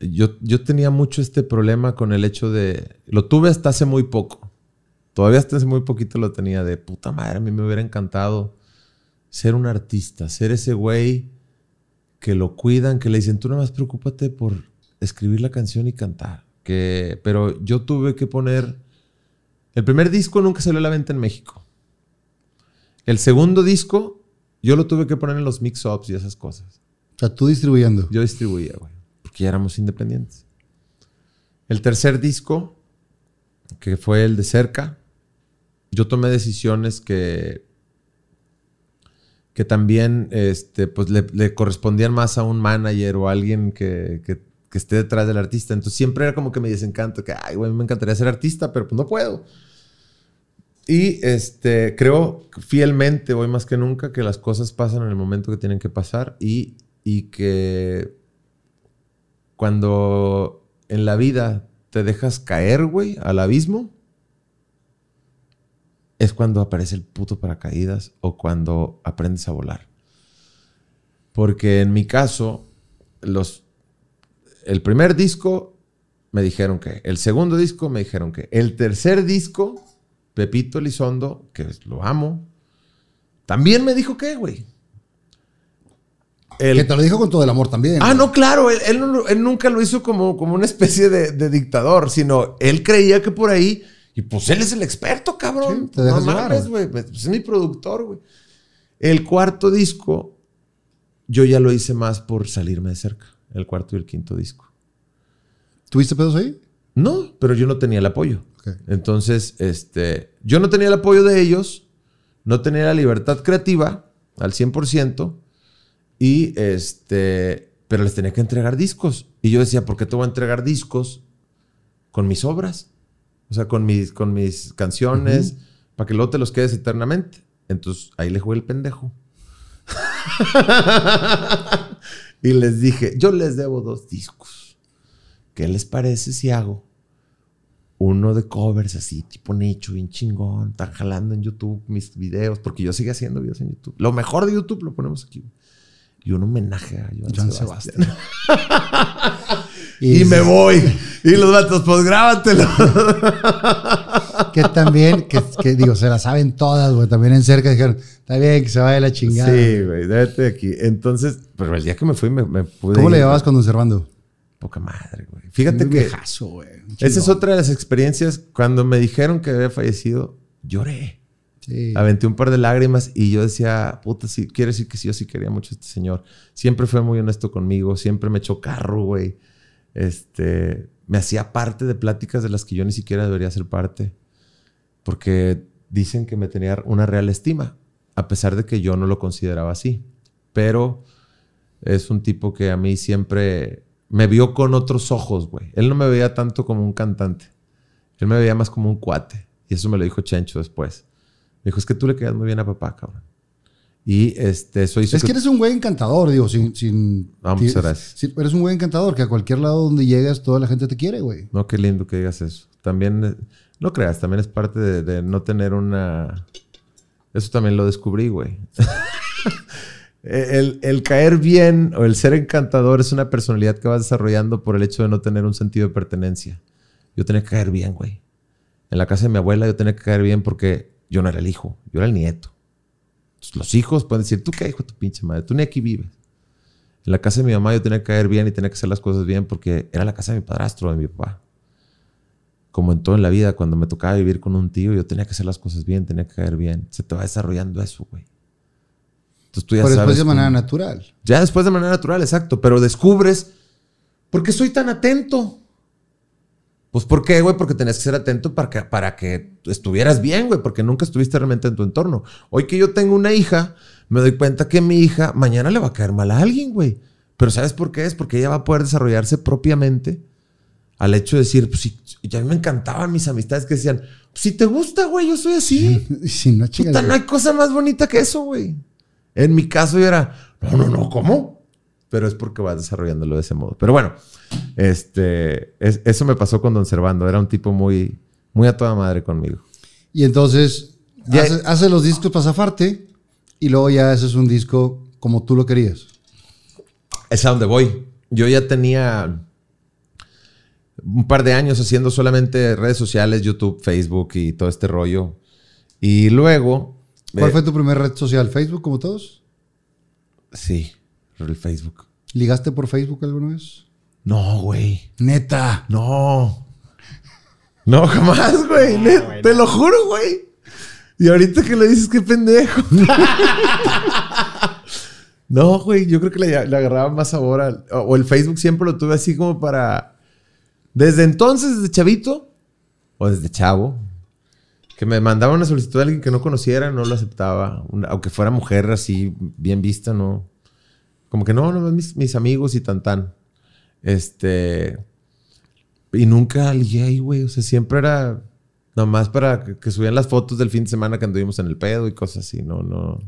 Yo, yo tenía mucho este problema con el hecho de... Lo tuve hasta hace muy poco. Todavía hasta hace muy poquito lo tenía de puta madre. A mí me hubiera encantado ser un artista, ser ese güey que lo cuidan, que le dicen, tú nada más preocúpate por escribir la canción y cantar. Que, pero yo tuve que poner... El primer disco nunca salió a la venta en México. El segundo disco yo lo tuve que poner en los mix-ups y esas cosas. O sea, tú distribuyendo. Yo distribuía, güey, porque ya éramos independientes. El tercer disco, que fue el de cerca, yo tomé decisiones que, que también este, pues le, le correspondían más a un manager o a alguien que, que- que esté detrás del artista. Entonces siempre era como que me desencanto, que, ay, güey, me encantaría ser artista, pero pues no puedo. Y este, creo fielmente, hoy más que nunca, que las cosas pasan en el momento que tienen que pasar y, y que cuando en la vida te dejas caer, güey, al abismo, es cuando aparece el puto paracaídas o cuando aprendes a volar. Porque en mi caso, los, el primer disco me dijeron que, el segundo disco me dijeron que, el tercer disco, Pepito Elizondo, que lo amo, También me dijo que, güey. Que te lo dijo con todo el amor también. Ah, güey. no, claro, él, él no- él nunca lo hizo como, como una especie de, de dictador, sino él creía que por ahí, y pues él es el experto, cabrón. Sí, te no mames, güey, pues es mi productor, güey. El cuarto disco, yo ya lo hice más por salirme de cerca, el cuarto y el quinto disco. ¿Tuviste pedos ahí? No, pero yo no tenía el apoyo. Entonces, este, yo no tenía el apoyo de ellos, no tenía la libertad creativa al 100% y este, pero les tenía que entregar discos. Y yo decía, ¿por qué te voy a entregar discos con mis obras? O sea, con mis, con mis canciones, para que luego te los quedes eternamente. Entonces, ahí le jugué el pendejo. [LAUGHS] y les dije, yo les debo dos discos. ¿Qué les parece si hago uno de covers así, tipo nicho, bien chingón? Están jalando en YouTube mis videos, porque yo sigo haciendo videos en YouTube. Lo mejor de YouTube lo ponemos aquí. Y un homenaje a Joan, Sebastián. Sebastián. [LAUGHS] Y, me voy. Y los vatos, pues grábatelo. Que también, que, que digo, se la saben todas, güey. También en cerca dijeron, está bien, que se vaya la chingada. Sí, güey, déjate de aquí. Entonces, pero el día que me fui me, me pude. ¿Cómo le llevabas con Don Servando? Poca madre, güey. Fíjate Un que. viejazo, güey. Esa es otra de las experiencias. Cuando me dijeron que había fallecido, lloré. Sí. Aventé un par de lágrimas y yo decía, puta, sí, quiere decir que sí, yo sí quería mucho a este señor. Siempre fue muy honesto conmigo, siempre me echó carro, güey. Este, me hacía parte de pláticas de las que yo ni siquiera debería ser parte. Porque dicen que me tenía una real estima, a pesar de que yo no lo consideraba así. Pero es un tipo que a mí siempre me vio con otros ojos, güey. Él no me veía tanto como un cantante. Él me veía más como un cuate. Y eso me lo dijo Chencho después. Me dijo, es que tú le quedas muy bien a papá, cabrón. Y este, hizo Es que eres un güey encantador, digo, sin... sin Ah, muchas gracias. eres un güey encantador, que a cualquier lado donde llegas, toda la gente te quiere, güey. No, qué lindo que digas eso. También, eh, no creas, también es parte de, de no tener una... Eso también lo descubrí, güey. [LAUGHS] el, el caer bien o el ser encantador es una personalidad que vas desarrollando por el hecho de no tener un sentido de pertenencia. Yo tenía que caer bien, güey. En la casa de mi abuela yo tenía que caer bien porque yo no era el hijo, yo era el nieto. Entonces, los hijos pueden decir, ¿tú qué hijo de tu pinche madre? Tú ni aquí vives. En la casa de mi mamá yo tenía que caer bien y tenía que hacer las cosas bien porque era la casa de mi padrastro, de mi papá. Como en todo en la vida, cuando me tocaba vivir con un tío, yo tenía que hacer las cosas bien, tenía que caer bien. Se te va desarrollando eso, güey. Entonces tú ya Pero sabes después de manera cómo- natural. ya después de manera natural, exacto. Pero descubres, ¿por qué soy tan atento? Pues ¿por qué, güey? Porque tenías que ser atento para que, para que estuvieras bien, güey, porque nunca estuviste realmente en tu entorno. Hoy que yo tengo una hija, me doy cuenta que mi hija mañana le va a caer mal a alguien, güey. Pero ¿sabes por qué? Es porque ella va a poder desarrollarse propiamente al hecho de decir, pues sí, y a mí me encantaban mis amistades que decían, pues, si te gusta, güey, yo soy así. [LAUGHS] Si no, Puta, no hay cosa más bonita que eso, güey. En mi caso yo era, no, no, no, ¿cómo? Pero es porque vas desarrollándolo de ese modo. Pero bueno, este, es- eso me pasó con Don Servando. Era un tipo muy, muy a toda madre conmigo. Y entonces, Ya- hace los discos para zafarte y luego ya haces un disco como tú lo querías. Es a donde voy. Yo ya tenía un par de años haciendo solamente redes sociales, YouTube, Facebook y todo este rollo. Y luego... ¿Cuál eh, fue tu primera red social? ¿Facebook como todos? Sí, el Facebook. ¿Ligaste por Facebook alguna vez? No, güey. Neta. No. No, jamás, güey. Net- Te lo juro, güey. Y ahorita que le dices, qué pendejo. [LAUGHS] no, güey. Yo creo que le, le agarraba más sabor al. O o el Facebook siempre lo tuve así como para. Desde entonces, desde chavito, o desde chavo, que me mandaba una solicitud de alguien que no conociera, no lo aceptaba. Una- aunque fuera mujer así, bien vista, no. Como que no, no, mis, mis amigos y tan tan. Este. Y nunca ligué ahí, güey. O sea, siempre era nomás para que, que subían las fotos del fin de semana que anduvimos en el pedo y cosas así. No, no.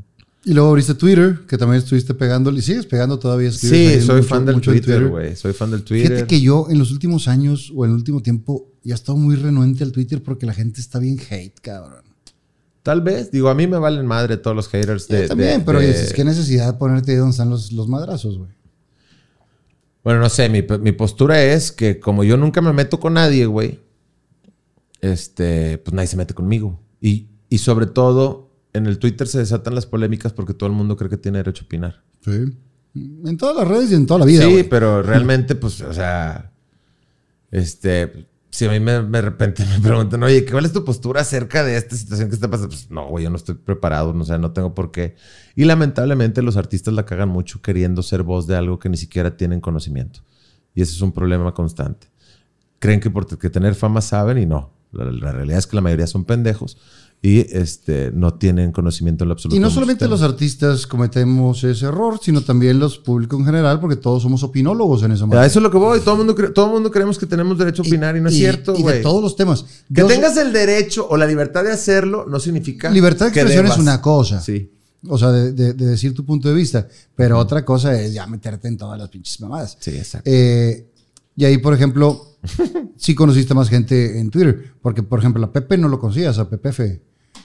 Y luego abriste Twitter, que también estuviste pegándole. ¿Y sigues pegando todavía? Sí, soy mucho- fan del Twitter, güey. Soy fan del Twitter. Fíjate que yo en los últimos años o en el último tiempo ya he estado muy renuente al Twitter porque la gente está bien hate, cabrón. Tal vez. Digo, a mí me valen madre todos los haters de. Yo también, de- pero de- dices, ¿qué necesidad de ponerte donde están los, los madrazos, güey? Bueno, no sé. Mi, mi postura es que como yo nunca me meto con nadie, güey. Este, pues nadie se mete conmigo. Y, y sobre todo, en el Twitter se desatan las polémicas porque todo el mundo cree que tiene derecho a opinar. Sí. En todas las redes y en toda la vida. Sí, pero realmente, pues, o sea, este, si a mí me, de repente [LAUGHS] me preguntan, oye, ¿cuál es tu postura acerca de esta situación que está pasando? Pues no, güey, yo no estoy preparado, no, o sea, no tengo por qué. Y lamentablemente los artistas la cagan mucho queriendo ser voz de algo que ni siquiera tienen conocimiento. Y ese es un problema constante. Creen que por tener fama saben y no. La realidad es que la mayoría son pendejos y este, no tienen conocimiento en lo absoluto. Y no solamente los artistas cometemos ese error, sino también los públicos en general, porque todos somos opinólogos en esa temas. A eso es lo que voy. Todo el mundo, todo el mundo creemos que tenemos derecho a opinar y, no es cierto, Y güey. de todos los temas. Que Yo- tengas el derecho o la libertad de hacerlo no significa. Libertad de expresión es una cosa. Sí. O sea, de, de- de decir tu punto de vista. Pero otra cosa es ya meterte en todas las pinches mamadas. Sí, exacto. Eh, y ahí, por ejemplo, [LAUGHS] sí conociste más gente en Twitter. Porque, por ejemplo, a Pepe no lo conocías, a Pepe Fe.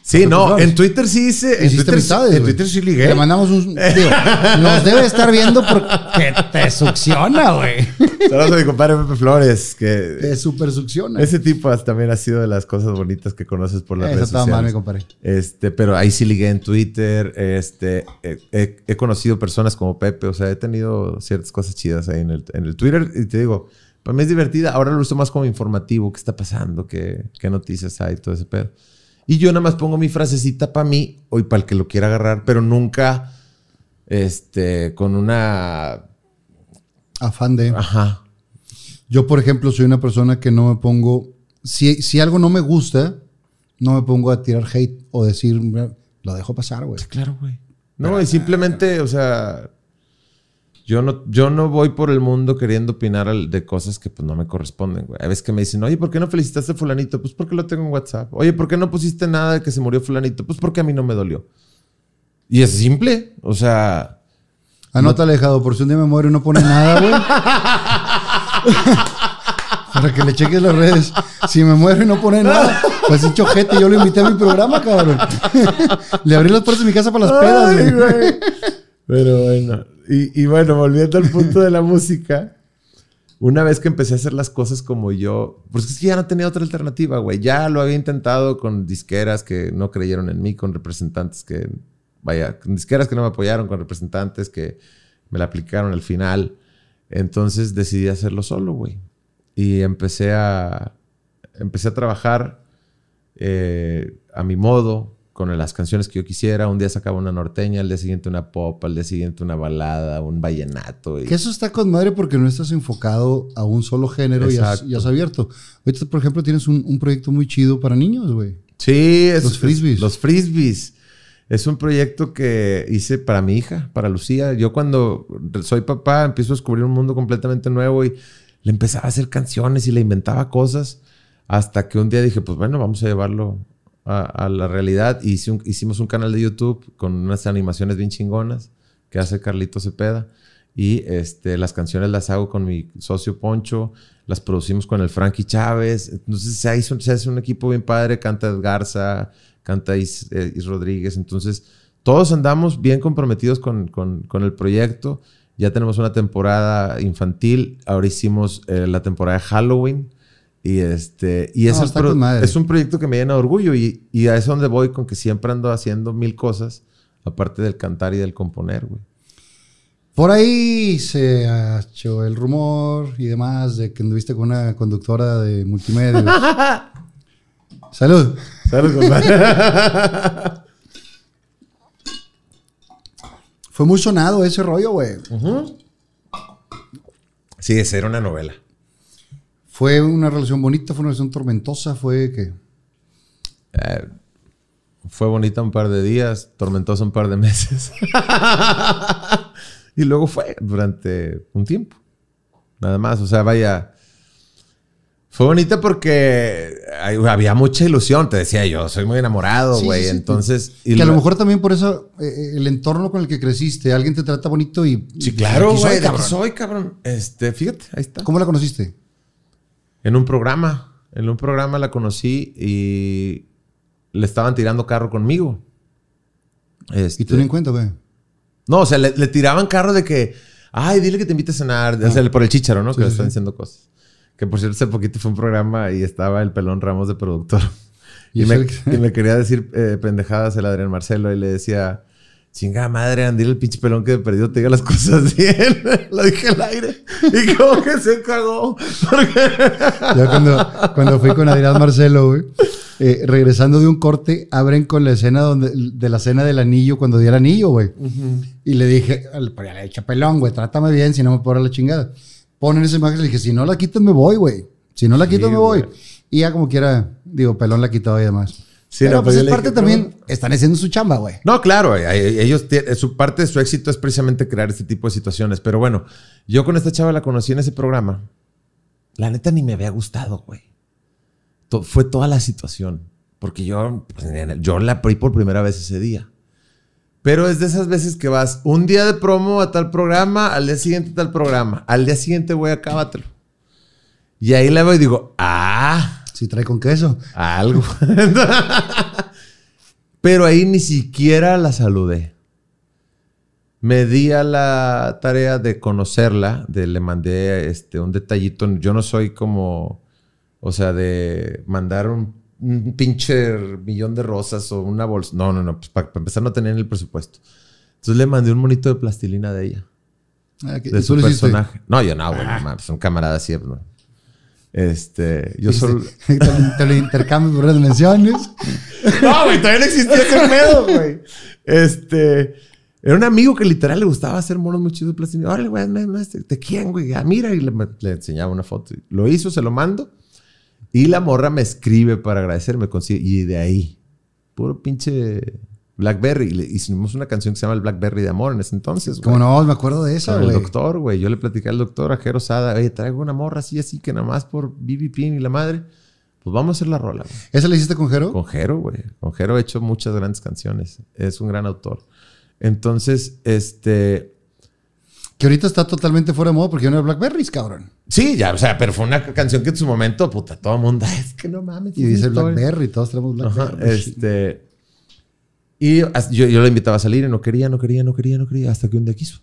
Sí, no, en Twitter sí hice. En Hiciste Twitter, amistades, en. Twitter sí ligué. Le mandamos un... Digo, nos debe estar viendo porque te succiona, güey. Saludos a mi compadre Pepe Flores, que Te super succiona. ese tipo también ha sido de las cosas bonitas que conoces por las Eso redes estaba mal, mi sociales. compadre. Este, pero ahí sí ligué en Twitter. Este, he, he- he conocido personas como Pepe, o sea, he tenido ciertas cosas chidas ahí en el, en el Twitter. Y te digo, para mí es divertida. Ahora lo uso más como informativo. ¿Qué está pasando? ¿Qué, qué noticias hay? Todo ese pedo. Y yo nada más pongo mi frasecita para mí o para el que lo quiera agarrar, pero nunca este, con una. Afán de... Ajá. Yo, por ejemplo, soy una persona que no me pongo. Si, si algo no me gusta, no me pongo a tirar hate o decir, lo dejo pasar, güey. Claro, güey. No, y simplemente, o sea, yo no, yo no voy por el mundo queriendo opinar de cosas que pues no me corresponden, güey. A veces que me dicen, oye, ¿por qué no felicitaste a fulanito? Pues porque lo tengo en WhatsApp. Oye, ¿por qué no pusiste nada de que se murió fulanito? Pues porque a mí no me dolió. Y es simple, o sea, Anota, alejado, por si un día me muero y no pone nada, güey. [LAUGHS] Para que le cheques las redes. Si me muero y no pone nada, pues hecho gente, yo lo invité a mi programa, cabrón. [LAUGHS] le abrí las puertas de mi casa para las pedas, Ay, güey. [LAUGHS] Pero bueno, y, y bueno, volviendo al punto de la música, una vez que empecé a hacer las cosas como yo, pues es que ya no tenía otra alternativa, güey. Ya lo había intentado con disqueras que no creyeron en mí, con representantes que, vaya, con disqueras que no me apoyaron, con representantes que me la aplicaron al final. Entonces decidí hacerlo solo, güey. Y empecé a, empecé a trabajar eh, a mi modo, con las canciones que yo quisiera. Un día sacaba una norteña, al día siguiente una pop, al día siguiente una balada, un vallenato. Y... Que eso está con madre porque no estás enfocado a un solo género y has, y has abierto. Ahorita, por ejemplo, tienes un, un proyecto muy chido para niños, güey. Sí, es, Los frisbees. es- los frisbees. Es un proyecto que hice para mi hija, para Lucía. Yo cuando soy papá empiezo a descubrir un mundo completamente nuevo y le empezaba a hacer canciones y le inventaba cosas hasta que un día dije, pues bueno, vamos a llevarlo a, la realidad. Hice hicimos un canal de YouTube con unas animaciones bien chingonas que hace Carlito Cepeda. Y este, las canciones las hago con mi socio Poncho, las producimos con el Frankie Chávez. Entonces se, hizo, se hace un equipo bien padre, canta Garza, canta Is, eh, Is Rodríguez. Entonces todos andamos bien comprometidos con, con- con el proyecto. Ya tenemos una temporada infantil. Ahora hicimos eh, la temporada de Halloween. Y, este, y es, No, un proyecto que me llena de orgullo. Y, y a eso es donde voy con que siempre ando haciendo mil cosas, aparte del cantar y del componer, güey. Por ahí se ha hecho el rumor y demás de que anduviste con una conductora de multimedia. [LAUGHS] Salud. Salud, compadre. Fue muy sonado ese rollo, güey. Sí, esa era una novela. Fue una relación bonita, fue una relación tormentosa, fue que... Eh, fue bonita un par de días, tormentosa un par de meses. [LAUGHS] y luego fue durante un tiempo. Nada más, o sea, vaya. Fue bonita porque había mucha ilusión, te decía yo, soy muy enamorado, güey. sí, sí. Entonces. y que a lo mejor también por eso eh, el entorno con el que creciste, alguien te trata bonito y... Sí, claro, soy, güey. aquí cabrón. soy, cabrón. Este, fíjate, ahí está. ¿Cómo la conociste? En un programa. En un programa la conocí y le estaban tirando carro conmigo. Este, Y tú ni en cuenta, güey. No, o sea, le, le tiraban carro de que, ay, dile que te invite a cenar. O sea, por el chicharo, ¿no? Sí, que le sí, están sí. diciendo cosas. Que por cierto, hace poquito fue un programa y estaba el pelón Ramos de productor. Me, y me [LAUGHS] quería decir eh, pendejadas el Adrián Marcelo y le decía, chinga madre, Andy, el pinche pelón que perdido te diga las cosas [LAUGHS] bien. Lo dije al aire. Y como que se cagó. Porque... Yo cuando, cuando fui con Adrián Marcelo, güey, eh, regresando de un corte, abren con la escena donde, de la escena del anillo, cuando dio el anillo, güey. Y le dije, pues ya le dije, pelón, güey, trátame bien, si no me puedo dar la chingada. Ponen esa imagen y le dije, si no la quitas, me voy, güey. Si no la quitas, Sí, me voy. Y ya como quiera, digo, pelón la quitó y demás. Sí, Pero no, pues pues es parte dije, también, están haciendo su chamba, güey. No, claro, eh, eh, ellos tienen, su parte de su éxito es precisamente crear este tipo de situaciones. Pero bueno, yo con esta chava la conocí en ese programa. La neta ni me había gustado, güey. To- fue toda la situación. Porque yo, pues, yo la vi por primera vez ese día. Pero es de esas veces que vas un día de promo a tal programa, al día siguiente a tal programa, al día siguiente voy a cábatelo. Y ahí la veo y digo, ah, Si trae con queso. algo. [LAUGHS] Pero ahí ni siquiera la saludé. Me di a la tarea de conocerla, de le mandé este, un detallito. Yo no soy como, o sea, de mandar un, un pinche millón de rosas o una bolsa. No, no, no, pues para, empezar no tenía en el presupuesto. Entonces le mandé un monito de plastilina de ella Ah, de ¿y su personaje. No, yo no, güey, son camaradas siempre. ¿no? Este, yo solo. [LAUGHS] te, lo- te lo intercambio por otras dimensiones. No, güey, todavía no existía ese pedo, güey. Este, era un amigo que literal le gustaba hacer monos muy chidos de plastilina. Órale, güey, hazme este. ¿de quién, güey? Ah, mira, y le, le enseñaba una foto. Lo hizo, se lo mando. Y la morra me escribe para agradecerme. consigue- Y de ahí, puro pinche Blackberry. Y le hicimos una canción que se llama El Blackberry de Amor en ese entonces, güey. Como no, me acuerdo de esa, Con el güey. doctor, güey. Yo le platicé al doctor, a Jero Sada, oye, traigo una morra así, así, que nada más por BB y la madre. Pues vamos a hacer la rola, güey. ¿Esa la hiciste con Jero? Con Jero, güey. Con Jero he hecho muchas grandes canciones. Es un gran autor. Entonces, este... Que ahorita está totalmente fuera de moda porque ya no hay Blackberries, cabrón. Sí, ya, o sea, pero fue una canción que en su momento, puta, todo el mundo, [LAUGHS] es que no mames. Y dice mi historia". Blackberry, todos tenemos Ajá, Blackberry. este... Y yo, yo le invitaba a salir y no quería, no quería, no quería, no quería, hasta que un día quiso.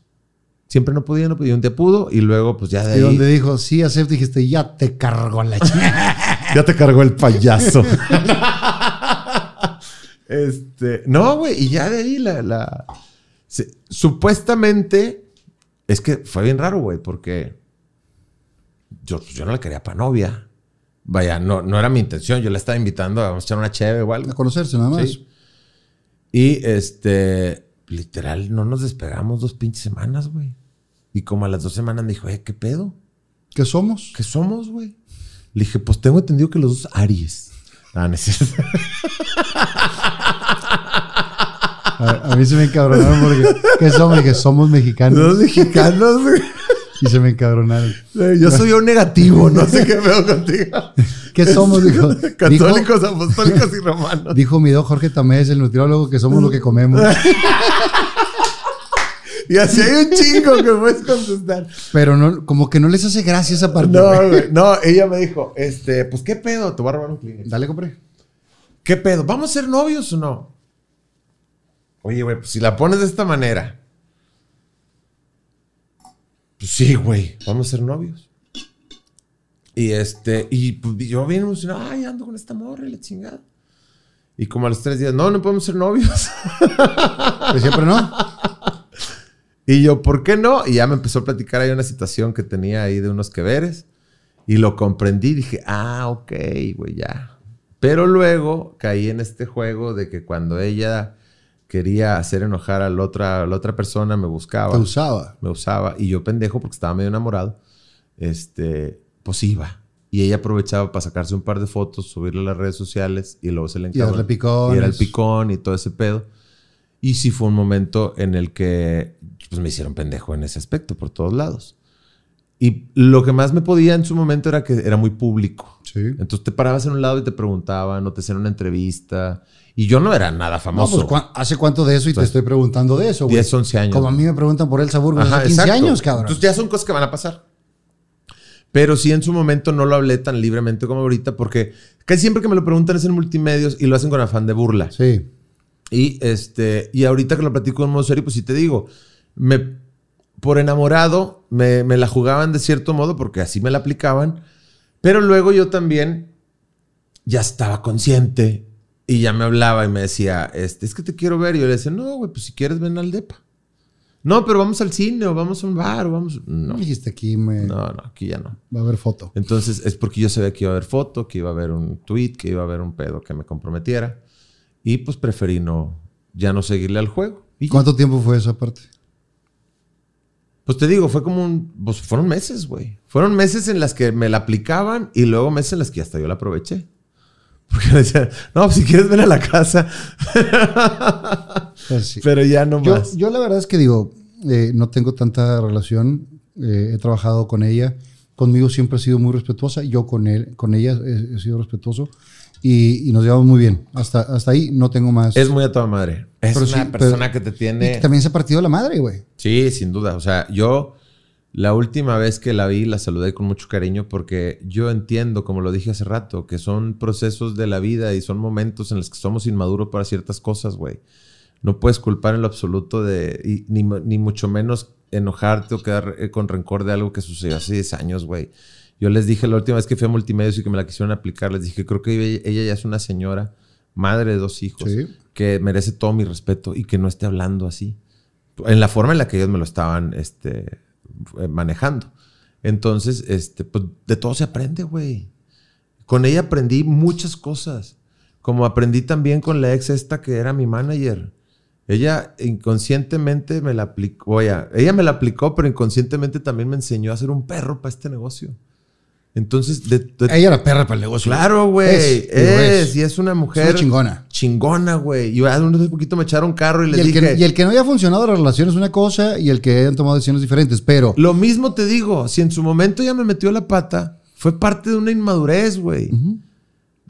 Siempre no podía, no podía, un día pudo y luego pues ya de Y ahí... donde dijo, sí, acepto, dijiste, ya te cargó la chingada. [LAUGHS] Ya te cargó el payaso. [LAUGHS] este, no, güey, y ya de ahí la, la- se- supuestamente es que fue bien raro, güey, porque yo, yo no la quería para novia. Vaya, no, no era mi intención. Yo la estaba invitando a vamos a echar una cheve o algo. A conocerse nada más. Sí. Y este, literal, no nos despegamos dos pinches semanas, güey. Y como a las dos semanas me dijo, eh, ¿qué pedo? ¿Qué somos? ¿Qué somos, güey? Le dije, pues tengo entendido que los dos Aries. Ah, no es. A, a mí se me encabronaron porque, ¿qué somos? Dije, somos mexicanos. Los mexicanos, güey. Y se me encabronaron. Yo soy un negativo, no sé qué veo contigo. ¿Qué somos? Dijo, [LAUGHS] dijo, Católicos, apostólicos y romanos. dijo mi doc Jorge Tamés, el nutriólogo, que somos lo que comemos. [LAUGHS] Y así hay un chingo que puedes contestar. Pero no, como que no les hace gracia esa parte. No, güey. No, ella me dijo, este, pues qué pedo, te voy a robar un Kleenex. Dale, compré. ¿Qué pedo? ¿Vamos a ser novios o no? Oye, güey, pues si la pones de esta manera. Pues sí, güey, vamos a ser novios. Y este, y pues, yo bien emocionado, ay, ando con esta morra y la chingada. Y como a los tres días, no, no podemos ser novios. Pues siempre no. [LAUGHS] Y yo, ¿por qué no? Y ya me empezó a platicar ahí una situación que tenía ahí de unos que veres. Y lo comprendí. Dije, ah, ok, güey, ya. Pero luego caí en este juego de que cuando ella quería hacer enojar a la otra, a la otra persona, me buscaba. Te usaba. Me usaba. Y yo, pendejo, porque estaba medio enamorado, este, pues iba. Y ella aprovechaba para sacarse un par de fotos, subirle a las redes sociales y luego se le Y darle encabronó. picones. Y era el picón y todo ese pedo. Y sí fue un momento en el que pues, me hicieron pendejo en ese aspecto por todos lados. Y lo que más me podía en su momento era que era muy público. Sí. Entonces te parabas en un lado y te preguntaban o te hacían una entrevista. Y yo no era nada No, famoso. pues, ¿cuán- ¿hace cuánto de eso? Y te estoy preguntando de eso, güey. 10, 11 años. Como a mí me preguntan por el Ajá, hace 15 exacto. años, cabrón. Entonces ya son cosas que van a pasar. Pero sí en su momento no lo hablé tan libremente como ahorita porque casi siempre que me lo preguntan es en multimedios y lo hacen con afán de burla. sí. Y este, y ahorita que lo platico en modo serio, pues sí te digo, me, por enamorado me, me la jugaban de cierto modo porque así me la aplicaban, pero luego yo también ya estaba consciente Y ya me hablaba y me decía, este, es que te quiero ver. Y yo le decía, no, güey, pues si quieres ven al DEPA. No, pero vamos al cine o vamos a un bar o vamos... No, Dijiste aquí me no, no, aquí ya no. va a haber foto. Entonces es porque yo sabía que iba a haber foto, que iba a haber un tweet, que iba a haber un pedo que me comprometiera. Y pues preferí no, ya no seguirle al juego. Y. ¿Cuánto tiempo fue esa parte? Pues te digo, fue como un. Pues fueron meses, güey. Fueron meses en las que me la aplicaban y luego meses en las que hasta yo la aproveché. Porque me decían, no, pues si quieres ven a la casa. Pues sí. Pero ya no Yo, más. yo la verdad es que digo, eh, no tengo tanta relación. eh, he trabajado con ella. Conmigo siempre ha sido muy respetuosa. Yo con él, con ella he, he sido respetuoso. Y, y nos llevamos muy bien. Hasta, hasta ahí no tengo más. Es muy a toda madre. Es Pero una sí, persona pero- que te Y tiene. que también se ha partido la madre, güey. Sí, sin duda. O sea, yo la última vez que la vi la saludé con mucho cariño porque yo entiendo, como lo dije hace rato, que son procesos de la vida y son momentos en los que somos inmaduros para ciertas cosas, güey. No puedes culpar en lo absoluto de, y ni, ni mucho menos enojarte o quedar eh, con rencor de algo que sucedió hace 10 años, güey. Yo les dije la última vez que fui a Multimedios y que me la quisieron aplicar, les dije, creo que ella, ella ya es una señora, madre de dos hijos, Sí. que merece todo mi respeto y que no esté hablando así. En la forma en la que ellos me lo estaban este, eh, manejando. Entonces, este, pues de todo se aprende, güey. Con ella aprendí muchas cosas. Como aprendí también con la ex esta que era mi manager. Ella inconscientemente me la aplicó. Oye, ella me la aplicó, pero inconscientemente también me enseñó a ser un perro para este negocio. Entonces, de, de- Ella era perra para el negocio. claro, güey. Es, Es, es. y es una Es mujer una chingona. chingona, güey. Y hace un poquito me echaron carro y el, dije. que, y el que no haya funcionado la relación es una cosa y el que hayan tomado decisiones diferentes. Pero Lo mismo te digo, si en su momento ya me metió la pata, fue parte de una inmadurez, güey.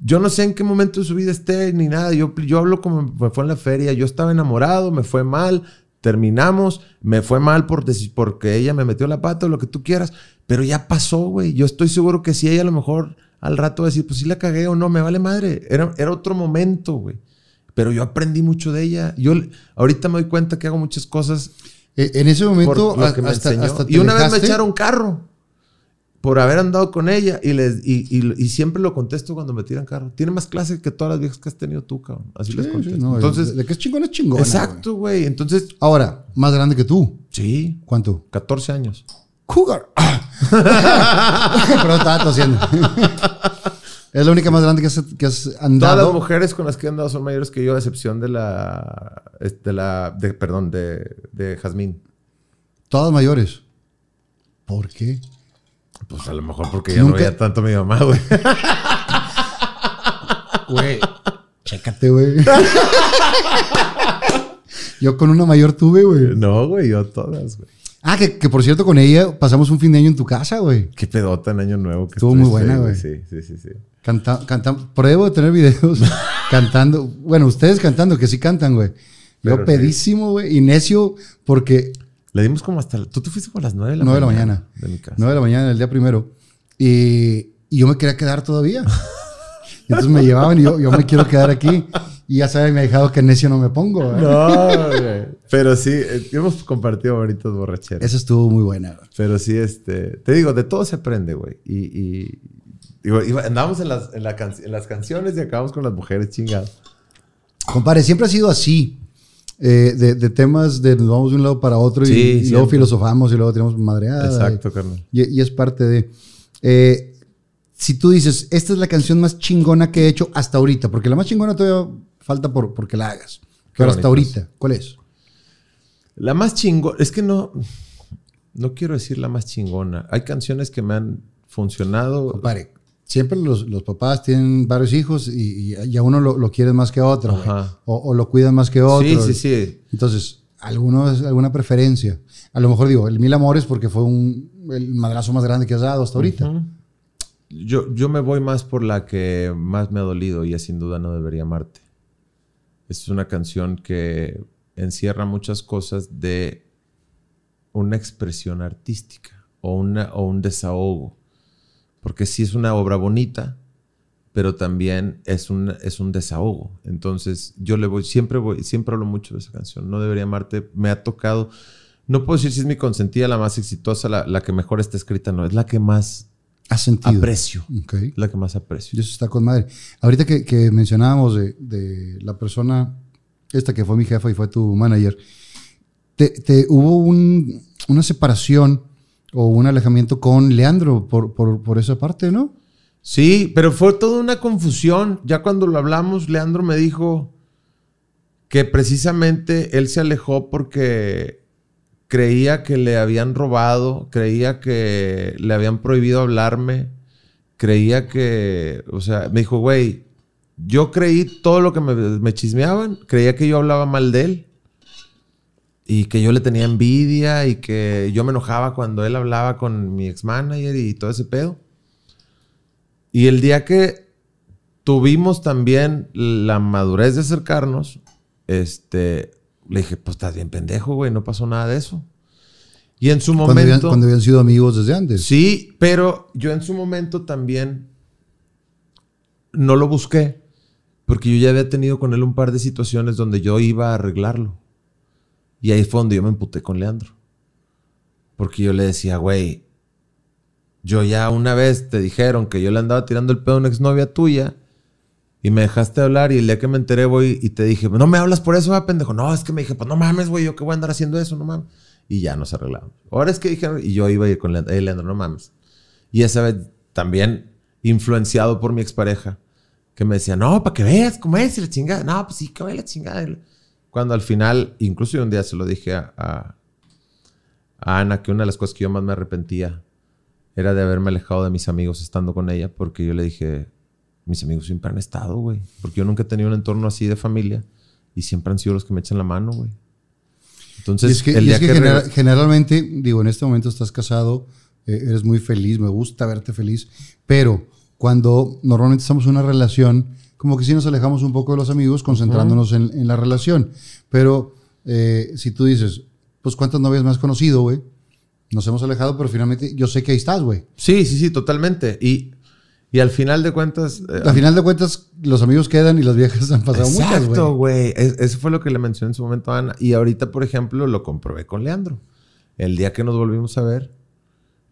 Yo no sé en qué momento de su vida esté ni nada. Yo, yo hablo como me fue en la feria. Yo estaba enamorado, me fue mal, terminamos, me fue mal por porque ella me metió la pata o lo que tú quieras. Pero ya pasó, güey. Yo estoy seguro que si ella a lo mejor al rato va a decir, pues sí la cagué o no, me vale madre. Era, era otro momento, güey. Pero yo aprendí mucho de ella. Yo ahorita me doy cuenta que hago muchas cosas eh, en ese momento hasta, hasta te y una vez me echaron carro por haber andado con ella y, les, y, y- y siempre lo contesto cuando me tiran carro. Tiene más clase que todas las viejas que has tenido tú, cabrón. Así Sí, les sí, contesto. no, Entonces, de, que es chingón es chingón. exacto, güey. Entonces, Ahora, más grande que tú. sí, ¿Cuánto? 14 años. Cougar. [LAUGHS] Pero estaba tosiendo. [LAUGHS] es la única más grande que has, que has Todas andado. las mujeres con las que he andado son mayores que yo, a excepción de la. De la de, perdón, de, de Jazmín. Todas mayores. ¿Por qué? Pues a lo mejor porque ya Nunca- no veía tanto a mi mamá, güey. Güey. Chécate, güey. [LAUGHS] Yo con una mayor tuve, güey. No, güey, yo todas, güey. Ah, que, que por cierto, con ella pasamos un fin de año en tu casa, güey. Qué pedota en Año Nuevo. Que Estuvo muy buena, güey. Sí, sí, sí, sí. Canta, cantamos. Pruebo de tener videos [LAUGHS] cantando. Bueno, ustedes cantando, que sí cantan, güey. Yo sí. pedísimo, güey. Y necio, porque Le dimos como hasta... la- Tú te fuiste como a las 9 de la 9 de la mañana. mañana. De mi casa. 9 de la mañana el día primero. Y, y yo me quería quedar todavía. Y [LAUGHS] entonces me llevaban y yo, yo me quiero quedar aquí. Y ya saben, me ha dejado que necio no me pongo. No, güey. Pero sí, eh, hemos compartido bonitas borracheras. Esa estuvo muy buena. güey. Pero sí, este... Te digo, de todo se aprende, güey. Y... y andábamos en las, en, la can- en las canciones y acabamos con las mujeres chingadas. Compadre, siempre ha sido así. Eh, de, de temas de nos vamos de un lado para otro y, Sí, y luego filosofamos y luego tenemos madreada. Exacto, carnal. Y, y es parte de. eh, si tú dices, esta es la canción más chingona que he hecho hasta ahorita, porque la más chingona todavía falta por porque la hagas. Pero hasta ahorita, ¿cuál es? La más chingona... Es que no... No quiero decir la más chingona. Hay canciones que me han funcionado. Compadre, siempre los, los papás tienen varios hijos y, a uno lo, lo quieren más que a otro, o, o lo cuidan más que a otro. Sí, sí, sí. Entonces, ¿alguno es alguna preferencia? A lo mejor digo, el Mil Amores porque fue un, el madrazo más grande que has dado hasta ahorita. Yo, yo me voy más por la que más me ha dolido y es sin duda No Debería Amarte. Es una canción que encierra muchas cosas de una expresión artística o, una, o un desahogo. Porque sí es una obra bonita, pero también es un, es un desahogo. Entonces yo le voy, siempre voy, siempre hablo mucho de esa canción. No Debería Amarte me ha tocado. No puedo decir si es mi consentida, la más exitosa, la, la que mejor está escrita, no, es la que más Has sentido. aprecio. Ok. La que más aprecio. Y eso está con madre. Ahorita que, que mencionábamos de, de la persona, esta que fue mi jefa y fue tu manager, te, te- hubo un- una separación o un alejamiento con Leandro por, por, por esa parte, ¿no? Sí, pero fue toda una confusión. Ya cuando lo hablamos, Leandro me dijo que precisamente él se alejó porque creía que le habían robado, creía que le habían prohibido hablarme, creía que, o sea, me dijo, güey, yo creí todo lo que me, me chismeaban, creía que yo hablaba mal de él y que yo le tenía envidia y que yo me enojaba cuando él hablaba con mi ex manager y todo ese pedo. Y el día que tuvimos también la madurez de acercarnos, este, le dije, pues estás bien pendejo, güey, no pasó nada de eso. Y en su Cuando habían, momento... cuando habían sido amigos desde antes. Sí, pero yo en su momento también no lo busqué, porque yo ya había tenido con él un par de situaciones donde yo iba a arreglarlo. Y ahí fue donde yo me emputé con Leandro. Porque yo le decía, güey, yo ya una vez te dijeron que yo le andaba tirando el pedo a una exnovia tuya y me dejaste hablar y el día que me enteré voy y te dije, no me hablas por eso, va, pendejo. No, es que me dije, pues no mames, güey, yo qué voy a andar haciendo eso, no mames. Y ya nos arreglamos. Ahora es que dijeron, y yo iba a ir con Leandro, "Eh, Leandro, no mames. Y esa vez también influenciado por mi expareja, que me decía, no, para que veas cómo es y la chingada. No, pues sí, que vaya la chingada. Cuando al final, incluso yo un día se lo dije a, a- a Ana, que una de las cosas que yo más me arrepentía era de haberme alejado de mis amigos estando con ella, porque yo le dije, mis amigos siempre han estado, güey. Porque yo nunca he tenido un entorno así de familia y siempre han sido los que me echan la mano, güey. Entonces, y es que, el y día es que generalmente, digo, en este momento estás casado, eh, eres muy feliz, me gusta verte feliz, pero cuando normalmente estamos en una relación, como que sí nos alejamos un poco de los amigos, concentrándonos en, en la relación. Pero eh, si tú dices, pues cuántas novias me has conocido, güey, nos hemos alejado, pero finalmente yo sé que ahí estás, güey. Sí, sí, sí, totalmente. Y, y al final de cuentas... eh, Al final de cuentas, los amigos quedan y las viejas [LAUGHS] han pasado muchas, Exacto, güey. güey. Es- Eso fue lo que le mencioné en su momento a Ana. Y ahorita, por ejemplo, lo comprobé con Leandro. El día que nos volvimos a ver,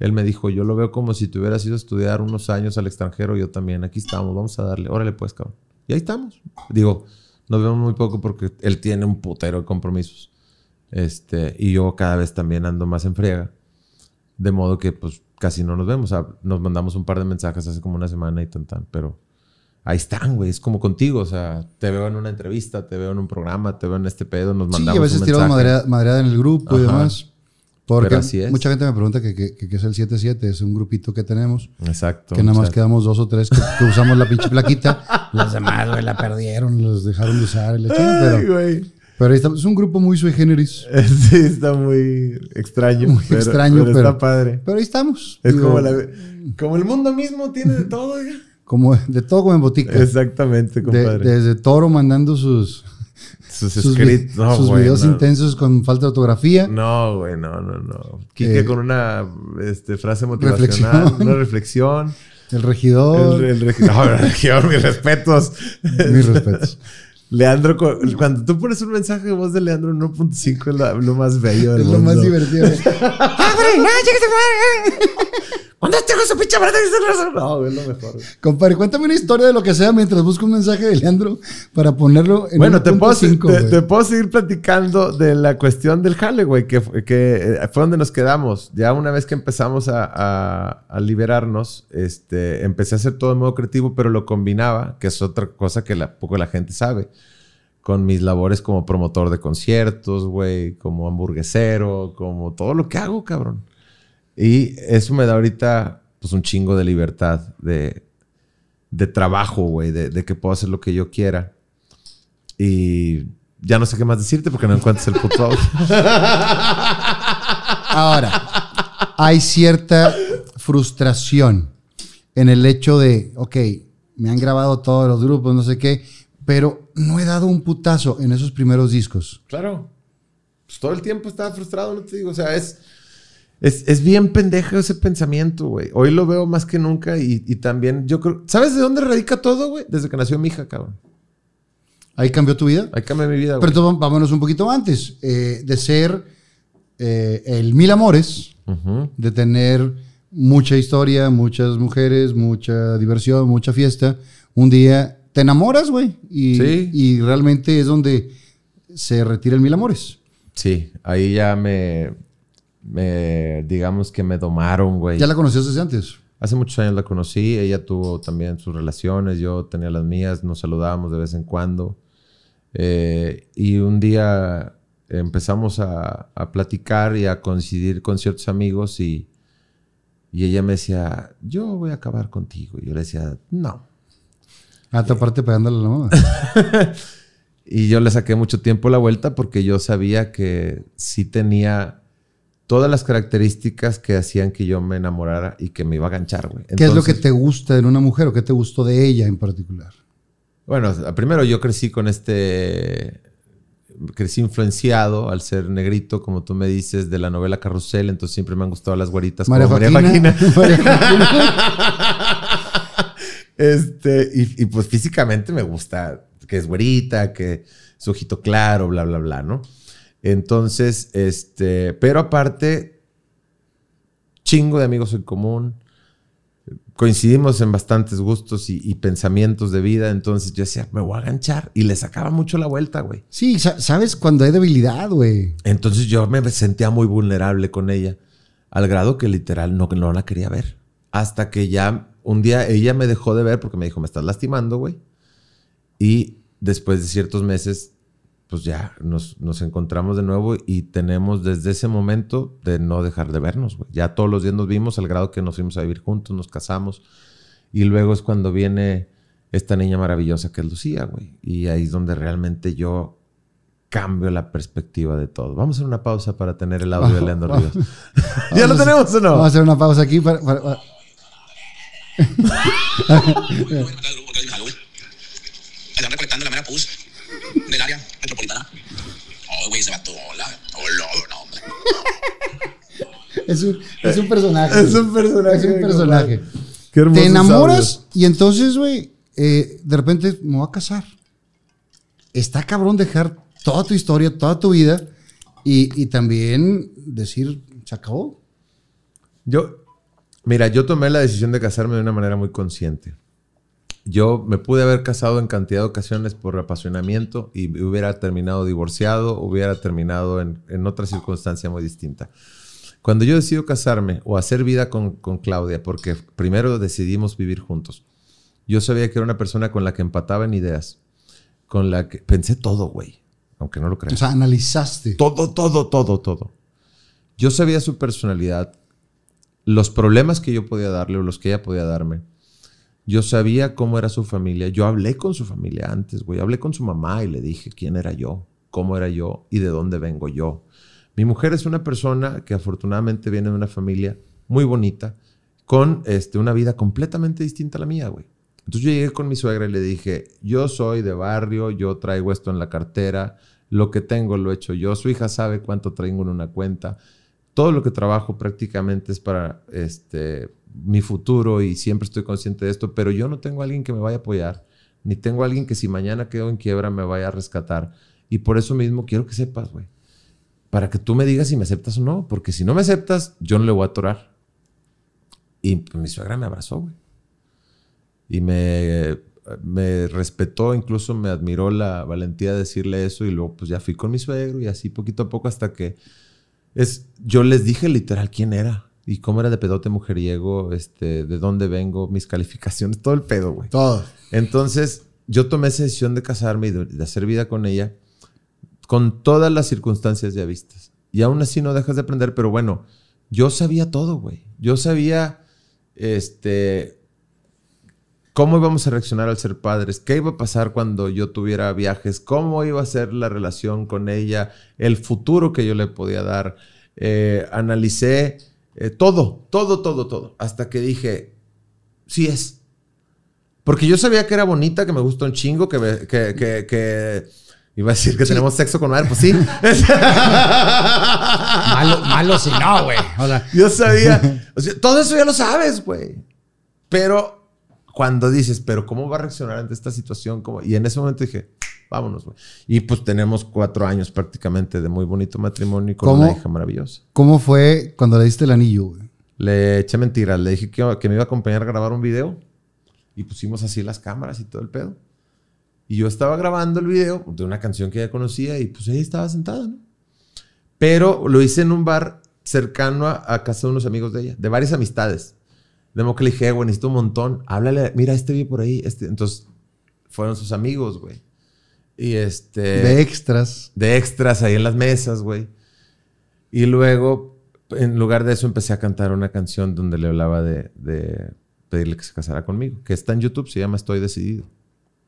él me dijo, yo lo veo como si te hubieras ido a estudiar unos años al extranjero. Yo también. Aquí estamos, vamos a darle. Órale pues, cabrón. Y ahí estamos. Digo, nos vemos muy poco porque él tiene un putero de compromisos. Este, y yo cada vez también ando más en friega. De modo que, pues, casi no nos vemos. O sea, nos mandamos un par de mensajes hace como una semana y tan tan. Pero ahí están, güey. Es como contigo. O sea, te veo en una entrevista, te veo en un programa, te veo en este pedo, nos Sí, mandamos a veces un tiramos madreada, madreada en el grupo y demás. Porque Pero así es. mucha gente me pregunta que qué que, que es el 77, es un grupito que tenemos. Exacto. Que nada más quedamos dos o tres que, que usamos la pinche plaquita. [LAUGHS] Los demás, güey, la perdieron, los dejaron de usar. y la chingada, Ay, pero, güey. pero ahí estamos. Es un grupo muy sui generis. [LAUGHS] Sí, está muy extraño. Muy pero- extraño, pero, pero, está padre. pero ahí estamos. Es Digo, como, la- como el mundo mismo tiene de todo, güey. como de todo como en botica. Exactamente, De- compadre. desde Toro mandando sus, sus sus, scripts. vi- No, sus güey, videos no. intensos con falta de ortografía. No, güey, no, no, no. Quique Eh, con una este, frase motivacional, reflexión. una reflexión. El regidor. El, el regi- [LAUGHS] no, el regidor, mis respetos. Mis respetos. [LAUGHS] Leandro, cu- cuando tú pones un mensaje de voz de Leandro en 1.5 es lo más bello del Es lo más divertido. [LAUGHS] [LAUGHS] ¿Cuándo te hago su pinche madre? No, güey, es lo mejor. güey. Compadre, cuéntame una historia de lo que sea mientras busco un mensaje de Leandro para ponerlo en Bueno, te puedo, 1.5, te, güey. te puedo seguir platicando de la cuestión del jale, güey, que, fue- que eh, fue donde nos quedamos. Ya una vez que empezamos a, a- a liberarnos, este, empecé a hacer todo en modo creativo, pero lo combinaba, que es otra cosa que la, poco la gente sabe, con mis labores como promotor de conciertos, güey, como hamburguesero, como todo lo que hago, cabrón. Y eso me da ahorita, pues, un chingo de libertad, de, de trabajo, güey, de, que puedo hacer lo que yo quiera. Y ya no sé qué más decirte porque no encuentras el puto. [LAUGHS] Ahora, hay cierta frustración en el hecho de, ok, me han grabado todos los grupos, no sé qué, pero no he dado un putazo en esos primeros discos. Claro. Pues todo el tiempo estaba frustrado, no te digo. O sea, es, es, es bien pendejo ese pensamiento, güey. Hoy lo veo más que nunca y, y también yo creo... ¿Sabes de dónde radica todo, güey? Desde que nació mi hija, cabrón. Ahí cambió tu vida. Ahí cambió mi vida, Pero güey. entonces vámonos un poquito antes, eh, de ser eh, el mil amores, de tener mucha historia, muchas mujeres, mucha diversión, mucha fiesta. Un día te enamoras, güey. Y, Sí. y realmente es donde se retira el mil amores. Sí, ahí ya me, me digamos que me domaron, güey. Ya la conocías desde antes. Hace muchos años la conocí, ella tuvo también sus relaciones, yo tenía las mías, nos saludábamos de vez en cuando. Eh, y un día empezamos a, a platicar y a coincidir con ciertos amigos y, y ella me decía, yo voy a acabar contigo. Y yo le decía, no. Ah, tu aparte pegándole a la mamá. Y yo le saqué mucho tiempo la vuelta porque yo sabía que sí tenía todas las características que hacían que yo me enamorara y que me iba a ganchar, güey. ¿Qué es lo que te gusta en una mujer o qué te gustó de ella en particular? Bueno, primero yo crecí con este. Crecí influenciado al ser negrito, como tú me dices, de la novela Carrusel. Entonces siempre me han gustado las güeritas María como. María. [LAUGHS] [LAUGHS] Este, y, y pues físicamente me gusta que es güerita, que su ojito claro, bla, bla, bla, ¿no? Entonces, este, pero aparte, chingo de amigos en común. Coincidimos en bastantes gustos y, y pensamientos de vida. Entonces yo decía, me voy a ganchar. Y le sacaba mucho la vuelta, güey. Sí, sa- sabes cuando hay debilidad, güey. Entonces yo me sentía muy vulnerable con ella, al grado que literal no, no la quería ver. Hasta que ya un día ella me dejó de ver porque me dijo, me estás lastimando, güey. Y después de ciertos meses, pues ya nos, nos encontramos de nuevo y tenemos desde ese momento de no dejar de vernos, güey. Ya todos los días nos vimos al grado que nos fuimos a vivir juntos, nos casamos. Y luego es cuando viene esta niña maravillosa que es Lucía, güey. Y ahí es donde realmente yo cambio la perspectiva de todo. Vamos a hacer una pausa para tener el audio de [LAUGHS] Leandro. Ríos. ¿Ya lo Vamos tenemos o no? Vamos a hacer una pausa aquí para... [LAUGHS] Están recolectando la mera pus del área metropolitana. Oh, güey, se va todo. Hola. Hola, no, hombre. Es un, es un personaje. Es un personaje, Es un personaje. Qué hermosos Te enamoras y entonces, güey, eh, de repente me voy a casar. Está cabrón dejar toda tu historia, toda tu vida y, y también decir, se acabó. Yo, mira, yo tomé la decisión de casarme de una manera muy consciente. Yo me pude haber casado en cantidad de ocasiones por apasionamiento y hubiera terminado divorciado, hubiera terminado en, en otra circunstancia muy distinta. Cuando yo decido casarme o hacer vida con, con Claudia, porque primero decidimos vivir juntos, yo sabía que era una persona con la que empataba en ideas, con la que pensé todo, güey, aunque no lo creas. O sea, analizaste. Todo, todo, todo, todo. Yo sabía su personalidad, los problemas que yo podía darle o los que ella podía darme. Yo sabía cómo era su familia. Yo hablé con su familia antes, güey. Hablé con su mamá y le dije quién era yo, cómo era yo y de dónde vengo yo. Mi mujer es una persona que afortunadamente viene de una familia muy bonita, con este, una vida completamente distinta a la mía, güey. Entonces yo llegué con mi suegra y le dije, yo soy de barrio, yo traigo esto en la cartera, lo que tengo lo he hecho yo, su hija sabe cuánto traigo en una cuenta, todo lo que trabajo prácticamente es para este, mi futuro y siempre estoy consciente de esto, pero yo no tengo alguien que me vaya a apoyar, ni tengo alguien que si mañana quedo en quiebra me vaya a rescatar. Y por eso mismo quiero que sepas, güey, para que tú me digas si me aceptas o no, porque si no me aceptas, yo no le voy a atorar. Y pues, mi suegra me abrazó, güey. Y me, me respetó, incluso me admiró la valentía de decirle eso y luego pues ya fui con mi suegro y así poquito a poco hasta que es, yo les dije literal quién era y cómo era de pedote mujeriego, este, de dónde vengo, mis calificaciones, todo el pedo, güey. Todo. Entonces, yo tomé esa decisión de casarme y de, de hacer vida con ella con todas las circunstancias ya vistas. Y aún así no dejas de aprender, pero bueno, yo sabía todo, güey. Yo sabía, este, cómo íbamos a reaccionar al ser padres, qué iba a pasar cuando yo tuviera viajes, cómo iba a ser la relación con ella, el futuro que yo le podía dar. Eh, analicé eh, todo, todo, todo, todo, hasta que dije, sí es. Porque yo sabía que era bonita, que me gustó un chingo, que, me- que, que, que- iba a decir que tenemos sexo con madre, pues sí. [LAUGHS] Malo, malo si no, güey. Yo sabía. [LAUGHS] o sea, todo eso ya lo sabes, güey. Pero cuando dices, pero ¿cómo va a reaccionar ante esta situación? ¿Cómo? Y en ese momento dije, vámonos, güey. Y pues tenemos cuatro años prácticamente de muy bonito matrimonio y con ¿Cómo? una hija maravillosa. ¿Cómo fue cuando le diste el anillo, güey? Le eché mentiras. Le dije que, que me iba a acompañar a grabar un video. Y pusimos así las cámaras y todo el pedo. Y yo estaba grabando el video de una canción que ella conocía y pues ella estaba sentada, ¿no? Pero lo hice en un bar cercano a, a casa de unos amigos de ella, de varias amistades. De modo que le dije, güey, necesito un montón. Háblale, mira, este vi por ahí. Este. Entonces, fueron sus amigos, güey. Y este... De extras. de extras ahí en las mesas, güey. Y luego, en lugar de eso, empecé a cantar una canción donde le hablaba de, de pedirle que se casara conmigo, que está en YouTube, se llama Estoy Decidido.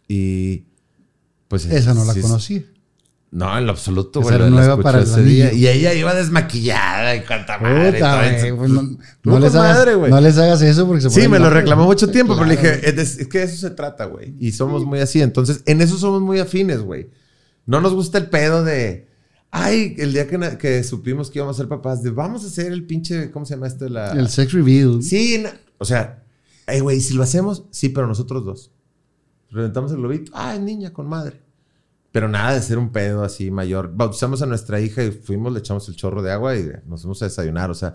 Y pues... Esa no la sí, conocí. No, en lo absoluto, güey. la nueva para el ese día. Y ella iba desmaquillada y cuanta madre. Puta, pues no, no les hagas, madre, no les hagas eso porque se Sí, me lo reclamó mucho tiempo, pero le dije, es, es que de eso se trata, güey. Y somos muy así. Entonces, en eso somos muy afines, güey. No nos gusta el pedo de, ay, el día que, supimos que íbamos a ser papás, de vamos a hacer el pinche, ¿cómo se llama esto? La... El sex reveal. Sí, o sea, ay, güey, si lo hacemos, sí, pero nosotros dos. Reventamos el globito, ay, niña, con madre. Pero nada de ser un pedo así mayor. Bautizamos a nuestra hija y fuimos, le echamos el chorro de agua y nos fuimos a desayunar. O sea,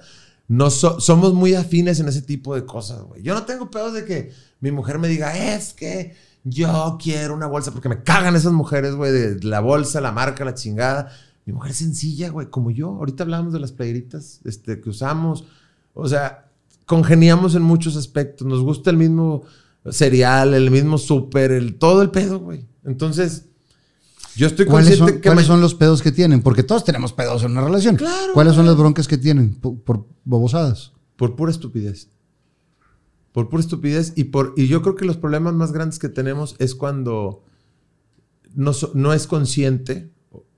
no so- somos muy afines en ese tipo de cosas, güey. Yo no tengo pedos de que mi mujer me diga, es que yo quiero una bolsa, porque me cagan esas mujeres, güey, de la bolsa, la marca, la chingada. Mi mujer es sencilla, güey, como yo. Ahorita hablábamos de las playeritas este, que usamos. O sea, congeniamos en muchos aspectos. Nos gusta el mismo cereal, el mismo súper, el, todo el pedo, güey. Entonces, yo estoy ¿Cuáles, consciente son, que... cuáles son los pedos que tienen? Porque todos tenemos pedos en una relación. Claro, ¿Cuáles son las broncas que tienen? Por, por bobosadas. Por pura estupidez. Por pura estupidez. Y, por, y yo creo que los problemas más grandes que tenemos es cuando no, so- no es consciente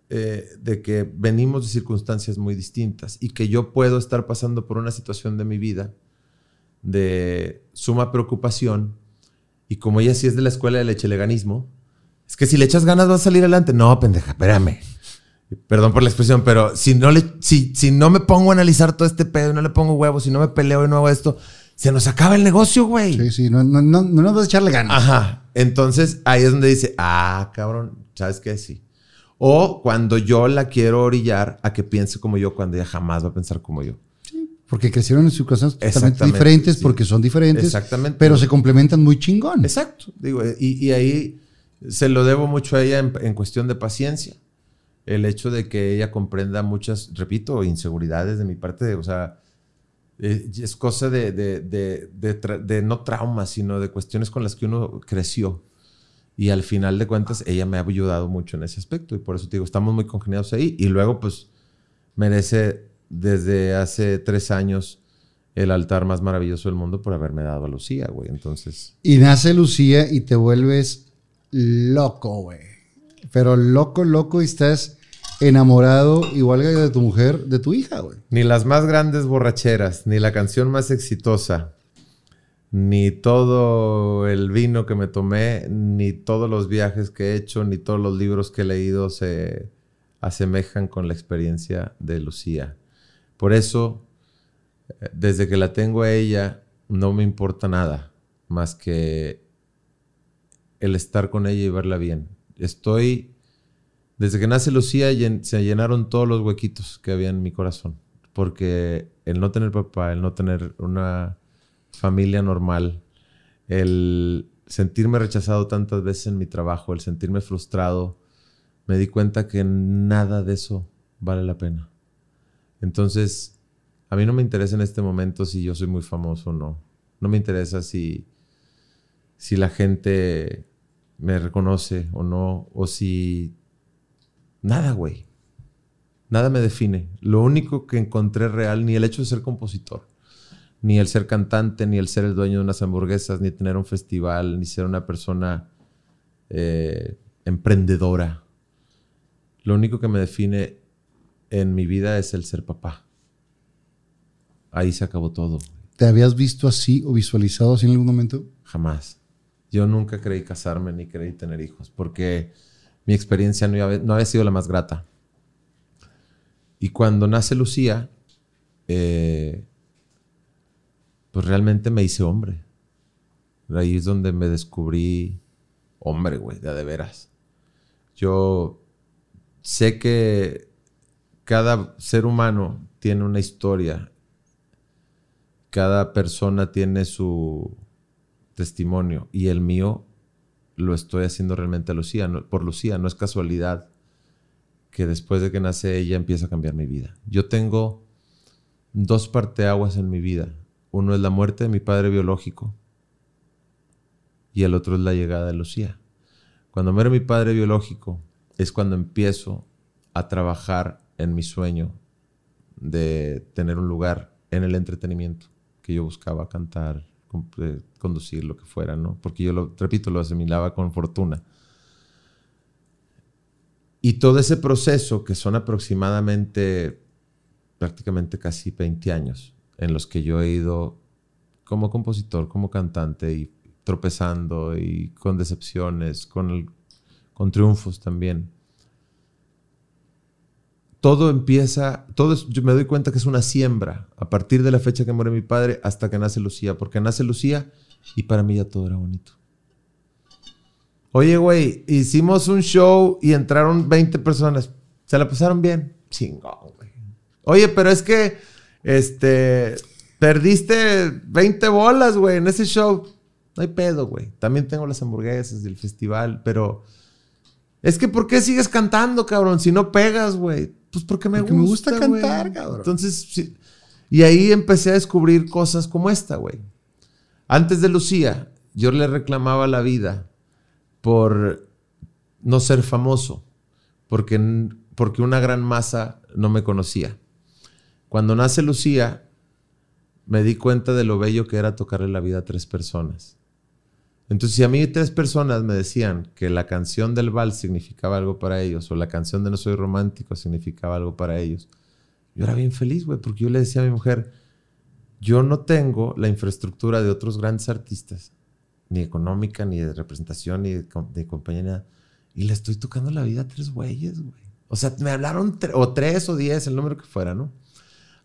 eh, de que venimos de circunstancias muy distintas y que yo puedo estar pasando por una situación de mi vida de suma preocupación y como ella sí es de la escuela del echeleganismo, es que si le echas ganas vas a salir adelante. No, pendeja, espérame. Perdón por la expresión, pero si no, le, si, si no me pongo a analizar todo este pedo y no le pongo huevos, si no me peleo y no hago esto, se nos acaba el negocio, güey. Sí, sí, no, no, no, no nos vas a echarle ganas. Ajá. Entonces ahí es donde dice, ah, cabrón, ¿sabes qué? Sí. O cuando yo la quiero orillar a que piense como yo, cuando ella jamás va a pensar como yo. Porque crecieron en circunstancias totalmente diferentes, sí. porque son diferentes. Exactamente. Pero se complementan muy chingón. Exacto. Digo, y, y ahí se lo debo mucho a ella en, cuestión de paciencia. El hecho de que ella comprenda muchas, repito, inseguridades de mi parte. O sea, eh, es cosa de, de, de no traumas, sino de cuestiones con las que uno creció. Y al final de cuentas, ella me ha ayudado mucho en ese aspecto. Y por eso te digo, estamos muy congeniados ahí. Y luego, pues, merece desde hace tres años el altar más maravilloso del mundo por haberme dado a Lucía, güey. Entonces... Y nace Lucía y te vuelves loco, güey. Pero loco, loco y estás enamorado, igual que de tu mujer, de tu hija, güey. Ni las más grandes borracheras, ni la canción más exitosa, ni todo el vino que me tomé, ni todos los viajes que he hecho, ni todos los libros que he leído se asemejan con la experiencia de Lucía. Por eso, eh, desde que la tengo a ella, no me importa nada más que el estar con ella y verla bien. Estoy desde que nace Lucía se llenaron todos los huequitos que había en mi corazón. Porque el no tener papá, el no tener una familia normal, el sentirme rechazado tantas veces en mi trabajo, el sentirme frustrado, me di cuenta que nada de eso vale la pena. Entonces, a mí no me interesa en este momento si yo soy muy famoso o no. No me interesa si, si la gente me reconoce o no, o si Nada, güey. Nada me define. Lo único que encontré real, ni el hecho de ser compositor, ni el ser cantante, ni el ser el dueño de unas hamburguesas, ni tener un festival, ni ser una persona eh, emprendedora. Lo único que me define en mi vida es el ser papá. Ahí se acabó todo. ¿Te habías visto así o visualizado así en algún momento? Jamás. Yo nunca creí casarme ni creí tener hijos, porque mi experiencia no había, sido la más grata. Y cuando nace Lucía, eh, pues realmente me hice hombre. Ahí es donde me descubrí hombre, güey, de de veras. Yo sé que cada ser humano tiene una historia cada persona tiene su testimonio y el mío lo estoy haciendo realmente a Lucía, no- por Lucía, no es casualidad que después de que nace ella empieza a cambiar mi vida. Yo tengo dos parteaguas en mi vida. Uno es la muerte de mi padre biológico y el otro es la llegada de Lucía. Cuando muere mi padre biológico es cuando empiezo a trabajar en mi sueño de tener un lugar en el entretenimiento que yo buscaba cantar, conducir, lo que fuera, ¿no? Porque yo lo, repito, lo asimilaba con fortuna. Y todo ese proceso, que son aproximadamente, prácticamente casi 20 años, en los que yo he ido como compositor, como cantante, y tropezando, y con decepciones, con, el- con triunfos también. Todo empieza, todo yo me doy cuenta que es una siembra, a partir de la fecha que muere mi padre hasta que nace Lucía, porque nace Lucía y para mí ya todo era bonito. Oye, güey, hicimos un show y entraron 20 personas. ¿Se la pasaron bien? Chingón, güey. Oye, pero es que, este, perdiste 20 bolas, güey, en ese show. No hay pedo, güey. También tengo las hamburguesas del festival, pero... Es que, ¿por qué sigues cantando, cabrón? Si no pegas, güey. Pues porque me Porque gusta. me gusta cantar, cabrón. Entonces, sí. Y ahí empecé a descubrir cosas como esta, güey. Antes de Lucía, yo le reclamaba la vida por no ser famoso, porque, porque una gran masa no me conocía. Cuando nace Lucía, me di cuenta de lo bello que era tocarle la vida a tres personas. Entonces, si a mí tres personas me decían que la canción del vals significaba algo para ellos, o la canción de No Soy Romántico significaba algo para ellos, yo era bien feliz, güey, porque yo le decía a mi mujer, yo no tengo la infraestructura de otros grandes artistas, ni económica, ni de representación, ni de, com- de compañía, nada, y le estoy tocando la vida a tres güeyes, güey. O sea, me hablaron, o tres o diez, el número que fuera, ¿no?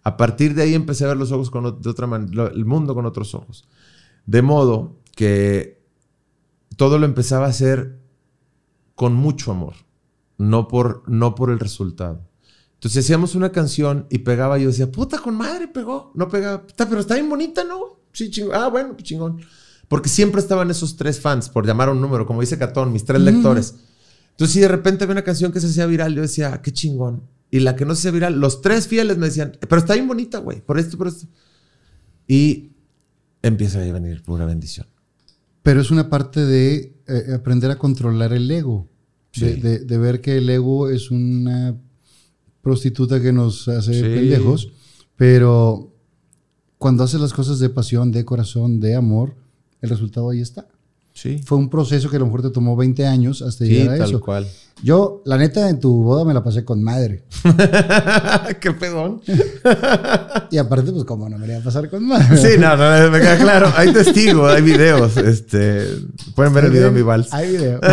A partir de ahí empecé a ver los ojos de otra manera, el mundo con otros ojos. De modo que todo lo empezaba a hacer con mucho amor, no por, no por el resultado. Entonces hacíamos una canción y pegaba, yo decía, puta, con madre pegó. No pegaba, "Puta, pero está bien bonita, ¿no? Sí, chingón. Ah, bueno, pues chingón. Porque siempre estaban esos tres fans, por llamar a un número, como dice Catón, mis tres lectores. Entonces, si de repente había una canción que se hacía viral, yo decía, "Ah, qué chingón. Y la que no se hacía viral, los tres fieles me decían, pero está bien bonita, güey, por esto, por esto. Y empieza a venir pura bendición. Pero es una parte de eh, aprender a controlar el ego. De, Sí. de- de ver que el ego es una prostituta que nos hace Sí. pendejos. Pero cuando haces las cosas de pasión, de corazón, de amor, el resultado ahí está. Sí. Fue un proceso que a lo mejor te tomó 20 años hasta Sí, llegar a tal eso. cual. Yo, la neta, en tu boda me la pasé con madre. [LAUGHS] qué pedón. [LAUGHS] Y aparte, pues, como no me la iba a pasar con madre. Sí, no, no, me queda claro. Hay testigos, hay videos. Este, pueden ver el video en mi vals. Hay video. [LAUGHS]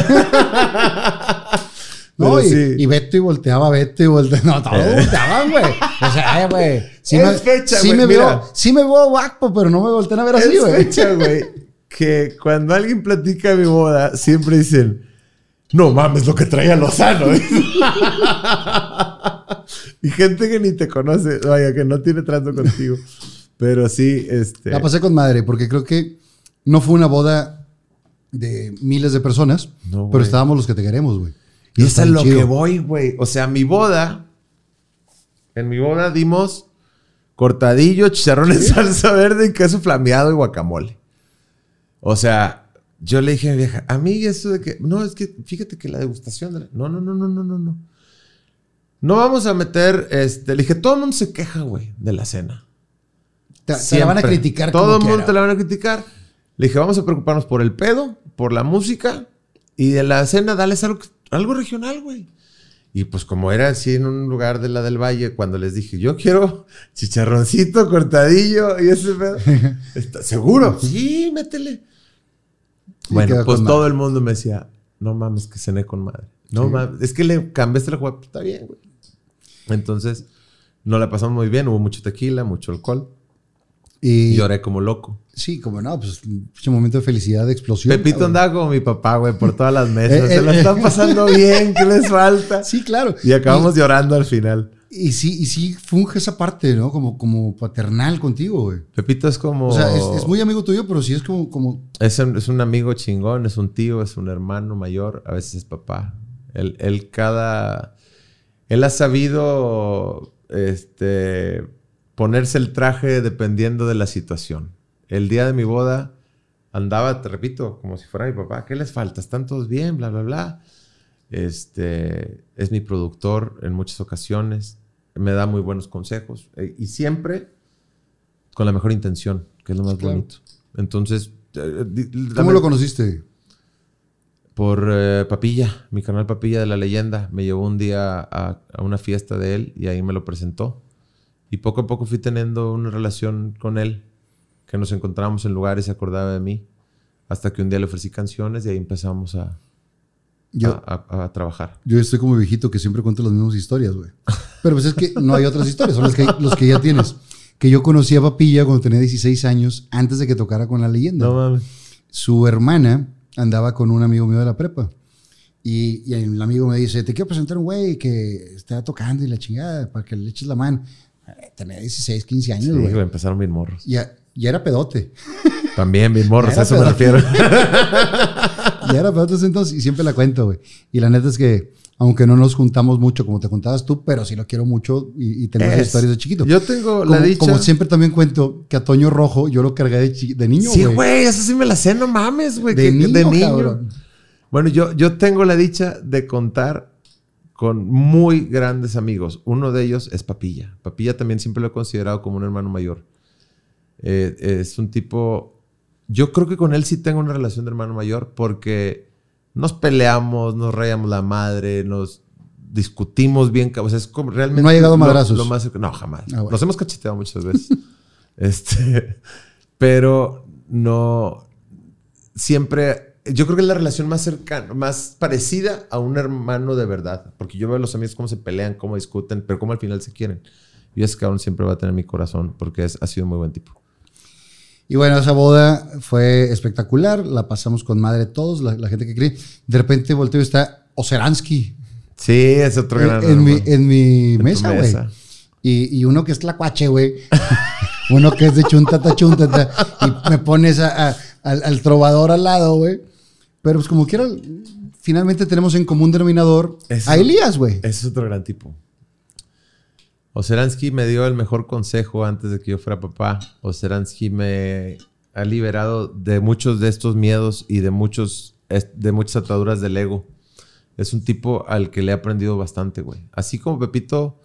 No, y, sí. y Beto y volteaba, Beto y volteaba. No, todos Eh. volteaban, güey. O sea, güey. Sí me, fecha, sí me veo, sí me veo guapo, pero no me voltean a ver así, güey. fecha, güey, que cuando alguien platica de mi boda, siempre dicen, no mames lo que traía Lozano. [LAUGHS] y gente que ni te conoce, vaya, que no tiene trato contigo. Pero sí, este... La pasé con madre, porque creo que no fue una boda de miles de personas, No, pero estábamos los que te queremos, güey. Y eso es lo chido. que voy, güey. O sea, mi boda, en mi boda dimos cortadillo, chicharrón en salsa verde y queso flameado y guacamole. O sea, yo le dije a mi vieja, a mí eso de que, no, es que fíjate que la degustación, de la- no, no, no, no, no, no, no. No vamos a meter, este, le dije, todo el mundo se queja, güey, de la cena. Te, te la van a criticar Todo el mundo te la van a criticar. Le dije, vamos a preocuparnos por el pedo, por la música y de la cena, dales algo, algo regional, güey. Y pues como era así en un lugar de la del Valle, cuando les dije, yo quiero chicharroncito, cortadillo y ese pedo. [LAUGHS] ¿Está seguro? Sí, métele. Bueno, pues todo madre. el mundo me decía, no mames, que cené con madre. No mames, es que le cambiaste la jugada. Está bien, güey. Entonces, no la pasamos muy bien. Hubo mucho tequila, mucho alcohol. Y lloré como loco. sí, como no, pues un momento de felicidad, de explosión. Pepito andaba como mi papá, güey, por todas las mesas. [LAUGHS] Eh, Se eh, la están pasando bien, ¿qué les falta? Sí, claro. Y acabamos llorando al final. Y sí, y sí funge esa parte, ¿no? Como, como paternal contigo, güey. Pepito es como... O sea, es, es muy amigo tuyo, pero sí es como, como Es un, es un amigo chingón, es un tío, es un hermano mayor, a veces es papá. Él, él cada... Él ha sabido este, ponerse el traje dependiendo de la situación. El día de mi boda andaba, te repito, como si fuera mi papá. ¿Qué les falta? ¿Están todos bien? Bla, bla, bla. Este, es mi productor en muchas ocasiones. Me da muy buenos consejos. eh, y siempre con la mejor intención, que es lo más Claro. bonito. Entonces... eh, di- ¿Cómo lo conociste? por eh, Papilla, mi canal Papilla de la Leyenda. Me llevó un día a, a una fiesta de él y ahí me lo presentó. Y poco a poco fui teniendo una relación con él, que nos encontrábamos en lugares y se acordaba de mí. Hasta que un día le ofrecí canciones y ahí empezamos a, Yo, a, a- a trabajar. yo estoy como viejito que siempre cuento las mismas historias, güey. Pero pues es que no hay otras historias, son las que, los que ya tienes. Que yo conocí a Papilla cuando tenía 16 años, antes de que tocara con la leyenda. No mames. su hermana andaba con un amigo mío de la prepa. Y, y el amigo me dice, te quiero presentar un güey que está tocando y la chingada, para que le eches la mano. Eh, Tenía 16, 15 Sí, años, güey. güey, empezaron bien morros. ya, ya era pedote. También bien morros, a eso me refiero. [LAUGHS] ya era pedote entonces y siempre la cuento, güey. Y la neta es que, aunque no nos juntamos mucho como te contabas tú, pero sí lo quiero mucho y, y tengo Es. historias de chiquito. Yo tengo como, la dicha... como siempre también cuento que a Toño Rojo yo lo cargué de, de niño, Sí, güey, eso sí me la sé, no mames, güey. De que- niño, cabrón. Bueno, yo, yo tengo la dicha de contar con muy grandes amigos. Uno de ellos es Papilla. Papilla también siempre lo he considerado como un hermano mayor. Eh, es un tipo... Yo creo que con él sí tengo una relación de hermano mayor porque nos peleamos, nos rayamos la madre, nos discutimos bien. O sea, es como realmente... No ha llegado lo- madrazos. lo más- no, jamás. Ah, bueno. Nos hemos cacheteado muchas veces. [LAUGHS] este, pero no... Siempre... Yo creo que es la relación más cercana, más parecida a un hermano de verdad. Porque yo veo a los amigos cómo se pelean, cómo discuten, pero cómo al final se quieren. Y ese cabrón siempre va a tener mi corazón porque es, ha sido un muy buen tipo. Y bueno, esa boda fue espectacular, la pasamos con madre todos, la, la gente que cree. De repente volteo y está Oceransky Sí, es otro gran en mi, en mi En mesa, güey. Y, y uno que es tlacuache, güey. [LAUGHS] uno que es de chuntata, chuntata. Y me pones a- a- al, al trovador al lado, güey. Pero pues como quiera, finalmente tenemos en común denominador Eso. a Elías, güey. Ese es otro gran tipo. Oseransky me dio el mejor consejo antes de que yo fuera papá. Oseransky me ha liberado de muchos de estos miedos y de, muchos, de muchas ataduras del ego. Es un tipo al que le he aprendido bastante, güey. Así como Pepito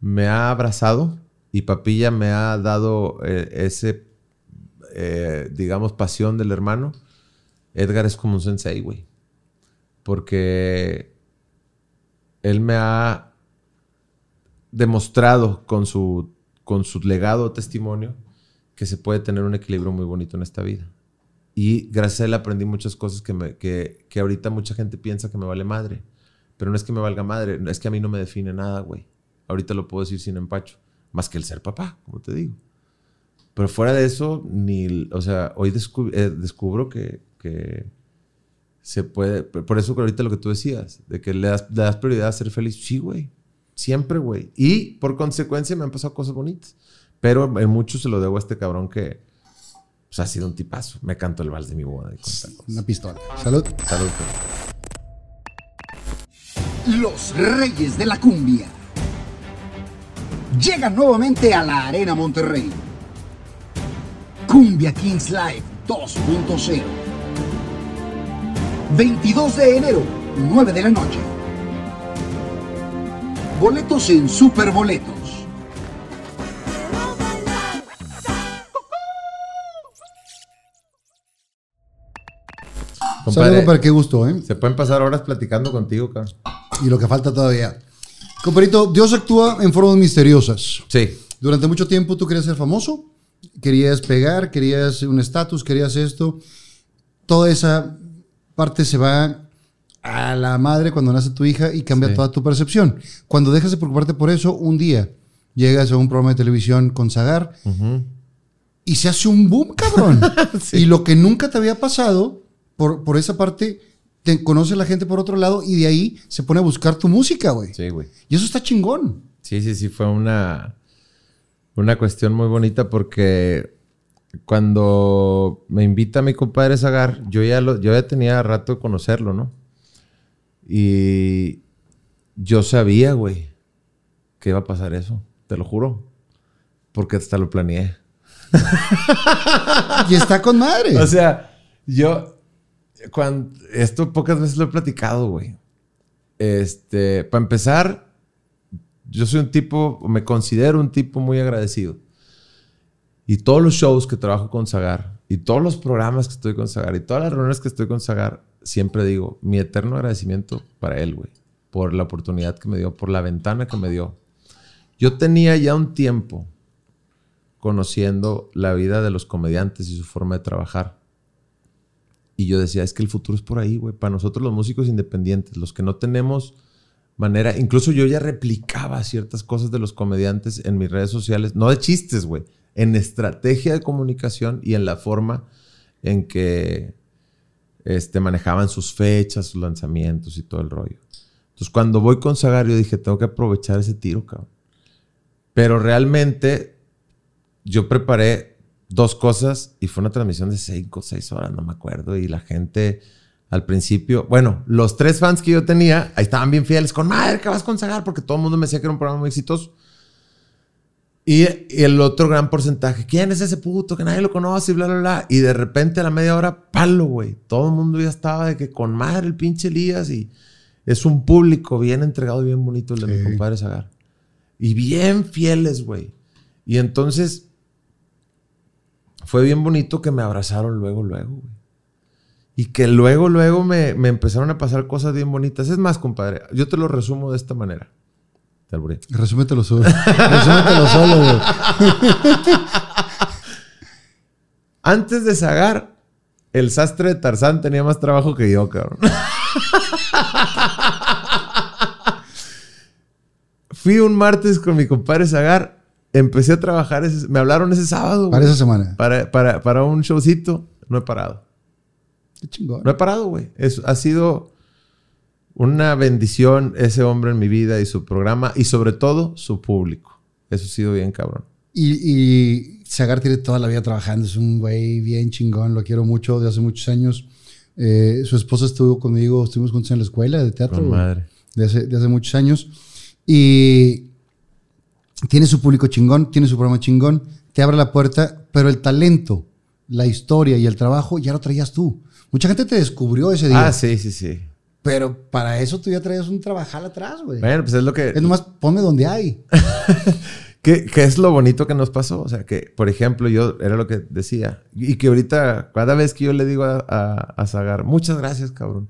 me ha abrazado y Papilla me ha dado eh, ese, eh, digamos, pasión del hermano, Edgar es como un sensei, güey. Porque él me ha demostrado con su, con su legado o testimonio que se puede tener un equilibrio muy bonito en esta vida. Y gracias a él aprendí muchas cosas que, me, que, que ahorita mucha gente piensa que me vale madre. Pero no es que me valga madre, es que a mí no me define nada, güey. Ahorita lo puedo decir sin empacho. Más que el ser papá, como te digo. Pero fuera de eso, ni, o sea, hoy eh, descubro que, que se puede, por eso ahorita lo que tú decías, de que le das, le das prioridad a ser feliz, sí, güey, siempre, güey. Y por consecuencia me han pasado cosas bonitas. Pero en mucho se lo debo a este cabrón que pues, ha sido un tipazo. Me cantó el vals de mi boda y. Una pistola. Salud. Salud. Los Reyes de la Cumbia. Llegan nuevamente a la Arena Monterrey. Cumbia Kings Live 2.0. 22 de enero, 9 de la noche. Boletos en Superboletos. Compadre, Salud, para qué gusto, ¿eh? se pueden pasar horas platicando contigo, cabrón. Y lo que falta todavía. Compadrito, Dios actúa en formas misteriosas. Sí. Durante mucho tiempo tú querías ser famoso, querías pegar, querías un estatus, querías esto. Toda esa parte se va a la madre cuando nace tu hija y cambia Sí. toda tu percepción. Cuando dejas de preocuparte por eso, un día llegas a un programa de televisión con Zagar y se hace un boom, cabrón. [LAUGHS] Y lo que nunca te había pasado por, por esa parte te conoce la gente por otro lado y de ahí se pone a buscar tu música, güey. Sí, güey. Y eso está chingón. Sí, sí, sí, fue una, una cuestión muy bonita porque cuando me invita mi compadre Zagar, yo ya, lo, yo ya tenía rato de conocerlo, ¿no? Y yo sabía, güey, que iba a pasar eso, te lo juro, porque hasta lo planeé. [LAUGHS] Y está con madre. O sea, yo, cuando, esto pocas veces lo he platicado, güey. Este, para empezar, yo soy un tipo, me considero un tipo muy agradecido. Y todos los shows que trabajo con Zagar, y todos los programas que estoy con Zagar, y todas las reuniones que estoy con Zagar, siempre digo, mi eterno agradecimiento para él, güey, por la oportunidad que me dio, por la ventana que me dio. Yo tenía ya un tiempo conociendo la vida de los comediantes y su forma de trabajar. Y yo decía, es que el futuro es por ahí, güey. Para nosotros los músicos independientes, los que no tenemos manera, incluso yo ya replicaba ciertas cosas de los comediantes en mis redes sociales, no de chistes, güey, en estrategia de comunicación y en la forma en que este, manejaban sus fechas, sus lanzamientos y todo el rollo. Entonces, cuando voy con Sagario, dije, tengo que aprovechar ese tiro, cabrón. Pero realmente yo preparé dos cosas y fue una transmisión de cinco o seis horas, no me acuerdo. Y la gente al principio, bueno, los tres fans que yo tenía, ahí estaban bien fieles, con madre que vas con Zagar, porque todo el mundo me decía que era un programa muy exitoso. Y, y el otro gran porcentaje, ¿quién es ese puto que nadie lo conoce y bla, bla, bla? Y de repente a la media hora, palo, güey. Todo el mundo ya estaba de que con madre el pinche Elías y es un público bien entregado y bien bonito el de mi Sí. compadre Zagar. Y bien fieles, güey. Y entonces fue bien bonito que me abrazaron luego, luego, güey. Y que luego, luego me, me empezaron a pasar cosas bien bonitas. Es más, compadre, yo te lo resumo de esta manera. Te alburé. Resúmetelo solo. Resúmetelo solo, güey. Antes de Zagar, el sastre de Tarzán tenía más trabajo que yo, cabrón. Fui un martes con mi compadre Zagar. Empecé a trabajar. ese- me hablaron ese sábado. Para güey. esa semana. Para, para- para un showcito. No he parado. Qué chingón. No he parado, güey. Es- Ha sido una bendición ese hombre en mi vida y su programa. Y sobre todo, su público. Eso ha sido bien cabrón. Y, y Zagar tiene toda la vida trabajando. Es un güey bien chingón. Lo quiero mucho de hace muchos años. Eh, su esposa estuvo conmigo. Estuvimos juntos en la escuela de teatro. Con güey, madre. De hace, de hace muchos años. Y tiene su público chingón. Tiene su programa chingón. Te abre la puerta. Pero el talento, la historia y el trabajo ya lo traías tú. Mucha gente te descubrió ese día. Ah, sí, sí, sí. Pero para eso tú ya traías un trabajal atrás, güey. Bueno, pues es lo que... Es nomás ponme donde hay. [LAUGHS] ¿Qué, qué es lo bonito que nos pasó? O sea, que, por ejemplo, yo era lo que decía. Y que ahorita, cada vez que yo le digo a, a, a Zagar, muchas gracias, cabrón.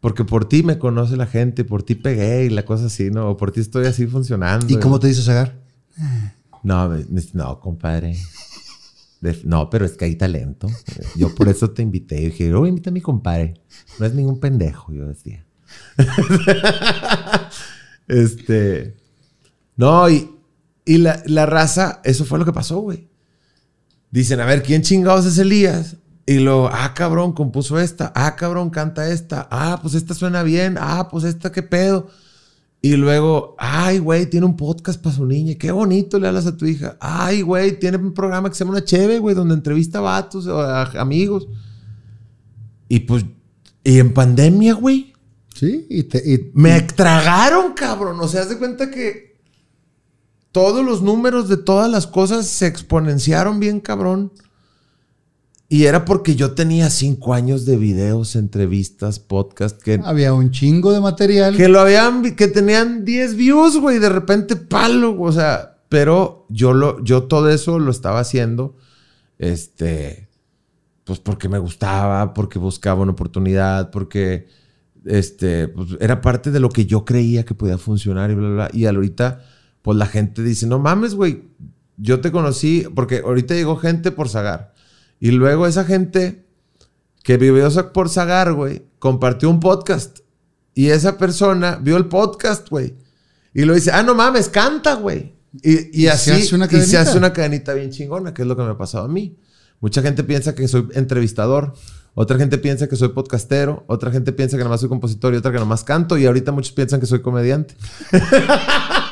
Porque por ti me conoce la gente, por ti pegué y la cosa así, ¿no? O por ti estoy así funcionando. ¿Y cómo te dice Zagar? No, me- me- no, compadre. No, pero es que hay talento. Yo por eso te invité. Yo dije, oh, invita a mi compadre. No es ningún pendejo, yo decía. [LAUGHS] este. No, y, y la, la raza, eso fue lo que pasó, güey. Dicen, a ver, ¿quién chingados es Elías? Y luego, ah, cabrón, compuso esta. Ah, cabrón, canta esta. Ah, pues esta suena bien. Ah, pues esta, qué pedo. Y luego, ay, güey, tiene un podcast para su niña. Qué bonito le hablas a tu hija. Ay, güey, tiene un programa que se llama Una Cheve, güey, donde entrevista a vatos o a amigos. Y pues, y en pandemia, güey, Sí, y, te, y- me tragaron, cabrón. O sea, haz de cuenta que todos los números de todas las cosas se exponenciaron bien, cabrón. Y era porque yo tenía cinco años de videos, entrevistas, podcast, que había un chingo de material. que lo habían, que tenían 10 views, güey, de repente palo, o sea, pero yo lo, yo todo eso lo estaba haciendo, este, pues porque me gustaba, porque buscaba una oportunidad, porque, este, pues era parte de lo que yo creía que podía funcionar y bla, bla, bla. Y ahorita, pues la gente dice, no mames, güey, yo te conocí, porque ahorita llegó gente por Zagar. Y luego esa gente que vivió por Zagar, güey, compartió un podcast. Y esa persona vio el podcast, güey. Y lo dice, ah, no mames, canta, güey. Y, y Y así, se hace una y se hace una cadenita bien chingona, que es lo que me ha pasado a mí. Mucha gente piensa que soy entrevistador Otra gente piensa que soy podcastero, otra gente piensa que nomás soy compositor y otra que nomás canto y ahorita muchos piensan que soy comediante. [LAUGHS]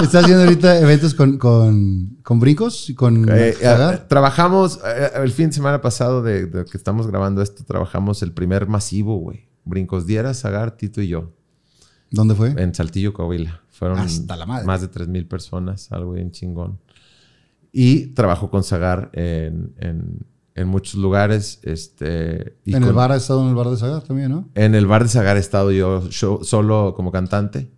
¿Estás haciendo ahorita eventos con, con, con brincos y con Eh, eh, trabajamos, eh, el fin de semana pasado de, de que estamos grabando esto, trabajamos el primer masivo, güey. Brincos Diera, Zagar, Tito y yo, ¿Dónde fue? en Saltillo, Coahuila. Fueron Hasta la madre. más de 3 mil personas, algo bien chingón. Y trabajo con Zagar en, en- en muchos lugares. Este, y en el bar, ha estado en el bar de Zagar también, ¿no? En el bar de Zagar he estado yo show- solo como cantante.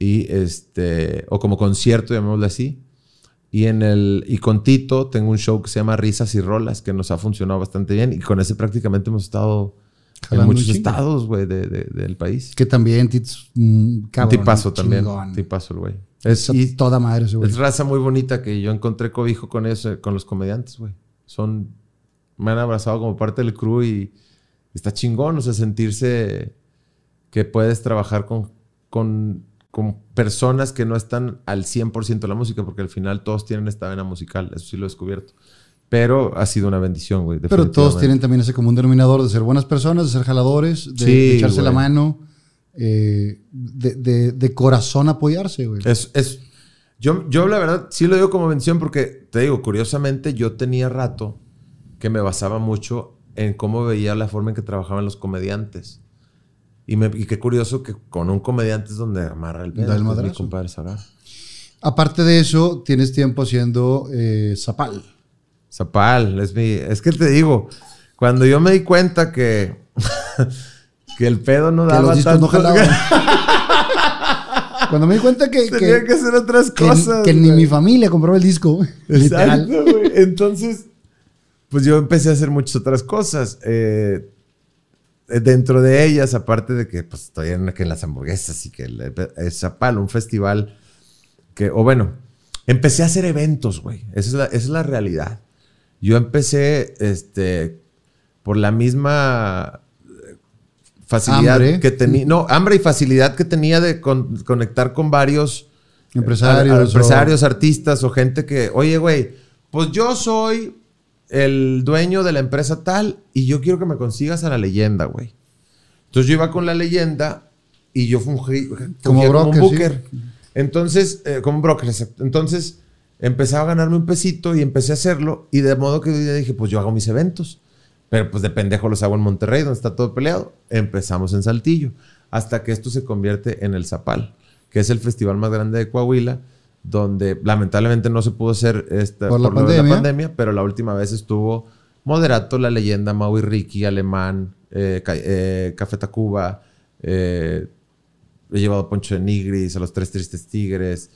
Y este, o como concierto, llamémoslo así. Y en el, y con Tito tengo un show que se llama Risas y Rolas, que nos ha funcionado bastante bien. Y con ese prácticamente hemos estado Jalando en muchos estados, güey, de- de- del país. Que también, Tits, un cabrón. tipazo también. Tipazo el güey. Es, Es y toda madre ese güey. es raza muy bonita que yo encontré cobijo con eso, con los comediantes, güey. Son, me han abrazado como parte del crew y está chingón, o sea, sentirse que puedes trabajar con, con, con personas que no están al 100% de la música, porque al final todos tienen esta vena musical, eso sí lo he descubierto. Pero ha sido una bendición, güey. Pero todos tienen también ese común denominador de ser buenas personas, de ser jaladores, de, Sí, de echarse la mano, eh, de, de- de corazón apoyarse, güey. Es, es, yo, yo la verdad sí lo digo como bendición porque, te digo, curiosamente yo tenía rato que me basaba mucho en cómo veía la forma en que trabajaban los comediantes. Y, me, y qué curioso que con un comediante es donde amarra el pedo. Da el que compadre. Aparte de eso, tienes tiempo haciendo eh, zapal. Zapal, es mi... Es que te digo, cuando yo me di cuenta que... [LAUGHS] que el pedo no Que daba los discos no tanto- jalaban. [LAUGHS] Cuando me di cuenta que, Tenía que, que hacer otras que cosas. que ni mi familia compraba el disco. [LAUGHS] Exacto, güey. Entonces, pues yo empecé a hacer muchas otras cosas. Eh, dentro de ellas, aparte de que pues estoy en, que en las hamburguesas y que el, Zapal, un festival que, o bueno, empecé a hacer eventos, güey. Esa es la, esa es la realidad. Yo empecé, este, por la misma eh, facilidad Hambre. que tenía, no, hambre y facilidad que tenía de con- conectar con varios Empresarios. a- a- o- empresarios, artistas o gente que, oye, güey, pues yo soy el dueño de la empresa tal y yo quiero que me consigas a la leyenda, güey. Entonces yo iba con la leyenda y yo fungí, fungía como, broker, un sí. booker. Entonces, eh, como un broker. Entonces empezaba a ganarme un pesito y empecé a hacerlo y de modo que yo dije, pues yo hago mis eventos. Pero pues de pendejo los hago en Monterrey, donde está todo peleado. Empezamos en Saltillo, hasta que esto se convierte en el Zapal, que es el festival más grande de Coahuila, donde lamentablemente no se pudo hacer esta, Por la lo de pandemia. pandemia, pero la última vez estuvo Moderato, La Leyenda, Maui Ricky, Alemán, eh, eh, Café Tacuba, eh, he llevado a Poncho de Nigris, a los Tres Tristes Tigres,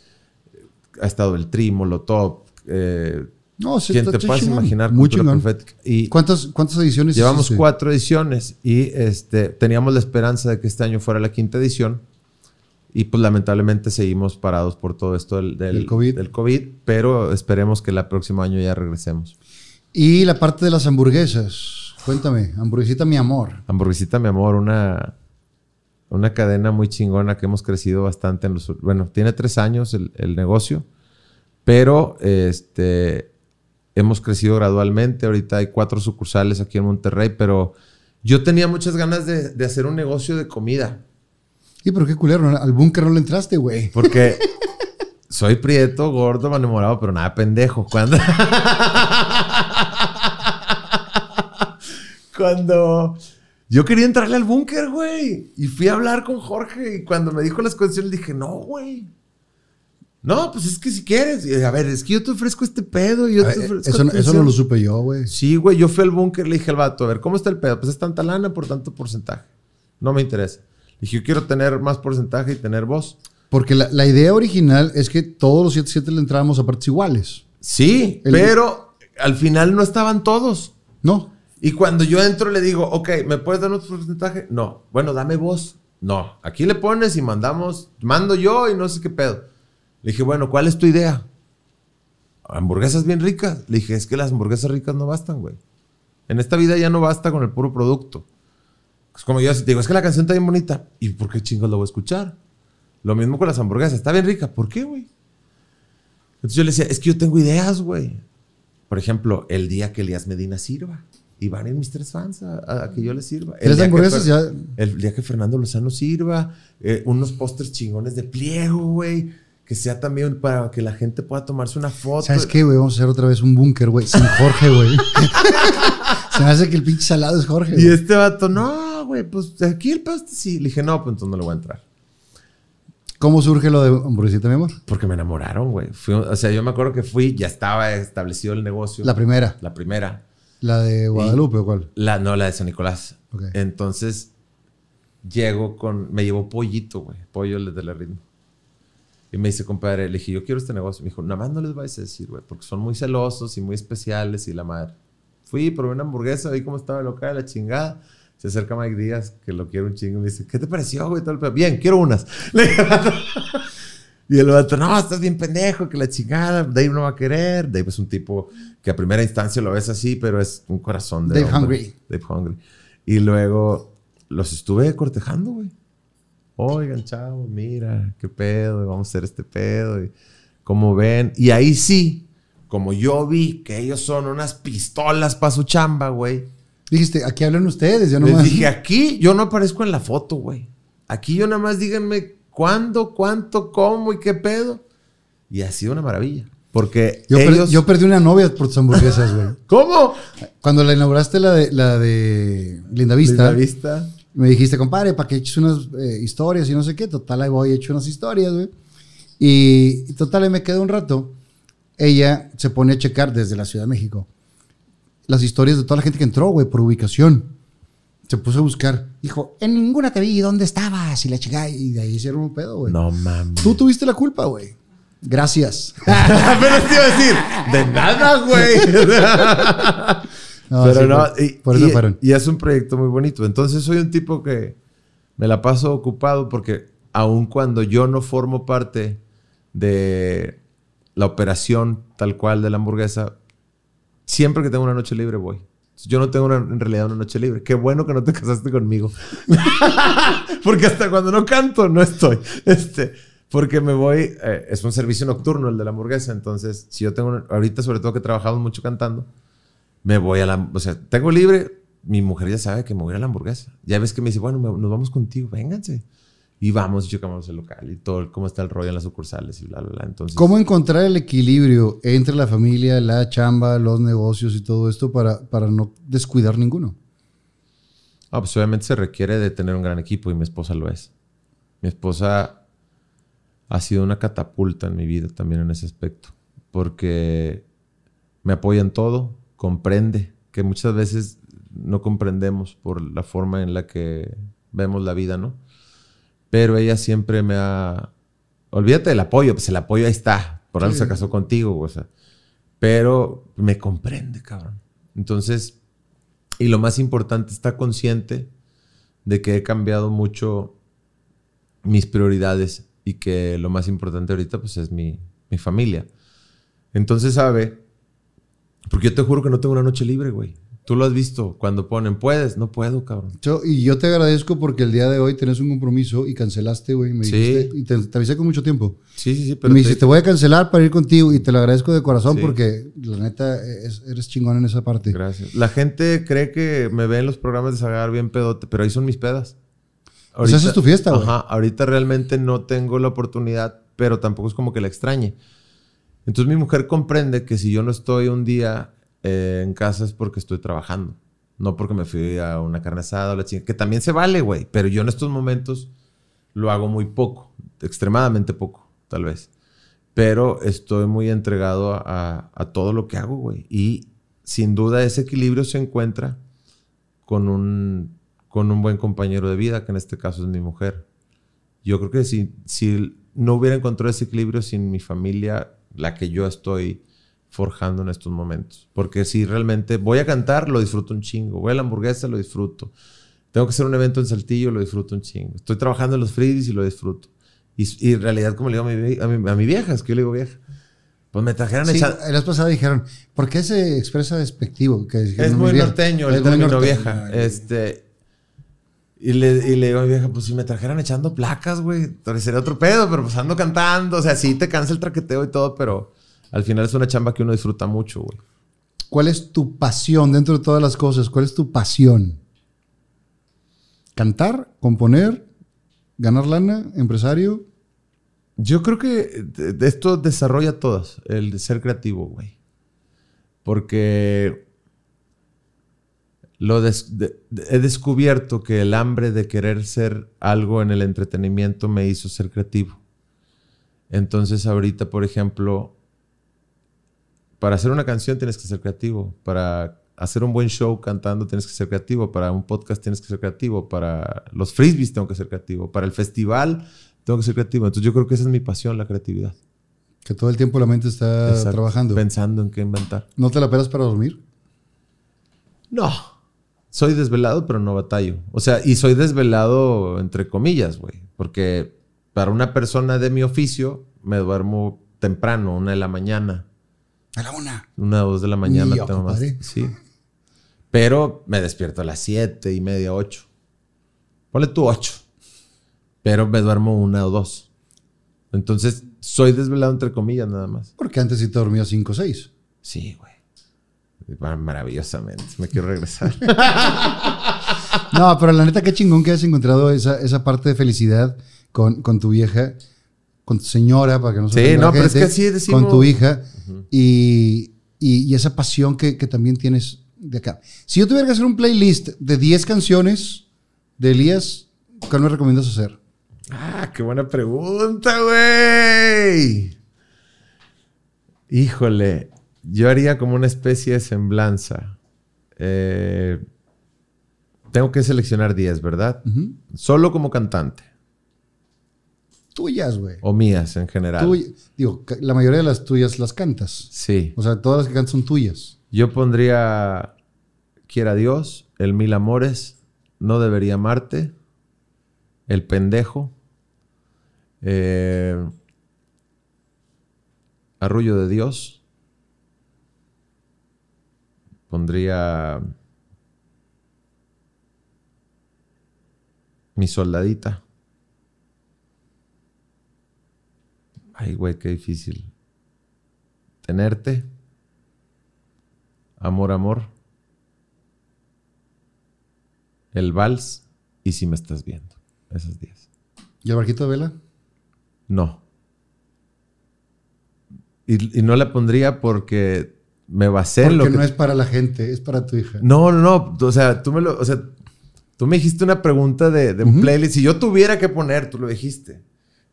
ha estado el Tri, Molotov, eh, No, sí, ¿Quién te puedes imaginar? Muy. Y ¿Cuántas, ¿Cuántas ediciones llevamos hiciste? cuatro ediciones y este, teníamos la esperanza de que este año fuera la quinta edición. Y pues lamentablemente seguimos parados por todo esto del, del, Del COVID. del COVID, pero esperemos que el próximo año ya regresemos. Y la parte de las hamburguesas. Cuéntame, hamburguesita mi amor. Hamburguesita, mi amor, una, una cadena muy chingona que hemos crecido bastante en los... Bueno, tiene tres años el, el negocio, pero este, hemos crecido gradualmente. Ahorita hay cuatro sucursales aquí en Monterrey, pero yo tenía muchas ganas de, de hacer un negocio de comida, ¿Y pero qué culero? Al búnker no le entraste, güey. porque [LAUGHS] soy prieto, gordo, enamorado, pero nada pendejo. Cuando... [LAUGHS] Cuando yo quería entrarle al búnker, güey. Y fui a hablar con Jorge. Y cuando me dijo las condiciones, le dije, no, güey. No, pues es que si quieres. Y, a ver, es que yo te ofrezco este pedo. Y yo te Eh, ofrezco Eso, no- eso no atención". lo supe yo, güey. Sí, güey. Yo fui al búnker, le dije al vato, a ver, ¿cómo está el pedo? Pues es tanta lana por tanto porcentaje. No me interesa. Dije, yo quiero tener más porcentaje y tener voz. Porque la, la idea original es que todos los 7-7 le entrábamos a partes iguales. Sí, El- pero al final no estaban todos. No. Y cuando yo entro le digo, ok, ¿me puedes dar un porcentaje? No. Bueno, dame voz. No. Aquí le pones y mandamos, mando yo y no sé qué pedo. Le dije, bueno, ¿cuál es tu idea? Hamburguesas bien ricas. Le dije, es que las hamburguesas ricas no bastan, güey. En esta vida ya no basta con el puro producto. Es como yo te digo, es que la canción está bien bonita. ¿Y por qué chingos la voy a escuchar? Lo mismo con las hamburguesas. Está bien rica. ¿Por qué, güey? Entonces yo le decía, es que yo tengo ideas, güey. Por ejemplo, el día que Elías Medina sirva. Y van a ir mis tres fans a, a que yo les sirva. ¿Tres día que hamburguesas ya? El día que Fernando Lozano sirva, eh, unos pósters chingones de pliego, güey. Que sea también para que la gente pueda tomarse una foto. ¿Sabes qué, güey? Vamos a hacer otra vez un búnker, güey. Sin Jorge, güey. [LAUGHS] Se me hace que el pinche salado es Jorge. Y este vato, no, güey, pues aquí el paste sí. Le dije, no, pues entonces no le voy a entrar. ¿Cómo surge lo de hamburguesita, mi amor? Porque me enamoraron, güey. Fui- O sea, yo me acuerdo que fui, ya estaba establecido el negocio. La primera. La primera. La de Guadalupe, ¿o cuál? La, no, la de San Nicolás. Ok. Entonces, llego con. Me llevó pollito, güey. Pollo el de la ritmo. Y me dice, compadre, le dije, yo quiero este negocio. Me dijo, nada más no les vais a decir, güey, porque son muy celosos y muy especiales y la madre. Fui, probé una hamburguesa, vi cómo estaba el local, la chingada. Se acerca Mike Díaz, que lo quiero un chingo, y me dice, ¿qué te pareció, güey? Todo el. Bien, quiero unas. [LAUGHS] Y el vato, no, estás bien pendejo, que la chingada, Dave no va a querer. Dave es un tipo que a primera instancia lo ves así, pero es un corazón de Dave hombre. Hungry. Dave Hungry. Y luego los estuve cortejando, güey. Oigan, chavos, mira, qué pedo, vamos a hacer este pedo. Y como ven. Y ahí sí, como yo vi que ellos son unas pistolas para su chamba, güey. Dijiste, aquí hablan ustedes, yo Les nomás. dije, aquí yo no aparezco en la foto, güey. Aquí yo nada más díganme cuándo, cuánto, cómo y qué pedo. Y ha sido una maravilla. Porque Yo, per- ellos... yo perdí una novia por tus hamburguesas, güey. [LAUGHS] ¿Cómo? Cuando la inauguraste la de, la de Linda Vista, La vista. me dijiste, compadre, para que eches unas eh, historias y no sé qué. Total, ahí voy, he hecho unas historias, güey. Y, y total, ahí me quedé un rato. Ella se pone a checar desde la Ciudad de México las historias de toda la gente que entró, güey, por ubicación. Se puso a buscar. Dijo, en ninguna te vi, ¿dónde estabas? Y la chica, y de ahí hicieron un pedo, güey. No mames. Tú tuviste la culpa, güey. Gracias. [LAUGHS] Pero te iba a decir, de nada, güey. [LAUGHS] No, Pero sí, no, por, y, por eso y- fueron. y es un proyecto muy bonito. Entonces soy un tipo que me la paso ocupado porque aun cuando yo no formo parte de la operación tal cual de la hamburguesa, siempre que tengo una noche libre voy. Yo no tengo una- en realidad una noche libre. Qué bueno que no te [LAUGHS] casaste conmigo. [LAUGHS] porque hasta cuando no canto no estoy. [LAUGHS] Este, porque me voy, eh, es un servicio nocturno el de la hamburguesa. Entonces, si yo tengo, una- ahorita sobre todo que trabajamos mucho cantando, me voy a la, o sea, tengo libre, mi mujer ya sabe que me voy a la hamburguesa. Ya ves que me dice, bueno, me- nos vamos contigo, vénganse. Y vamos y checamos el local y todo, cómo está el rollo en las sucursales y bla, bla, bla. Entonces, ¿Cómo encontrar el equilibrio entre la familia, la chamba, los negocios y todo esto para, para no descuidar ninguno? Ah, pues obviamente se requiere de tener un gran equipo y mi esposa lo es. Mi esposa ha sido una catapulta en mi vida también en ese aspecto, porque me apoya en todo, comprende, que muchas veces no comprendemos por la forma en la que vemos la vida, ¿no? Pero ella siempre me ha... Olvídate del apoyo, pues el apoyo ahí está, por algo se casó contigo, o sea, pero me comprende, cabrón. Entonces, y lo más importante, está consciente de que he cambiado mucho mis prioridades y que lo más importante ahorita pues es mi, mi familia. Entonces sabe, porque yo te juro que no tengo una noche libre, güey. Tú lo has visto, cuando ponen, puedes, no puedo, cabrón. Yo- y yo te agradezco porque el día de hoy tenés un compromiso y cancelaste, güey. Me Sí. dijiste, y te, te avisé con mucho tiempo. Sí, sí, sí, Y pero me te- dijiste, te voy a cancelar para ir contigo y te lo agradezco de corazón Sí. porque la neta es- eres chingón en esa parte. Gracias. La gente cree que me ve en los programas de Sagar bien pedote, pero ahí son mis pedas. Pues esa es tu fiesta, güey. Ajá, ahorita realmente no tengo la oportunidad, pero tampoco es como que la extrañe. Entonces mi mujer comprende que si yo no estoy un día eh, en casa es porque estoy trabajando. No porque me fui a una carne asada o la chingada, que también se vale, güey. Pero yo en estos momentos lo hago muy poco, extremadamente poco, tal vez. Pero estoy muy entregado a, a todo lo que hago, güey. Y sin duda ese equilibrio se encuentra con un, con un buen compañero de vida, que en este caso es mi mujer. Yo creo que si, si no hubiera encontrado ese equilibrio sin mi familia, la que yo estoy forjando en estos momentos. Porque si realmente voy a cantar, lo disfruto un chingo. Voy a la hamburguesa, lo disfruto. Tengo que hacer un evento en Saltillo, lo disfruto un chingo. Estoy trabajando en los freebies y lo disfruto. Y, y en realidad, como le digo a mi, a mi, a mi vieja, es que yo le digo vieja, pues me trajeran Sí, echando... la pasada dijeron, ¿por qué se expresa despectivo? Que Es muy vieja. norteño el término vieja. Este. Y le, y le digo a mi vieja, pues si me trajeran echando placas, güey, sería otro pedo, pero pues ando cantando. O sea, sí te cansa el traqueteo y todo, pero al final es una chamba que uno disfruta mucho, güey. ¿Cuál es tu pasión dentro de todas las cosas? ¿Cuál es tu pasión? ¿Cantar? ¿Componer? ¿Ganar lana? ¿Empresario? Yo creo que de- esto desarrolla todas, el de ser creativo, güey. Porque lo des- de- de- he descubierto que el hambre de querer ser algo en el entretenimiento me hizo ser creativo. Entonces ahorita, por ejemplo, para hacer una canción tienes que ser creativo. Para hacer un buen show cantando tienes que ser creativo. Para un podcast tienes que ser creativo. Para los frisbees tengo que ser creativo. Para el festival tengo que ser creativo. Entonces yo creo que esa es mi pasión, la creatividad. Que todo el tiempo la mente está Exacto. trabajando. Pensando en qué inventar. ¿No te la pelas para dormir? No. Soy desvelado, pero no batallo. O sea, y soy desvelado entre comillas, güey. Porque para una persona de mi oficio, me duermo temprano, una de la mañana. A la una. Una o dos de la mañana. Tengo más-. Sí. Pero me despierto a las siete y media, ocho. Ponle tú ocho. Pero me duermo una o dos. Entonces, soy desvelado entre comillas nada más. Porque antes sí te dormías 5 o 6. Sí, güey. Mar- Maravillosamente. Me quiero regresar. [LAUGHS] [LAUGHS] No, pero la neta, qué chingón que has encontrado esa, esa parte de felicidad con, con tu vieja, con tu señora, para que no se Sí, la no, pero es que así decimos. Con tu hija y, y- y esa pasión que, que también tienes de acá. Si yo tuviera que hacer un playlist de 10 canciones de Elías, ¿cuál me recomiendas hacer? Ah, qué buena pregunta, güey. Híjole, yo haría como una especie de semblanza. Eh, tengo que seleccionar 10, ¿verdad? Solo como cantante. Tuyas, güey. O mías en general. Tuy- digo, la mayoría de las tuyas las cantas. Sí. O sea, todas las que cantas son tuyas. Yo pondría Quiera Dios, El Mil Amores, No Debería Amarte, El Pendejo, eh, Arrullo de Dios. Pondría Mi Soldadita. Ay, güey, qué difícil. Tenerte. Amor, amor. El vals y si me estás viendo. Esas 10. ¿Y el barquito de vela? No. Y, y no la pondría porque me basé en Porque lo que... no es para la gente, es para tu hija. No, no, no. O sea, tú me lo. O sea, tú me dijiste una pregunta de, de un playlist. Si yo tuviera que poner, tú lo dijiste.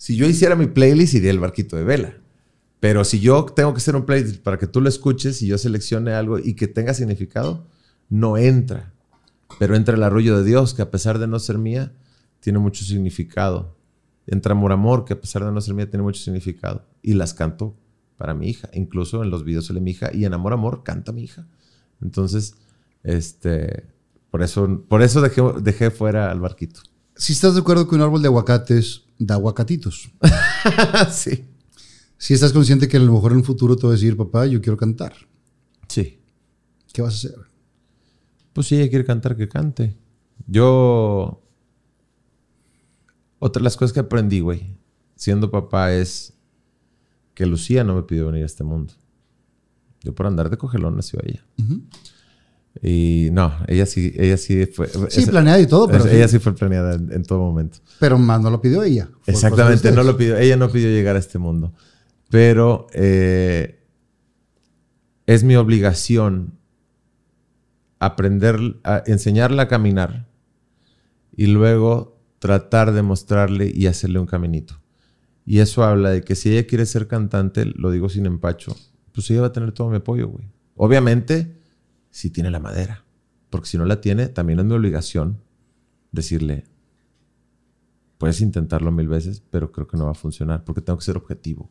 Si yo hiciera mi playlist, iría el barquito de vela. Pero si yo tengo que hacer un playlist para que tú lo escuches y yo seleccione algo y que tenga significado, no entra. Pero entra el arrullo de Dios, que a pesar de no ser mía, tiene mucho significado. Entra Amor Amor, que a pesar de no ser mía, tiene mucho significado. Y las canto para mi hija. Incluso en los videos sale mi hija. Y en Amor Amor canta mi hija. Entonces, este, por eso, por eso dejé, dejé fuera al barquito. Si estás de acuerdo que un árbol de aguacates da aguacatitos. [LAUGHS] sí. Si estás consciente que a lo mejor en un futuro te va a decir, papá, yo quiero cantar. Sí. ¿Qué vas a hacer? Pues si ella quiere cantar, que cante. Yo. Otra de las cosas que aprendí, güey, siendo papá, es que Lucía no me pidió venir a este mundo. Yo por andar de cogelón nació ella. Y no, ella sí, ella sí fue. Sí, esa- planeada y todo, pero, ella sí, sí fue planeada en, en todo momento. pero más no lo pidió ella. Exactamente, no lo pidió. Ella no pidió llegar a este mundo. Pero eh, es mi obligación aprender, a enseñarla a caminar y luego tratar de mostrarle y hacerle un caminito. Y eso habla de que si ella quiere ser cantante, lo digo sin empacho, pues ella va a tener todo mi apoyo, güey. Obviamente, si tiene la madera. Porque si no la tiene, también es mi obligación decirle, puedes intentarlo mil veces, pero creo que no va a funcionar porque tengo que ser objetivo.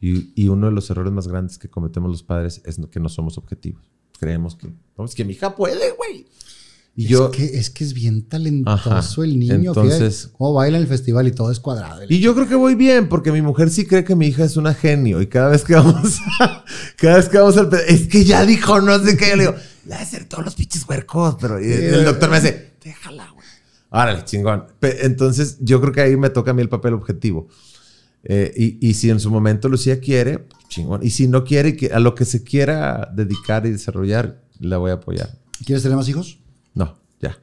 Y, y uno de los errores más grandes que cometemos los padres es que no somos objetivos. Creemos que, es que mi hija puede, güey. Y Es, yo, que, es que es bien talentoso Ajá. el niño. Entonces- fíjate cómo baila en el festival y todo es cuadrado. y yo creo que voy bien porque mi mujer sí cree que mi hija es una genio y cada vez que vamos, [LAUGHS] cada vez que vamos al, es que ya dijo no sé qué, yo le digo, le va a hacer todos los pinches huercos, pero y el doctor me dice, déjala, güey. Árale, chingón. Entonces, yo creo que ahí me toca a mí el papel objetivo. Eh, y, y si en su momento Lucía quiere, chingón. Y si no quiere, a lo que se quiera dedicar y desarrollar, la voy a apoyar. ¿Quieres tener más hijos? No, ya.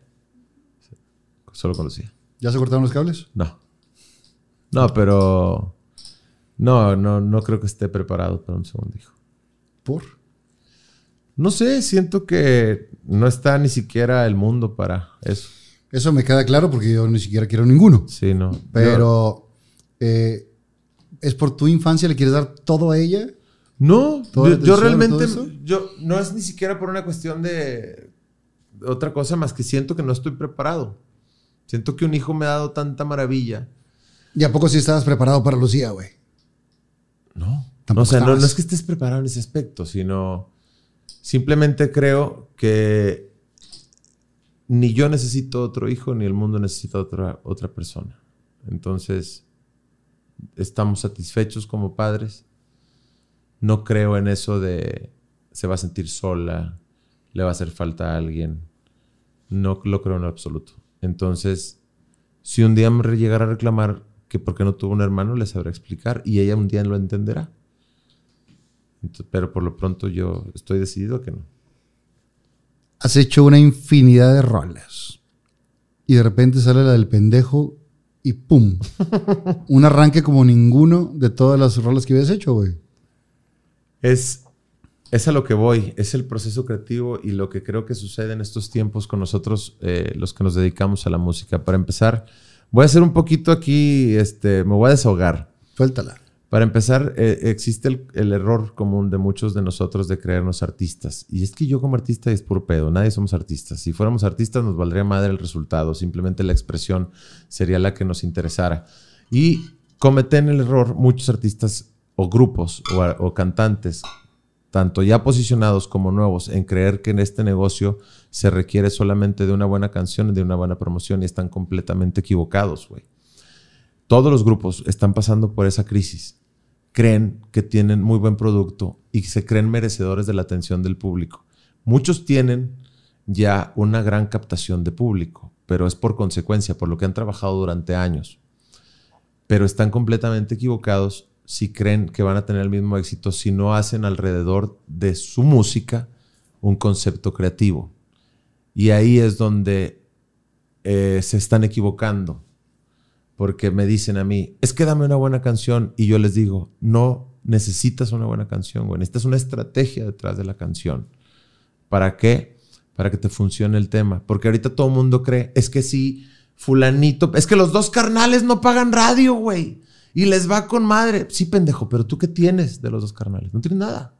Solo con Lucía. ¿Ya se cortaron los cables? No. No, pero. No, no, no creo que esté preparado para un segundo hijo. ¿Por? No sé, siento que no está ni siquiera el mundo para eso. Eso me queda claro porque yo ni siquiera quiero ninguno. Sí, no. Pero, eh, ¿es por tu infancia? ¿Le quieres dar todo a ella? No, ¿Toda la yo, yo realmente, yo no es ni siquiera por una cuestión de otra cosa más que siento que no estoy preparado. Siento que un hijo me ha dado tanta maravilla. ¿Y a poco sí estabas preparado para Lucía, güey? No. Tampoco o sea, no, no es que estés preparado en ese aspecto, sino simplemente creo que ni yo necesito otro hijo, ni el mundo necesita otra, otra persona. Entonces, estamos satisfechos como padres. No creo en eso de se va a sentir sola, le va a hacer falta a alguien. No lo creo en absoluto. Entonces, si un día me llegara a reclamar que por qué no tuvo un hermano, le sabrá explicar y ella un día lo entenderá. Pero por lo pronto yo estoy decidido que no. Has hecho una infinidad de rolas. Y de repente sale la del pendejo y ¡pum! [LAUGHS] Un arranque como ninguno de todas las rolas que habías hecho, güey. Es, es a lo que voy, es el proceso creativo y lo que creo que sucede en estos tiempos con nosotros, eh, los que nos dedicamos a la música. Para empezar, voy a hacer un poquito aquí, este, me voy a desahogar. Suéltala. Para empezar, eh, existe el, el error común de muchos de nosotros de creernos artistas. Y es que yo como artista es puro pedo, nadie somos artistas. Si fuéramos artistas nos valdría madre el resultado, simplemente la expresión sería la que nos interesara. Y cometen el error muchos artistas o grupos o cantantes, tanto ya posicionados como nuevos, en creer que en este negocio se requiere solamente de una buena canción y de una buena promoción y están completamente equivocados, güey todos los grupos están pasando por esa crisis. Creen que tienen muy buen producto y se creen merecedores de la atención del público. Muchos tienen ya una gran captación de público, pero es por consecuencia, por lo que han trabajado durante años. Pero están completamente equivocados si creen que van a tener el mismo éxito si no hacen alrededor de su música un concepto creativo. Y ahí es donde eh, se están equivocando porque me dicen a mí, es que dame una buena canción y yo les digo, no necesitas una buena canción, güey, necesitas una estrategia detrás de la canción. ¿Para qué? Para que te funcione el tema. Porque ahorita todo el mundo cree, es que si fulanito, es que los dos carnales no pagan radio, güey, y les va con madre. Sí, pendejo, pero tú qué tienes de los dos carnales? No tienes nada.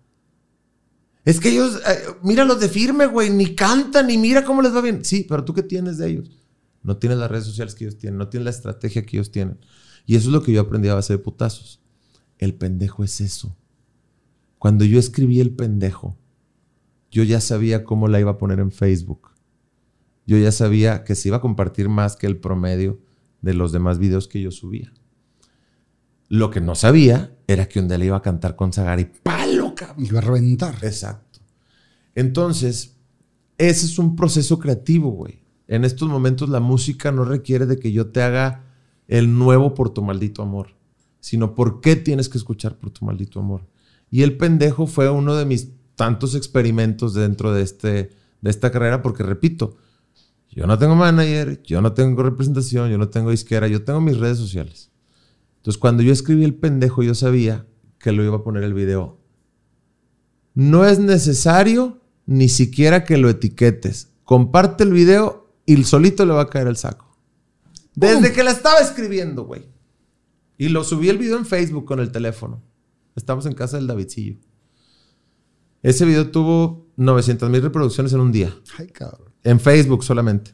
Es que ellos, eh, de firme, güey, ni cantan, ni mira cómo les va bien. Sí, pero tú qué tienes de ellos? No tienes las redes sociales que ellos tienen, no tienes la estrategia que ellos tienen. Y eso es lo que yo aprendí a base de putazos. El pendejo es eso. Cuando yo escribí el pendejo, yo ya sabía cómo la iba a poner en Facebook. Yo ya sabía que se iba a compartir más que el promedio de los demás videos que yo subía. Lo que no sabía era que un día le iba a cantar con Zagari. ¡Palo, cabrón! Va a reventar. Exacto. Entonces, ese es un proceso creativo, güey. En estos momentos la música no requiere de que yo te haga el nuevo por tu maldito amor, sino por qué tienes que escuchar por tu maldito amor. Y el pendejo fue uno de mis tantos experimentos dentro de, este, de esta carrera, porque repito, yo no tengo manager, yo no tengo representación, yo no tengo disquera, yo tengo mis redes sociales. Entonces, cuando yo escribí el pendejo, yo sabía que lo iba a poner el video no es necesario ni siquiera que lo etiquetes. Comparte el video y el solito le va a caer el saco. Desde que la estaba escribiendo, güey. Y lo subí el video en Facebook con el teléfono. Estamos en casa del Davidcillo. Ese video tuvo 900 mil reproducciones en un día. Ay, cabrón. En Facebook solamente.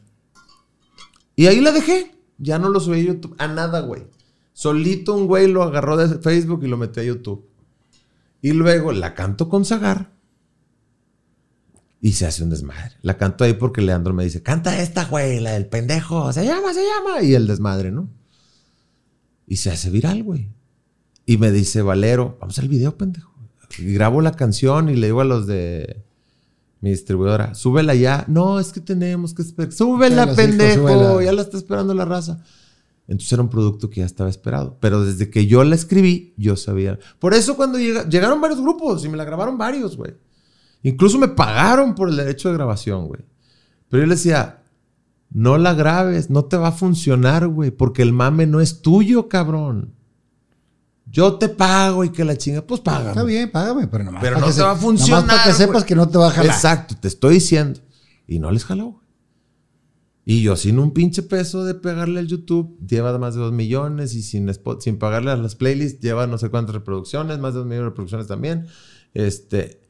Y ahí la dejé. Ya no lo subí a YouTube. A nada, güey. Solito un güey lo agarró de Facebook y lo metió a YouTube. Y luego la canto con Zagar. Y se hace un desmadre. La canto ahí porque Leandro me dice, canta esta, güey, la del pendejo. Se llama, se llama. Y el desmadre, ¿no? Y se hace viral, güey. Y me dice, Valero, vamos al video, pendejo. Y grabo la canción y le digo a los de mi distribuidora, súbela ya. No, es que tenemos que esperar. Súbela, hijo, pendejo. súbela. Ya la está esperando la raza. Entonces era un producto que ya estaba esperado. Pero desde que yo la escribí, yo sabía. Por eso cuando llega- llegaron varios grupos y me la grabaron varios, güey. Incluso me pagaron por el derecho de grabación, güey. Pero yo le decía, no la grabes, no te va a funcionar, güey, porque el mame no es tuyo, cabrón. Yo te pago y que la chinga, pues paga. Está bien, págame, pero nomás. Pero no te va a funcionar. Nomás para que sepas que no te va a jalar. Exacto, te estoy diciendo. Y no les jaló, güey. Y yo sin un pinche peso de pegarle al YouTube, lleva más de dos millones y sin, spot, sin pagarle a las playlists, lleva no sé cuántas reproducciones, más de dos millones de reproducciones también. Este,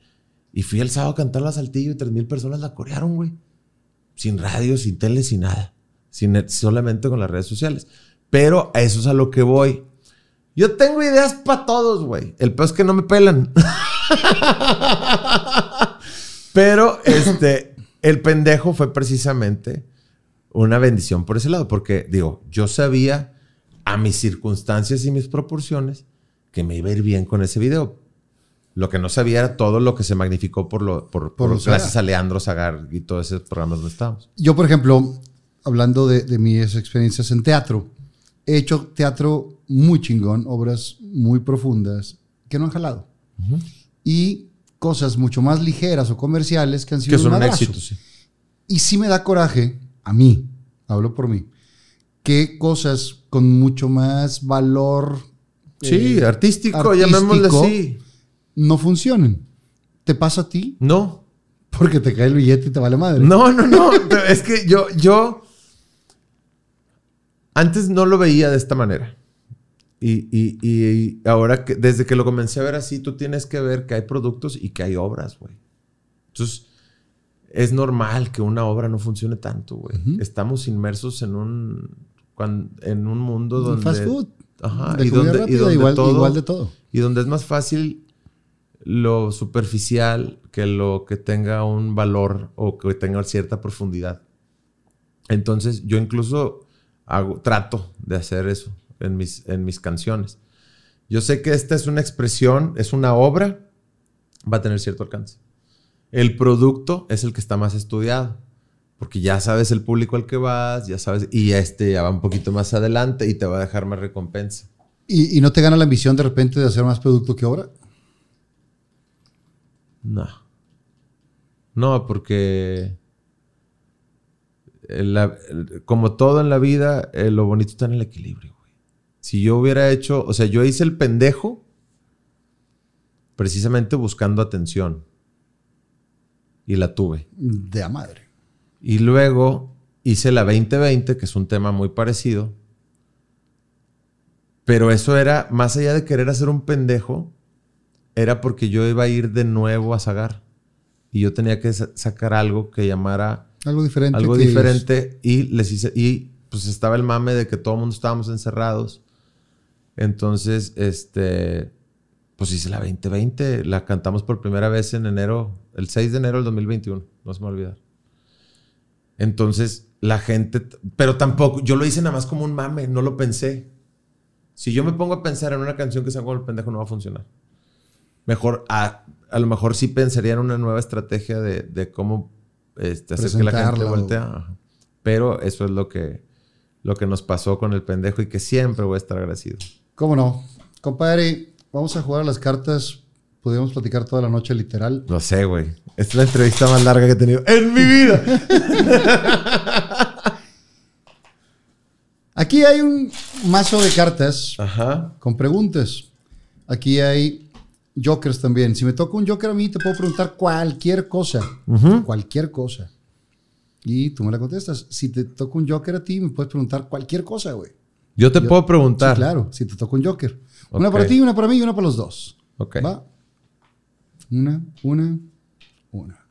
y fui el sábado a cantar la Saltillo y tres mil personas la corearon, güey. Sin radio, sin tele, sin nada. Sin, solamente con las redes sociales. Pero a eso es a lo que voy. Yo tengo ideas para todos, güey. El peor es que no me pelan. [LAUGHS] Pero este, el pendejo fue precisamente una bendición por ese lado, porque digo, yo sabía a mis circunstancias y mis proporciones que me iba a ir bien con ese video. Lo que no sabía era todo lo que se magnificó por lo, por, gracias a Leandro Zagar y todos esos programas donde estábamos. Yo, por ejemplo, hablando de, de mis experiencias en teatro, he hecho teatro muy chingón, obras muy profundas que no han jalado. Y cosas mucho más ligeras o comerciales que han sido Que son un éxito, sí. Y sí me da coraje, a mí, hablo por mí, que cosas con mucho más valor Sí, eh, artístico, artístico, llamémosle así. no funcionen. ¿Te pasa a ti? No, Porque te cae el billete y te vale madre. No, no, no. es que yo, yo antes no lo veía de esta manera. Y, y- y ahora que desde que lo comencé a ver así, tú tienes que ver que hay productos y que hay obras, güey. Entonces, es normal que una obra no funcione tanto, güey. Estamos inmersos en un, en un mundo Un donde... fast food. Ajá, de y donde, y rápida, donde igual, todo, igual de todo. y donde es más fácil lo superficial que lo que tenga un valor o que tenga cierta profundidad. Entonces, yo incluso hago, trato de hacer eso en mis, en mis canciones. Yo sé que esta es una expresión, es una obra, va a tener cierto alcance. El producto es el que está más estudiado, porque ya sabes el público al que vas, ya sabes, y este ya va un poquito más adelante y te va a dejar más recompensa. ¿Y, y no te gana la ambición de repente de hacer más producto que obra? No. No, porque la- el- como todo en la vida, eh, lo bonito está en el equilibrio, güey. Si yo hubiera hecho, o sea, yo hice el pendejo precisamente buscando atención. Y la tuve. De a madre. Y luego hice la 2020, que es un tema muy parecido. Pero eso era, más allá de querer hacer un pendejo, era porque yo iba a ir de nuevo a Sagar. Y yo tenía que sa- sacar algo que llamara Algo diferente. algo diferente. Y les hice, y pues estaba el mame de que todo el mundo estábamos encerrados. Entonces, este, pues hice la 2020, la cantamos por primera vez en enero, el 6 de enero del 2021, no se me va a olvidar. Entonces, la gente, pero tampoco, yo lo hice nada más como un mame, no lo pensé. Si yo me pongo a pensar en una canción que sea como el pendejo, no va a funcionar. Mejor, a, a lo mejor sí pensaría en una nueva estrategia de, de cómo este, hacer que la gente. Ajá. Pero eso es lo que, lo que nos pasó con el pendejo y que siempre voy a estar agradecido. ¿Cómo no? Compadre, vamos a jugar a las cartas. Podríamos platicar toda la noche literal. No sé, güey. Esta es la entrevista más larga que he tenido en mi vida. [LAUGHS] Aquí hay un mazo de cartas Ajá. con preguntas. Aquí hay jokers también. Si me toca un joker a mí, te puedo preguntar cualquier cosa. Cualquier cosa. Y tú me la contestas. Si te toca un joker a ti, me puedes preguntar cualquier cosa, güey. Yo te Yo- puedo preguntar. Sí, claro. Si te toca un joker. Una para ti, una para mí y una para los dos. Ok. Va. Una, una, una.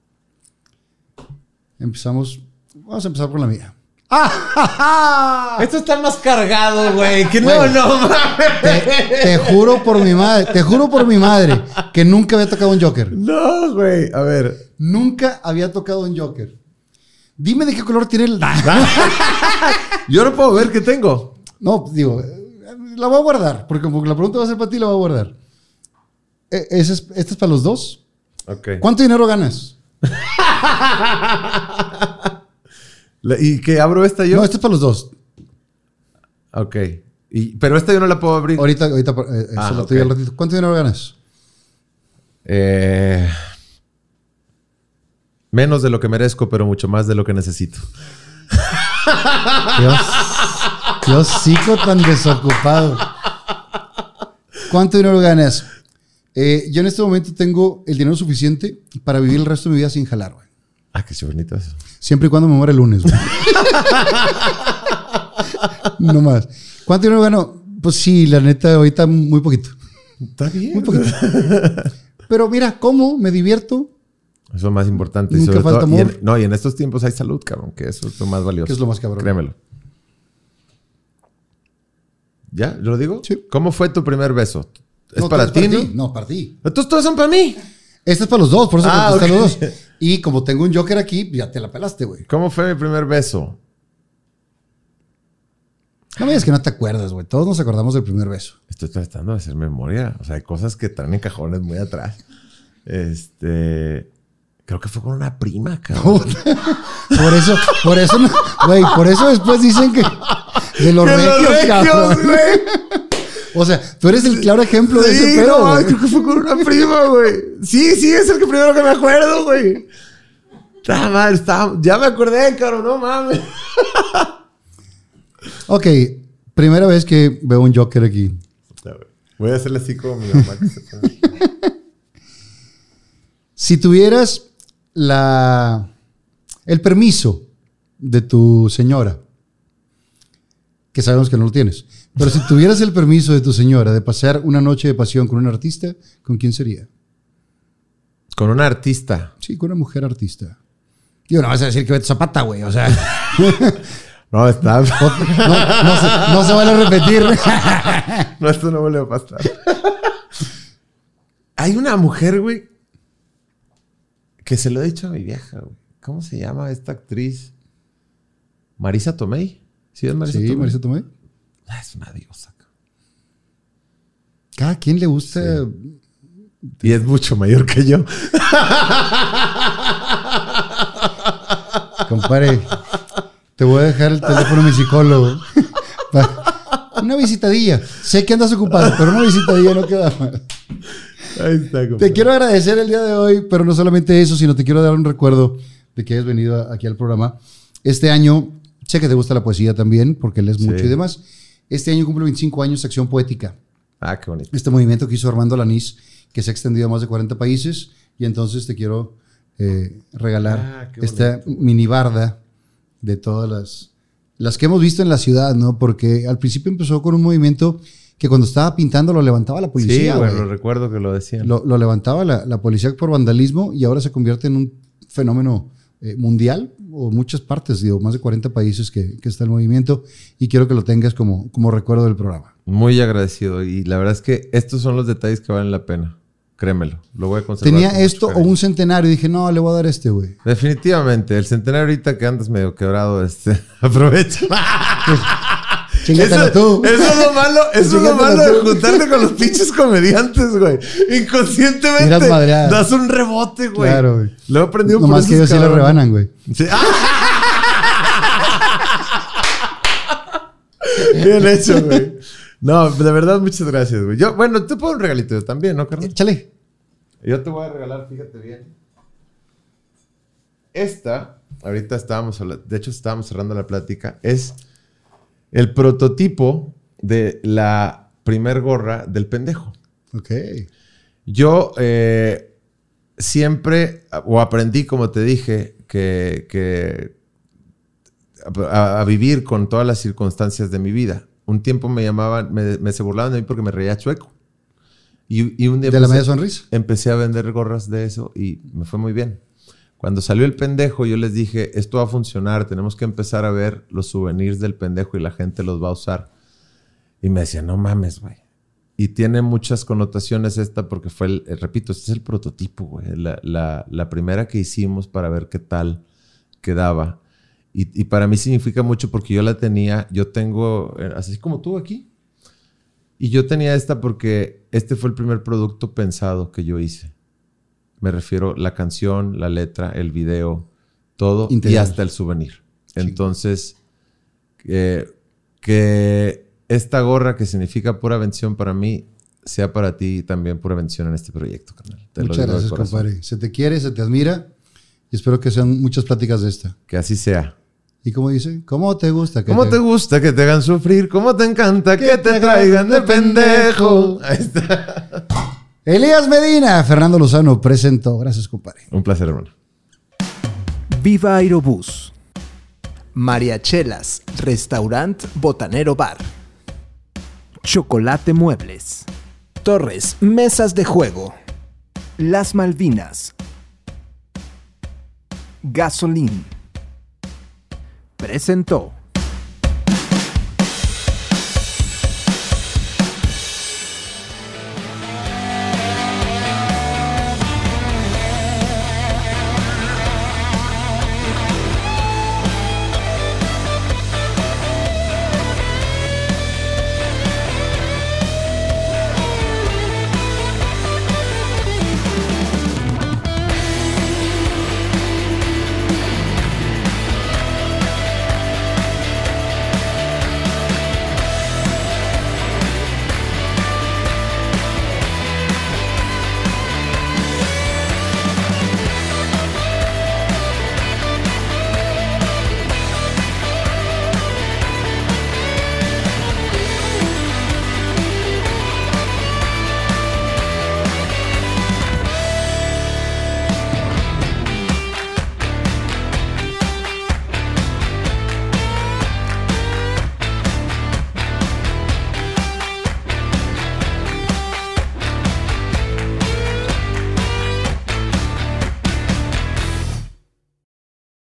Empezamos. Vamos a empezar por la mía. [LAUGHS] Esto está más cargado, güey. Que no, no mames. Te, te juro por mi madre, te juro por mi madre que nunca había tocado un Joker. No, güey. A ver. Nunca había tocado un Joker. Dime de qué color tiene el. [LAUGHS] Yo no puedo ver qué tengo. No, digo, la voy a guardar, porque como la pregunta va a ser para ti, la voy a guardar. Eh, ese es- ¿Este es para los dos? ¿Cuánto dinero ganas? [LAUGHS] ¿Y qué abro esta yo? No, este es para los dos. Ok. Y, pero esta yo no la puedo abrir. Ahorita, ahorita, eh, eso Ah, lo te digo ok. al ratito. ¿Cuánto dinero ganas? Eh, menos de lo que merezco, pero mucho más de lo que necesito. Dios, [LAUGHS] Dios, sigo tan desocupado. ¿Cuánto dinero ganas? Eh, yo en este momento tengo el dinero suficiente para vivir el resto de mi vida sin jalar, güey. Ah, qué bonito eso. Siempre y cuando me muera el lunes, güey. no más. ¿Cuánto dinero gano? Pues sí, la neta, ahorita muy poquito. Está bien. Muy poquito. Pero mira, ¿cómo? Me divierto. Eso es lo más importante. y Nunca sobre falta todo- y en- amor. no, y en estos tiempos hay salud, cabrón, que eso es lo más valioso. Que es lo más cabrón. Créemelo. ¿Ya? ¿Yo lo digo? Sí. ¿Cómo fue tu primer beso? ¿Es No, para ti, es no? No, para ti. Entonces todos son para mí. Este es para los dos, por eso Ah, contestan ok. los dos. Y como tengo un Joker aquí, ya te la pelaste, güey. ¿Cómo fue mi primer beso? No me digas que no te acuerdas, güey. Todos nos acordamos del primer beso. Estoy tratando de hacer memoria. O sea, hay cosas que traen en cajones muy atrás. Este. Creo que fue con una prima, cabrón. Por eso, por eso, güey, por eso después dicen que de los ¡De regios, los regios, cabrón. güey! O sea, tú eres el claro ejemplo de ese pedo, no, creo que fue con una prima, güey. Sí, sí, es el que primero que me acuerdo, güey. Está mal, está- Ya me acordé, cabrón, no mames. Ok, primera vez que veo un Joker aquí. Voy a hacerle así como mi mamá. que se. Si tuvieras la el permiso de tu señora, que sabemos que no lo tienes, pero si tuvieras el permiso de tu señora de pasar una noche de pasión con un artista, ¿con quién sería? Con una artista. Sí, con una mujer artista. Digo, no vas a decir que Beto Zapata, güey. O sea, [LAUGHS] No, está. [LAUGHS] no, no se, no se vale repetir. [LAUGHS] No, esto no vuelve a pasar. Hay una mujer, güey, que se lo he dicho a mi vieja, güey. ¿Cómo se llama esta actriz? Marisa Tomei. ¿Sí es Marisa Sí, Tomei? Marisa. Ah, es una diosa. Cada quien le gusta. Y es mucho mayor que yo. Compadre, te voy a dejar el teléfono de mi psicólogo. Una visitadilla. Sé que andas ocupado, pero una visitadilla no queda mal. Ahí está, Te quiero agradecer el día de hoy, pero no solamente eso, sino te quiero dar un recuerdo de que hayas venido aquí al programa. Este año, sé que te gusta la poesía también, porque lees mucho Sí. y demás. Este año cumple 25 años Acción Poética. Ah, qué bonito. Este movimiento que hizo Armando Lanís, que se ha extendido a más de 40 países. Y entonces te quiero eh, regalar Ah, esta mini barda de todas las, las que hemos visto en la ciudad, ¿no? Porque al principio empezó con un movimiento que cuando estaba pintando lo levantaba la Sí, policía. güey, güey. lo recuerdo que lo decían. Lo, lo levantaba la, la policía por vandalismo y ahora se convierte en un fenómeno eh, mundial o muchas partes, digo, más de 40 países que, que está el movimiento y quiero que lo tengas como, como recuerdo del programa. Muy agradecido. Y la verdad es que estos son los detalles que valen la pena. Créemelo. Lo voy a conservar. Tenía esto o un centenario y dije, no, le voy a dar este, güey. Definitivamente. El centenario ahorita que andas medio quebrado, este, [LAUGHS] aprovecha. [LAUGHS] Eso, tú. eso es lo malo, eso es lo malo de juntarte con los pinches comediantes, güey. Inconscientemente das un rebote, güey. Claro, güey. Lo he aprendido por Nomás que esos ellos sí cabrones. rebanan, güey. Sí. [LAUGHS] Bien hecho, güey. No, de verdad, muchas gracias, güey. Yo, bueno, te pongo un regalito yo también, ¿no, carnal? Échale. Yo te voy a regalar, fíjate bien. Esta, ahorita estábamos, de hecho estábamos cerrando la plática, es el prototipo de la primer gorra del pendejo. Ok. Yo eh, siempre, o aprendí, como te dije, que, que a, a vivir con todas las circunstancias de mi vida. Un tiempo me llamaban, me, me se burlaban de mí porque me reía chueco. Y, y un día De la empecé- media sonrisa. empecé a vender gorras de eso y me fue muy bien. Cuando salió el pendejo, yo les dije, esto va a funcionar, tenemos que empezar a ver los souvenirs del pendejo y la gente los va a usar. Y me decían, no mames, güey. Y tiene muchas connotaciones esta porque fue, el, eh, repito, este es el prototipo, güey. La, primera que hicimos para ver qué tal quedaba. Y, y para mí significa mucho porque yo la tenía, yo tengo, eh, así como tú aquí. Y yo tenía esta porque este fue el primer producto pensado que yo hice. Me refiero la canción, la letra, el video, todo y Integral. hasta el souvenir. Entonces, eh, que esta gorra que significa pura bendición para mí sea para ti también pura bendición en este proyecto, carnal. Te Muchas gracias, compadre. Se te quiere, se te admira y espero que sean muchas pláticas de esta. Que así sea. ¿Y cómo dice? ¿Cómo te gusta? que ¿Cómo te gusta que te hagan sufrir? ¿Cómo te encanta que, Que te te traigan de de pendejo? Ahí está. [LAUGHS] Elías Medina, Fernando Lozano presentó. Gracias, compadre. Un placer, hermano. Viva Aerobús. Mariachelas, Restaurant Botanero Bar. Chocolate Muebles. Torres, Mesas de Juego. Las Malvinas. Gasolín. Presentó.